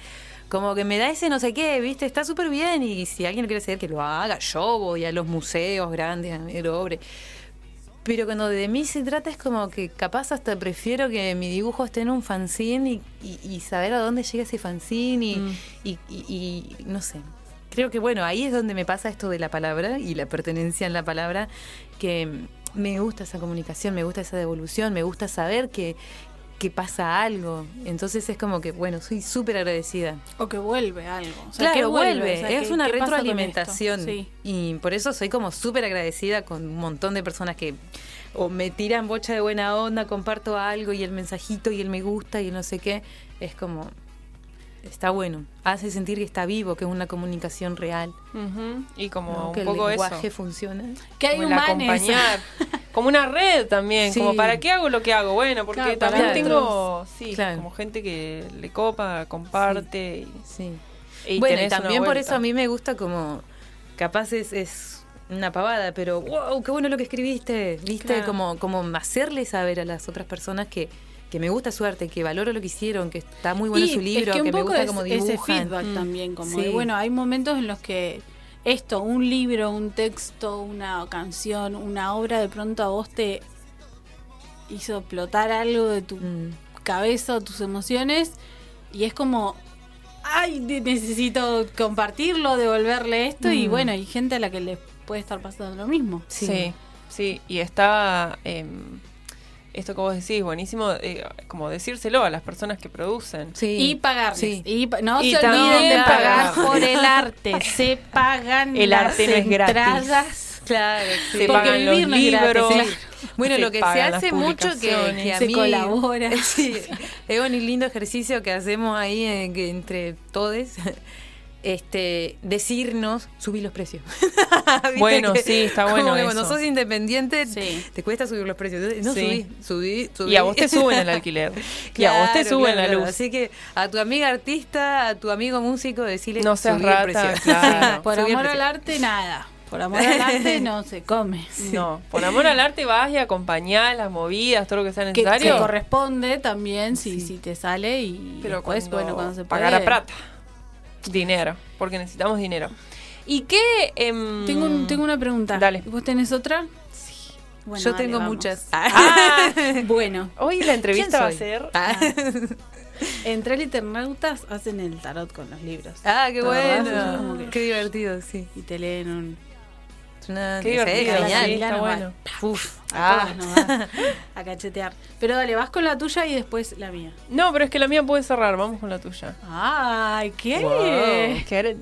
J: Como que me da ese no sé qué, ¿viste? Está súper bien y si alguien quiere hacer que lo haga, yo voy a los museos grandes a ver obras. Pero cuando de mí se trata es como que capaz hasta prefiero que mi dibujo esté en un fanzine y, y- y saber a dónde llega ese fanzine y,
E: Mm.
J: y no sé. Creo que bueno, ahí es donde me pasa esto de la palabra y la pertenencia en la palabra, que me gusta esa comunicación, me gusta esa devolución, me gusta saber que, que pasa algo. Entonces es como que, bueno, soy súper agradecida.
D: o que vuelve algo. O sea, ¿qué
J: Claro, vuelve,
D: O sea,
J: es
D: ¿qué-
J: una retroalimentación.
D: Sí.
J: Y por eso soy como súper agradecida con un montón de personas que o me tiran bocha de buena onda, comparto algo y el mensajito y el me gusta y el no sé qué. Es como, está bueno. Hace sentir que está vivo, que es una comunicación real.
E: Y como
J: ¿no?
E: un
J: que
E: poco
J: el
E: eso.
J: lenguaje funciona.
D: Que hay
E: como acompañar. como una red también.
J: Sí.
E: Como para qué hago lo que hago. Bueno, porque
D: Claro,
E: también tengo sí,
J: Claro.
E: como gente que le copa, comparte.
J: Sí.
E: Y, y
J: bueno, y también por eso a mí me gusta como, capaz es, es una pavada, pero wow, qué bueno lo que escribiste, viste,
D: Claro.
J: como, como hacerle saber a las otras personas que, que me gusta su arte, que valoro lo que hicieron, que está muy bueno
D: Y
J: su libro,
D: es que, un
J: que, me gusta
D: es
J: como
D: ese
J: dibujan.
D: feedback
J: Mm.
D: también, como
J: Sí.
D: de, bueno, hay momentos en los que esto, un libro, un texto, una canción, una obra, de pronto a vos te hizo explotar algo de tu
J: Mm.
D: cabeza o tus emociones y es como ay necesito compartirlo devolverle esto y
J: Mm.
D: bueno hay gente a la que les puede estar pasando lo mismo
J: Sí.
E: Sí. sí, y está em, esto que vos decís, buenísimo, eh, como decírselo a las personas que producen.
J: Sí.
D: Y pagarles.
J: Sí.
D: Y no
E: Y
D: se
E: también
D: olviden de pagar por el arte. Se pagan
E: El
D: las
E: arte no es gratis.
D: entradas.
J: Claro, sí.
E: Se
D: Porque
E: pagan los
D: vivir no es gratis,
E: libros.
D: claro.
J: Bueno,
E: se
J: lo que se
E: las
J: hace mucho que, que a
D: Se
J: mí
D: colabora.
J: Sí, es un lindo ejercicio que hacemos ahí eh, que entre todos. Este, decirnos, subir los precios. ¿Viste
E: Bueno,
J: que-
E: sí, está
J: como
E: bueno
J: que cuando
E: eso.
J: sos independiente,
D: Sí.
J: te cuesta subir los precios. No,
E: Sí.
J: subí, subí, subí.
E: Y a vos te suben el alquiler. y a vos te
J: Claro,
E: suben
J: claro,
E: la
J: claro.
E: luz.
J: Así que a tu amiga artista, a tu amigo músico, decirle
E: No seas
J: subí el
E: rata,
J: precio.
E: claro.
D: Por
J: Subí el
D: amor al arte, nada. Por amor al arte no se come.
E: No, por amor al arte vas y acompañás las movidas, todo lo que sea
D: Que,
E: necesario.
D: que corresponde también si, si te sale y
E: pero
D: después,
E: cuando
D: bueno, cuando se puede.
E: pagar a plata. Dinero, porque necesitamos dinero. ¿Y qué? em,
D: Tengo, un- tengo una pregunta.
E: Dale.
D: ¿Vos tenés otra? Sí. Bueno,
J: Yo
D: dale,
J: tengo
D: vamos.
J: muchas.
E: Ah,
D: Bueno,
E: hoy la entrevista va a
J: soy?
E: ser...
J: Ah.
D: entre internautas hacen el tarot con los libros.
J: Ah, qué
D: La verdad,
J: bueno.
D: que-
J: Qué divertido, sí.
D: Y te leen un...
E: Qué divertido,
J: genial.
E: sí,
D: Milano
E: está bueno.
J: Uf.
D: A
E: Ah.
D: todas nos va a cachetear. Pero dale, vas con la tuya y después la mía.
E: No, pero es que la mía puede cerrar, vamos con la tuya.
D: Ay, ¿qué?
E: Wow, qué-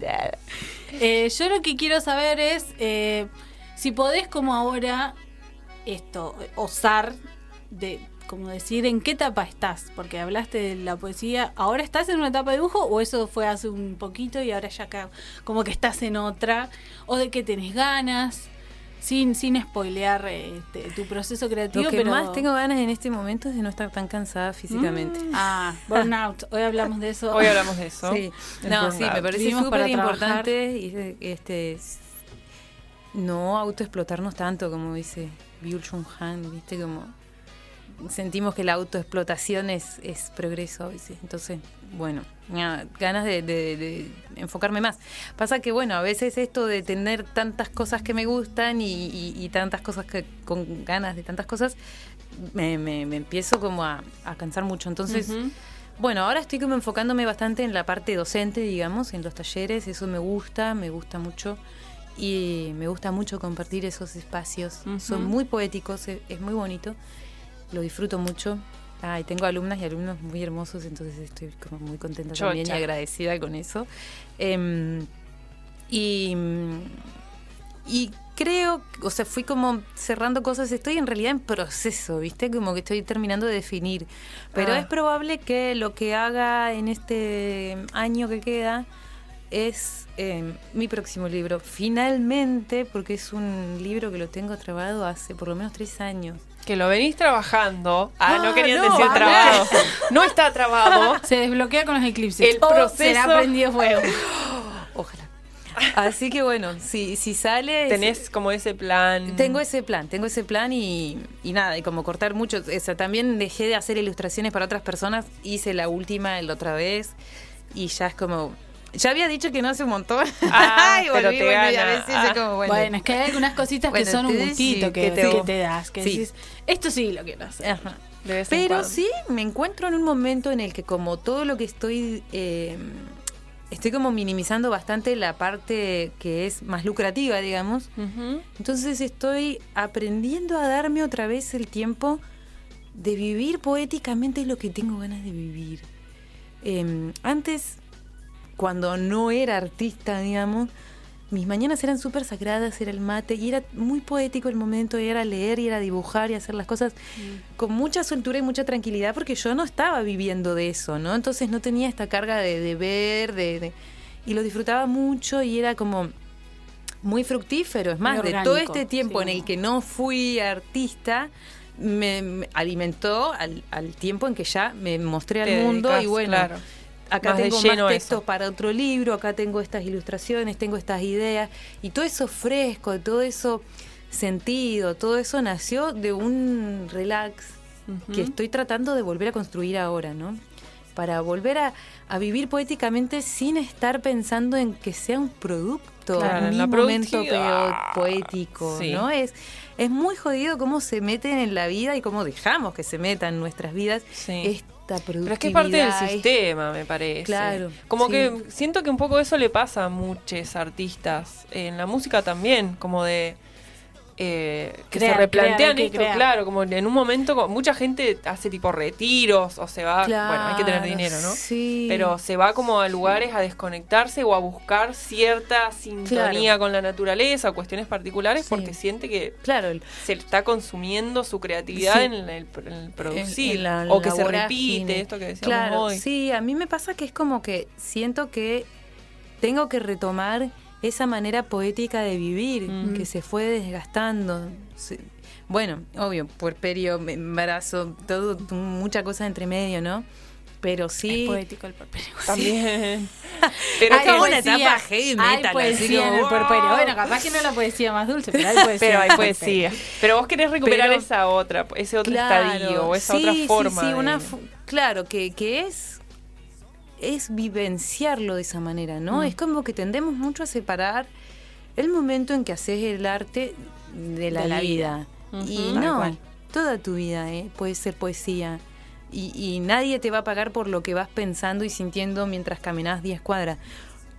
D: Eh, yo lo que quiero saber es eh, si podés como ahora esto, osar de como decir en qué etapa estás, porque hablaste de la poesía, ¿ahora estás en una etapa de dibujo o eso fue hace un poquito y ahora ya acá como que estás en otra? ¿O de qué tenés ganas? Sin, sin spoilear este, tu proceso creativo,
J: Lo que
D: pero...
J: más tengo ganas en este momento es de no estar tan cansada físicamente.
D: Ah, burnout. Hoy hablamos de eso.
E: Hoy hablamos de eso.
J: Sí, no, sí, me parece súper importante y este no autoexplotarnos tanto como dice Byul Jung Han, viste como sentimos que la autoexplotación es, es progreso a veces. Entonces, bueno, nada, ganas de, de- de enfocarme más. Pasa que, bueno, a veces esto de tener tantas cosas que me gustan y, y- y tantas cosas que con ganas de tantas cosas, me, me- me empiezo como a, a cansar mucho. Entonces,
D: Ujú.
J: bueno, ahora estoy como enfocándome bastante en la parte docente, digamos, en los talleres, eso me gusta, me gusta mucho y me gusta mucho compartir esos espacios.
E: Ujú.
J: Son muy poéticos, e- es, muy bonito, lo disfruto mucho. Ah, y tengo alumnas y alumnos muy hermosos, entonces estoy como muy contenta también y agradecida con eso. Em, y, y creo, o sea, fui como cerrando cosas, estoy en realidad en proceso, ¿viste? Como que estoy terminando de definir. Pero
E: Ah.
J: es probable que lo que haga en este año que queda es eh, mi próximo libro. Finalmente, porque es un libro que lo tengo trabado hace por lo menos tres años.
E: Que lo venís trabajando. Ah, no
J: Ah,
E: querían
J: no,
E: decir
J: a
E: trabado. No está trabado.
D: Se desbloquea con los eclipses.
E: El proceso-
D: será prendido fuego.
J: Ojalá. Así que bueno, si, si sale...
E: Tenés como ese plan.
J: Tengo ese plan, tengo ese plan y, y nada, y como cortar mucho. O sea, también dejé de hacer ilustraciones para otras personas, hice la última la otra vez y ya es como. Ya había dicho que no hace un montón.
E: Ah,
J: y
E: pero
J: volví,
E: te
J: bueno, y
E: gana.
J: a veces
E: Ah.
J: es como, bueno.
D: Bueno, es que hay algunas cositas que son un gustito
J: sí,
D: que,
J: que te-
D: que te das, que
J: sí.
D: decís, esto sí lo quiero hacer.
J: Ajá. Pero sí, me encuentro en un momento en el que como todo lo que estoy... eh, estoy como minimizando bastante la parte que es más lucrativa, digamos. Entonces estoy aprendiendo a darme otra vez el tiempo de vivir poéticamente lo que tengo ganas de vivir. Eh, antes, cuando no era artista, digamos, mis mañanas eran súper sagradas, era el mate, y era muy poético el momento, y era leer, y era dibujar, y hacer las cosas con mucha soltura y mucha tranquilidad, porque yo no estaba viviendo de eso, ¿no? Entonces no tenía esta carga de, de ver, de, de- y lo disfrutaba mucho, y era como muy fructífero. Es más, de todo este tiempo
D: sí.
J: en el que no fui artista, me, me alimentó al, al tiempo en que ya me mostré al
E: Te
J: mundo
E: dedicás,
J: y bueno,
E: claro.
J: Acá
E: Más
J: tengo más
E: eso.
J: para otro libro, acá tengo estas ilustraciones, tengo estas ideas y todo eso fresco, todo eso sentido, todo eso nació de un relax que estoy tratando de volver a construir ahora, ¿no? Para volver a, a vivir poéticamente sin estar pensando en que sea un producto,
E: Claro, la
J: momento poético,
E: Sí.
J: ¿no? Es, es muy jodido cómo se meten en la vida y cómo dejamos que se metan en nuestras vidas
E: Sí.
J: Esta productividad.
E: Pero es que es parte del sistema, me parece.
J: Claro,
E: Como
J: sí.
E: que siento que un poco eso le pasa a muchos artistas. En la música también, como de eh, que se replantean esto, claro, como en un momento, mucha gente hace tipo retiros o se va, bueno, hay que tener dinero, ¿no?
J: sí.
E: Pero se va como a lugares a desconectarse o a buscar cierta sintonía con la naturaleza o cuestiones particulares
J: Sí.
E: porque siente que
J: Claro, el-
E: se está consumiendo su creatividad en, el, en el producir
J: en- en la-
E: o que se repite esto que decíamos
J: Claro,
E: hoy.
J: sí, a mí me pasa que es como que siento que tengo que retomar esa manera poética de vivir
E: Mm.
J: que se fue desgastando. Se- bueno, obvio, puerperio, embarazo, todo, mucha cosa entre medio, ¿no? Pero sí.
D: Es poético el puerperio.
E: También. Pero
J: Hay
E: es
J: como una etapa heavy
D: Hay
J: metal, así
D: poesía
J: como,
D: en el puerperio. Bueno, capaz que no la poesía más dulce, pero hay poesía.
E: pero hay poesía. Pero vos querés recuperar
J: Pero-
E: esa otra, ese otro
J: Claro,
E: estadio o esa
J: sí,
E: otra
J: sí,
E: forma.
J: sí,
E: de-
J: una fu- claro, que, que es, es vivenciarlo de esa manera, ¿no?
E: Mm.
J: Es como que tendemos mucho a separar el momento en que haces el arte de la,
D: De la
J: vida.
D: vida.
J: Y.
D: Tal
J: no,
D: cual.
J: toda tu vida ¿eh? puede ser poesía. Y, y nadie te va a pagar por lo que vas pensando y sintiendo mientras caminas 10 cuadras.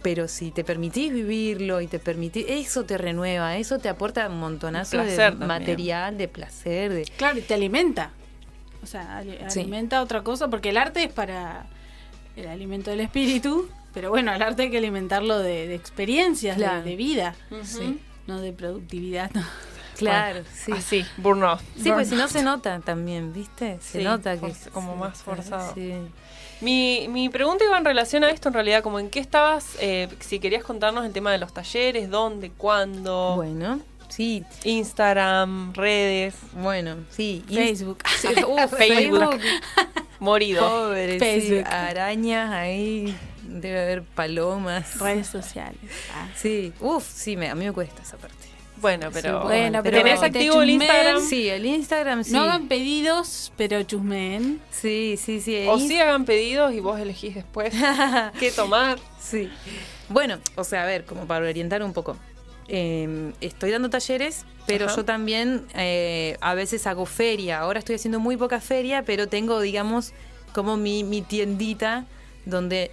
J: Pero si te permitís vivirlo y te permitís, eso te renueva, eso te aporta un montonazo de
E: también.
J: material, de placer, de,
D: Claro, y te alimenta. O sea,
J: Sí.
D: alimenta otra cosa, porque el arte es para el alimento del espíritu, pero bueno, el arte hay que alimentarlo de, de experiencias, de-
J: Claro.
D: de, vida,
J: Sí.
D: no de productividad. no.
J: Claro, sí.
E: Así, burnout.
J: Sí, pues si no se nota también, ¿viste? Se
E: Sí,
J: nota que
E: forz- como
J: sí,
E: más forzado.
J: Sí.
E: Mi, mi pregunta iba en relación a esto, en realidad, como en qué estabas, eh, si querías contarnos el tema de los talleres, dónde, cuándo,
J: Bueno, sí,
E: Instagram, redes,
J: bueno, sí.
D: Facebook.
J: Sí, uh,
E: Facebook. morido.
J: Pobre, sí,
D: Facebook.
J: arañas ahí, debe haber palomas.
D: Redes sociales. Ah.
J: Sí, uff, sí, me, a mí me cuesta esa parte.
E: Bueno, pero,
J: Sí,
D: bueno, pero
E: ¿tenés
D: te
E: activo el. Instagram?
J: Sí, el Instagram sí.
D: No hagan pedidos, pero chusmeen.
J: Sí, sí, sí.
E: O
J: Inst-
E: sí hagan pedidos y vos elegís después qué tomar.
J: Sí. Bueno, o sea, a ver, como para orientar un poco. Eh, estoy dando talleres, pero
E: Ajá.
J: yo también eh, a veces hago feria. Ahora estoy haciendo muy poca feria, pero tengo, digamos, como mi, mi tiendita donde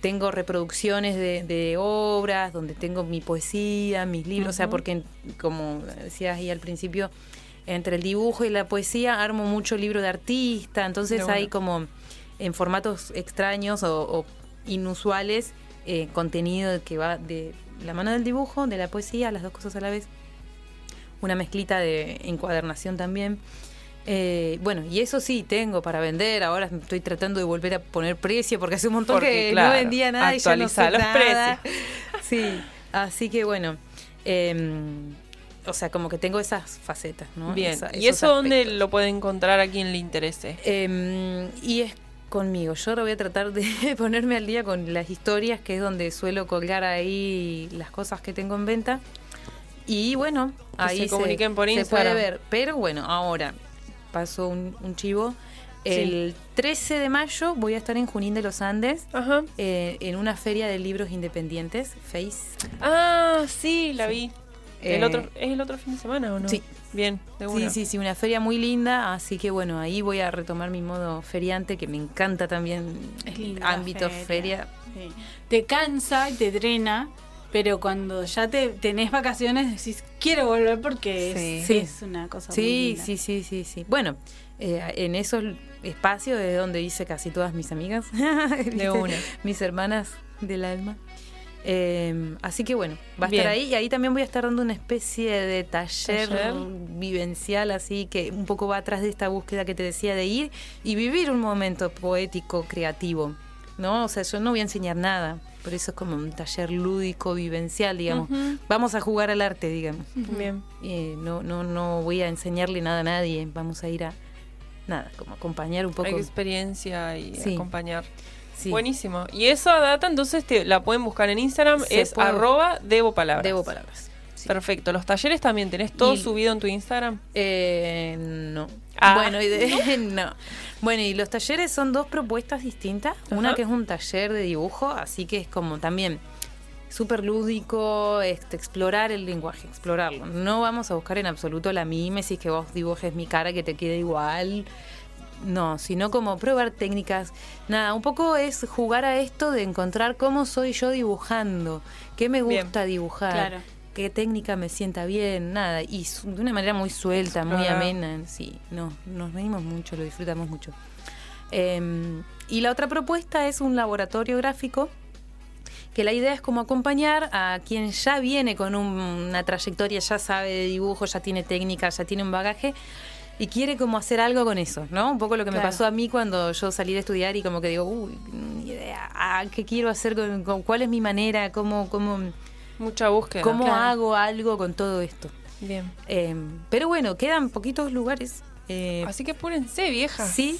J: tengo reproducciones de, de obras, donde tengo mi poesía, mis libros, o sea, porque, como decías ahí al principio, entre el dibujo y la poesía armo mucho libro de artista, entonces hay como en formatos extraños o, o inusuales eh, contenido que va de la mano del dibujo, de la poesía, las dos cosas a la vez. Una mezclita de encuadernación también. Eh, bueno, y eso sí tengo para vender. Ahora estoy tratando de volver a poner precio porque hace un montón
E: Porque,
J: que
E: claro,
J: no vendía nada y ya no sé
E: actualizá los
J: nada. Sí, así que bueno. em, o sea, como que tengo esas facetas, ¿no?
E: Bien.
J: Esa-
E: ¿Y eso dónde
J: aspectos.
E: lo puede encontrar a quien le interese?
J: Em, y es conmigo. Yo ahora voy a tratar de ponerme al día con las historias, que es donde suelo colgar ahí las cosas que tengo en venta. Y bueno,
E: Que
J: ahí
E: se comuniquen por
J: se
E: Instagram.
J: puede ver. Pero bueno, ahora paso un, un chivo. El 13 de mayo voy a estar en Junín de los Andes,
E: Ajá.
J: eh, en una feria de libros independientes, Face.
E: Ah, sí, la vi. ¿El
J: Eh,
E: otro, ¿Es el otro fin de semana o no?
J: sí.
E: Bien, de
J: Sí,
E: una.
J: sí, sí, una feria muy linda, así que bueno, ahí voy a retomar mi modo feriante, que me encanta también
D: la
J: ámbito
D: feria.
J: feria.
D: Sí. Te cansa y te drena, pero cuando ya te tenés vacaciones decís, quiero volver porque es,
J: Sí.
D: es una cosa muy
J: Sí,
D: linda.
J: sí, sí, sí, sí. Bueno, eh, en esos espacios es donde hice casi todas mis amigas, ¿viste?
E: una.
J: mis hermanas del alma. Eh, así que bueno, va a
E: Bien.
J: estar ahí y ahí también voy a estar dando una especie de taller,
E: Taller.
J: vivencial, así que un poco va atrás de esta búsqueda que te decía de ir y vivir un momento poético, creativo. ¿No? O sea, yo no voy a enseñar nada, por eso es como un taller lúdico, vivencial, digamos. Vamos a jugar al arte, digamos.
E: Bien.
J: Eh, no, no, no voy a enseñarle nada a nadie. Vamos a ir a nada, como acompañar un poco.
E: Hay experiencia y
J: Sí.
E: acompañar.
J: Sí.
E: Buenísimo. Y esa data entonces te, la pueden buscar en Instagram,
J: Se
E: es
J: puede-
E: arroba debo palabras.
J: Debo palabras. Sí.
E: Perfecto. ¿Los talleres también tenés todo
J: Y-
E: subido en tu Instagram?
J: Eh, no.
E: Ah.
J: Bueno, y de- no. Bueno, y los talleres son dos propuestas distintas. Una que es un taller de dibujo, así que es como también súper lúdico, este, explorar el lenguaje, explorarlo. No vamos a buscar en absoluto la mímesis, que vos dibujes mi cara que te quede igual. No, sino como probar técnicas. Nada, un poco es jugar a esto de encontrar cómo soy yo dibujando, qué me
E: Bien.
J: gusta dibujar.
D: Claro.
J: qué técnica me sienta bien, nada. Y de una manera muy suelta, muy amena. Sí, no, nos reímos mucho, lo disfrutamos mucho. Eh, y la otra propuesta es un laboratorio gráfico que la idea es como acompañar a quien ya viene con un- una trayectoria, ya sabe de dibujo, ya tiene técnica, ya tiene un bagaje y quiere como hacer algo con eso, ¿no? Un poco lo que me pasó a mí cuando yo salí de estudiar y como que digo, uy, ni idea, ah, ¿qué quiero hacer? Con, con- ¿Cuál es mi manera? ¿Cómo, cómo,
E: Mucha búsqueda.
J: cómo
D: Claro.
J: hago algo con todo esto?
E: Bien.
J: Eh, pero bueno, quedan poquitos lugares. Eh,
E: Así que púrense, vieja.
J: sí,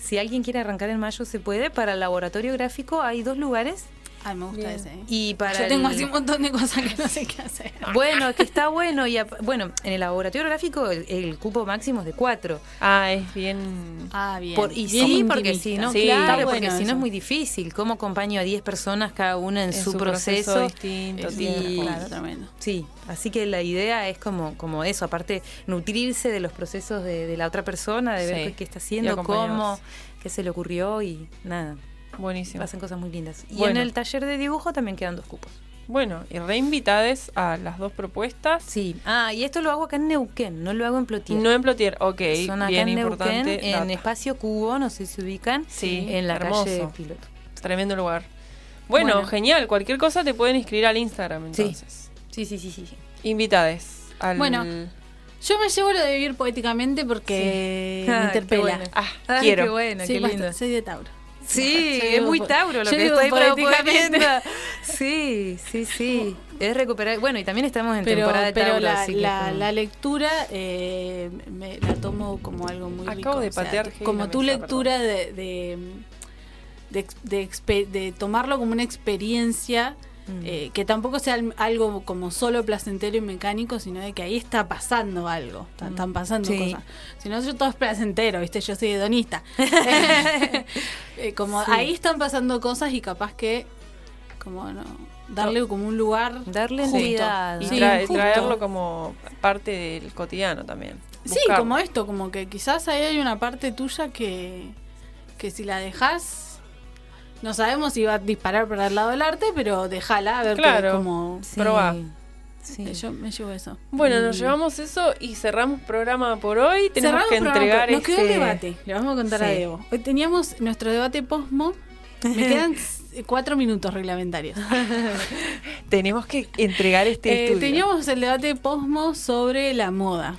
J: si alguien quiere arrancar en mayo se puede. Para el laboratorio gráfico hay dos lugares.
D: Ay, me gusta
E: Bien.
D: ese. ¿eh?
J: Y para
D: Yo tengo
J: el-
D: así un montón de cosas que no sé qué hacer.
J: Bueno, que está bueno. y ap- Bueno, en el laboratorio gráfico el, el cupo máximo es de cuatro.
E: Ah, es bien.
D: Ah, bien.
J: Por- y
D: Bien
J: sí, porque si no,
E: Sí.
J: claro, porque
D: bueno
J: si no es muy difícil. ¿Cómo acompaño a 10 personas cada una en,
E: En
J: su,
E: su
J: proceso?
E: proceso distinto,
J: Y-
D: Claro, tremendo.
J: Sí, así que la idea es como, como eso, aparte nutrirse de los procesos de, de la otra persona, de ver
E: Sí.
J: qué, qué está haciendo, cómo, qué se le ocurrió y nada,
E: Buenísimo.
J: pasan cosas muy lindas. Y en el taller de dibujo también quedan dos cupos.
E: Bueno, y reinvitades a las dos propuestas.
J: Sí, ah, y esto lo hago acá en Neuquén, no lo hago en Plotier.
E: No en Plotier, ok.
J: Son acá
E: bien
J: en
E: importante.
J: Neuquén, en. Espacio Cubo, no sé si se ubican,
E: Sí,
J: en la
E: hermoso.
J: calle Piloto.
E: Tremendo lugar. Bueno,
J: Bueno.
E: genial. Cualquier cosa te pueden inscribir al Instagram entonces.
J: Sí, sí, sí, sí. sí.
E: Invitades. Al...
D: Bueno. Yo me llevo lo de vivir poéticamente porque me interpela.
J: bueno.
E: Ah,
J: Ay,
E: quiero.
J: qué bueno,
D: Sí,
J: qué lindo.
D: soy de Tauro.
J: Sí, es muy Tauro lo que estoy proponiendo. Sí, sí, sí. Es recuperar. Bueno, y también estamos en
D: Pero,
J: temporada de
D: pero
J: Tauro.
D: la,
J: así que
D: la,
J: como-
D: la lectura eh, me la tomo como algo muy
E: Acabo
D: rico.
E: de
D: o sea,
E: patear
D: como tu
E: mesa,
D: lectura de, de, de, de tomarlo como una experiencia
J: Mm.
D: eh, que tampoco sea al- algo como solo placentero y mecánico, sino de que ahí está pasando algo, están, están pasando
J: Sí.
D: cosas. Si no, yo todo es placentero, ¿viste? Yo soy hedonista. Eh, como
J: Sí.
D: ahí están pasando cosas y capaz que, como no, darle como un lugar.
J: Darle entidad.
E: Y
D: Sí,
E: trae- traerlo como parte del cotidiano también.
D: Sí, como esto, como que quizás ahí hay una parte tuya que, que si la dejas, no sabemos si va a disparar para el lado del arte, pero déjala, a ver
E: Claro.
D: qué- como...
J: Sí,
E: Probá.
J: sí.
D: Yo me llevo eso.
E: Bueno, nos llevamos eso y cerramos programa por hoy. Tenemos
D: cerramos
E: que
D: programa,
E: entregar
D: Nos quedó el
E: este-
D: debate, le vamos a contar a. Evo. Hoy teníamos nuestro debate posmo, me quedan cuatro minutos reglamentarios.
E: Tenemos que entregar este
D: Eh,
E: estudio.
D: teníamos el debate posmo sobre la moda.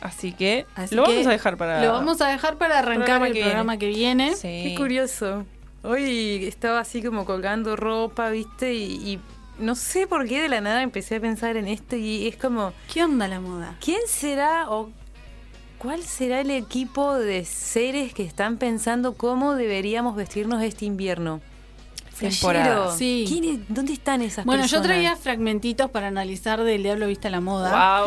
E: Así que
D: Así
E: lo
D: que
E: vamos a dejar para.
D: Lo vamos a dejar para arrancar
E: programa
D: el
E: que
D: programa que viene.
E: Sí.
J: Qué curioso. Hoy estaba así como colgando ropa, ¿viste? Y, y no sé por qué de la nada empecé a pensar en esto y es como,
D: ¿Qué onda la moda?
J: ¿quién será o cuál será el equipo de seres que están pensando cómo deberíamos vestirnos este invierno?
E: Temporada.
J: Flashero.
D: Sí.
J: ¿Quién es- ¿Dónde están esas
D: Bueno, yo
J: personas?
D: traía fragmentitos para analizar del Diablo Vista a la Moda.
E: Wow.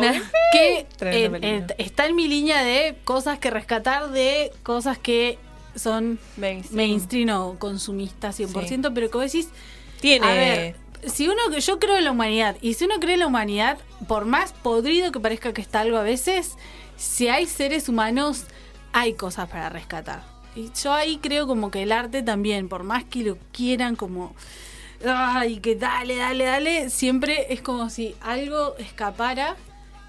D: Que eh, eh, está en mi línea de cosas que rescatar de cosas que son
E: Mainstream.
D: mainstream o consumistas 100%, pero como decís,
E: Tiene.
D: a ver, si uno, yo creo en la humanidad, y si uno cree en la humanidad, por más podrido que parezca que está algo a veces, si hay seres humanos, hay cosas para rescatar. Y yo ahí creo como que el arte también, por más que lo quieran como, ay, que dale, dale, dale, siempre es como si algo escapara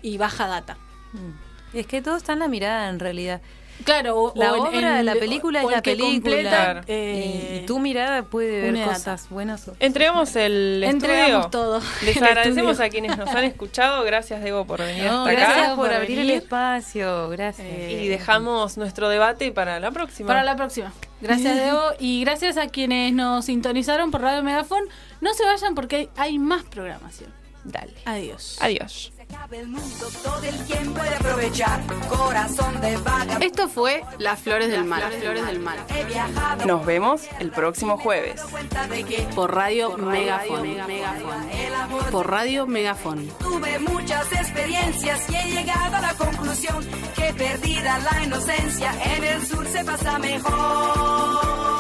D: y baja data.
J: Mm. Es que todo está en la mirada en realidad.
D: Claro, o,
J: La
D: o en-
J: obra,
D: en-
J: la película
D: o
J: es la
D: que
J: película.
D: completa, eh,
J: y, y tu mirada puede ver cosas buenas o
E: Entregamos el
D: Entregamos
E: estudio.
D: todo.
E: Les agradecemos a quienes nos han escuchado. Gracias, Diego, por venir
J: No,
E: hasta
J: gracias
E: acá.
J: por
D: por
J: abrir el espacio, gracias.
D: Eh,
E: Y dejamos nuestro debate para la próxima.
D: Para la próxima. Gracias, Debo. Y gracias a quienes nos sintonizaron por Radio Megafon. No se vayan porque hay, hay más programación.
E: Dale.
D: Adiós.
E: Adiós.
F: Esto fue Las Flores del Mal. Las Flores del Mal.
C: He viajado.
E: Nos vemos el próximo jueves.
F: Por Radio Megafon. Por Radio Megafon.
C: Tuve muchas experiencias y he llegado a la conclusión que perdida la inocencia en el sur se pasa mejor.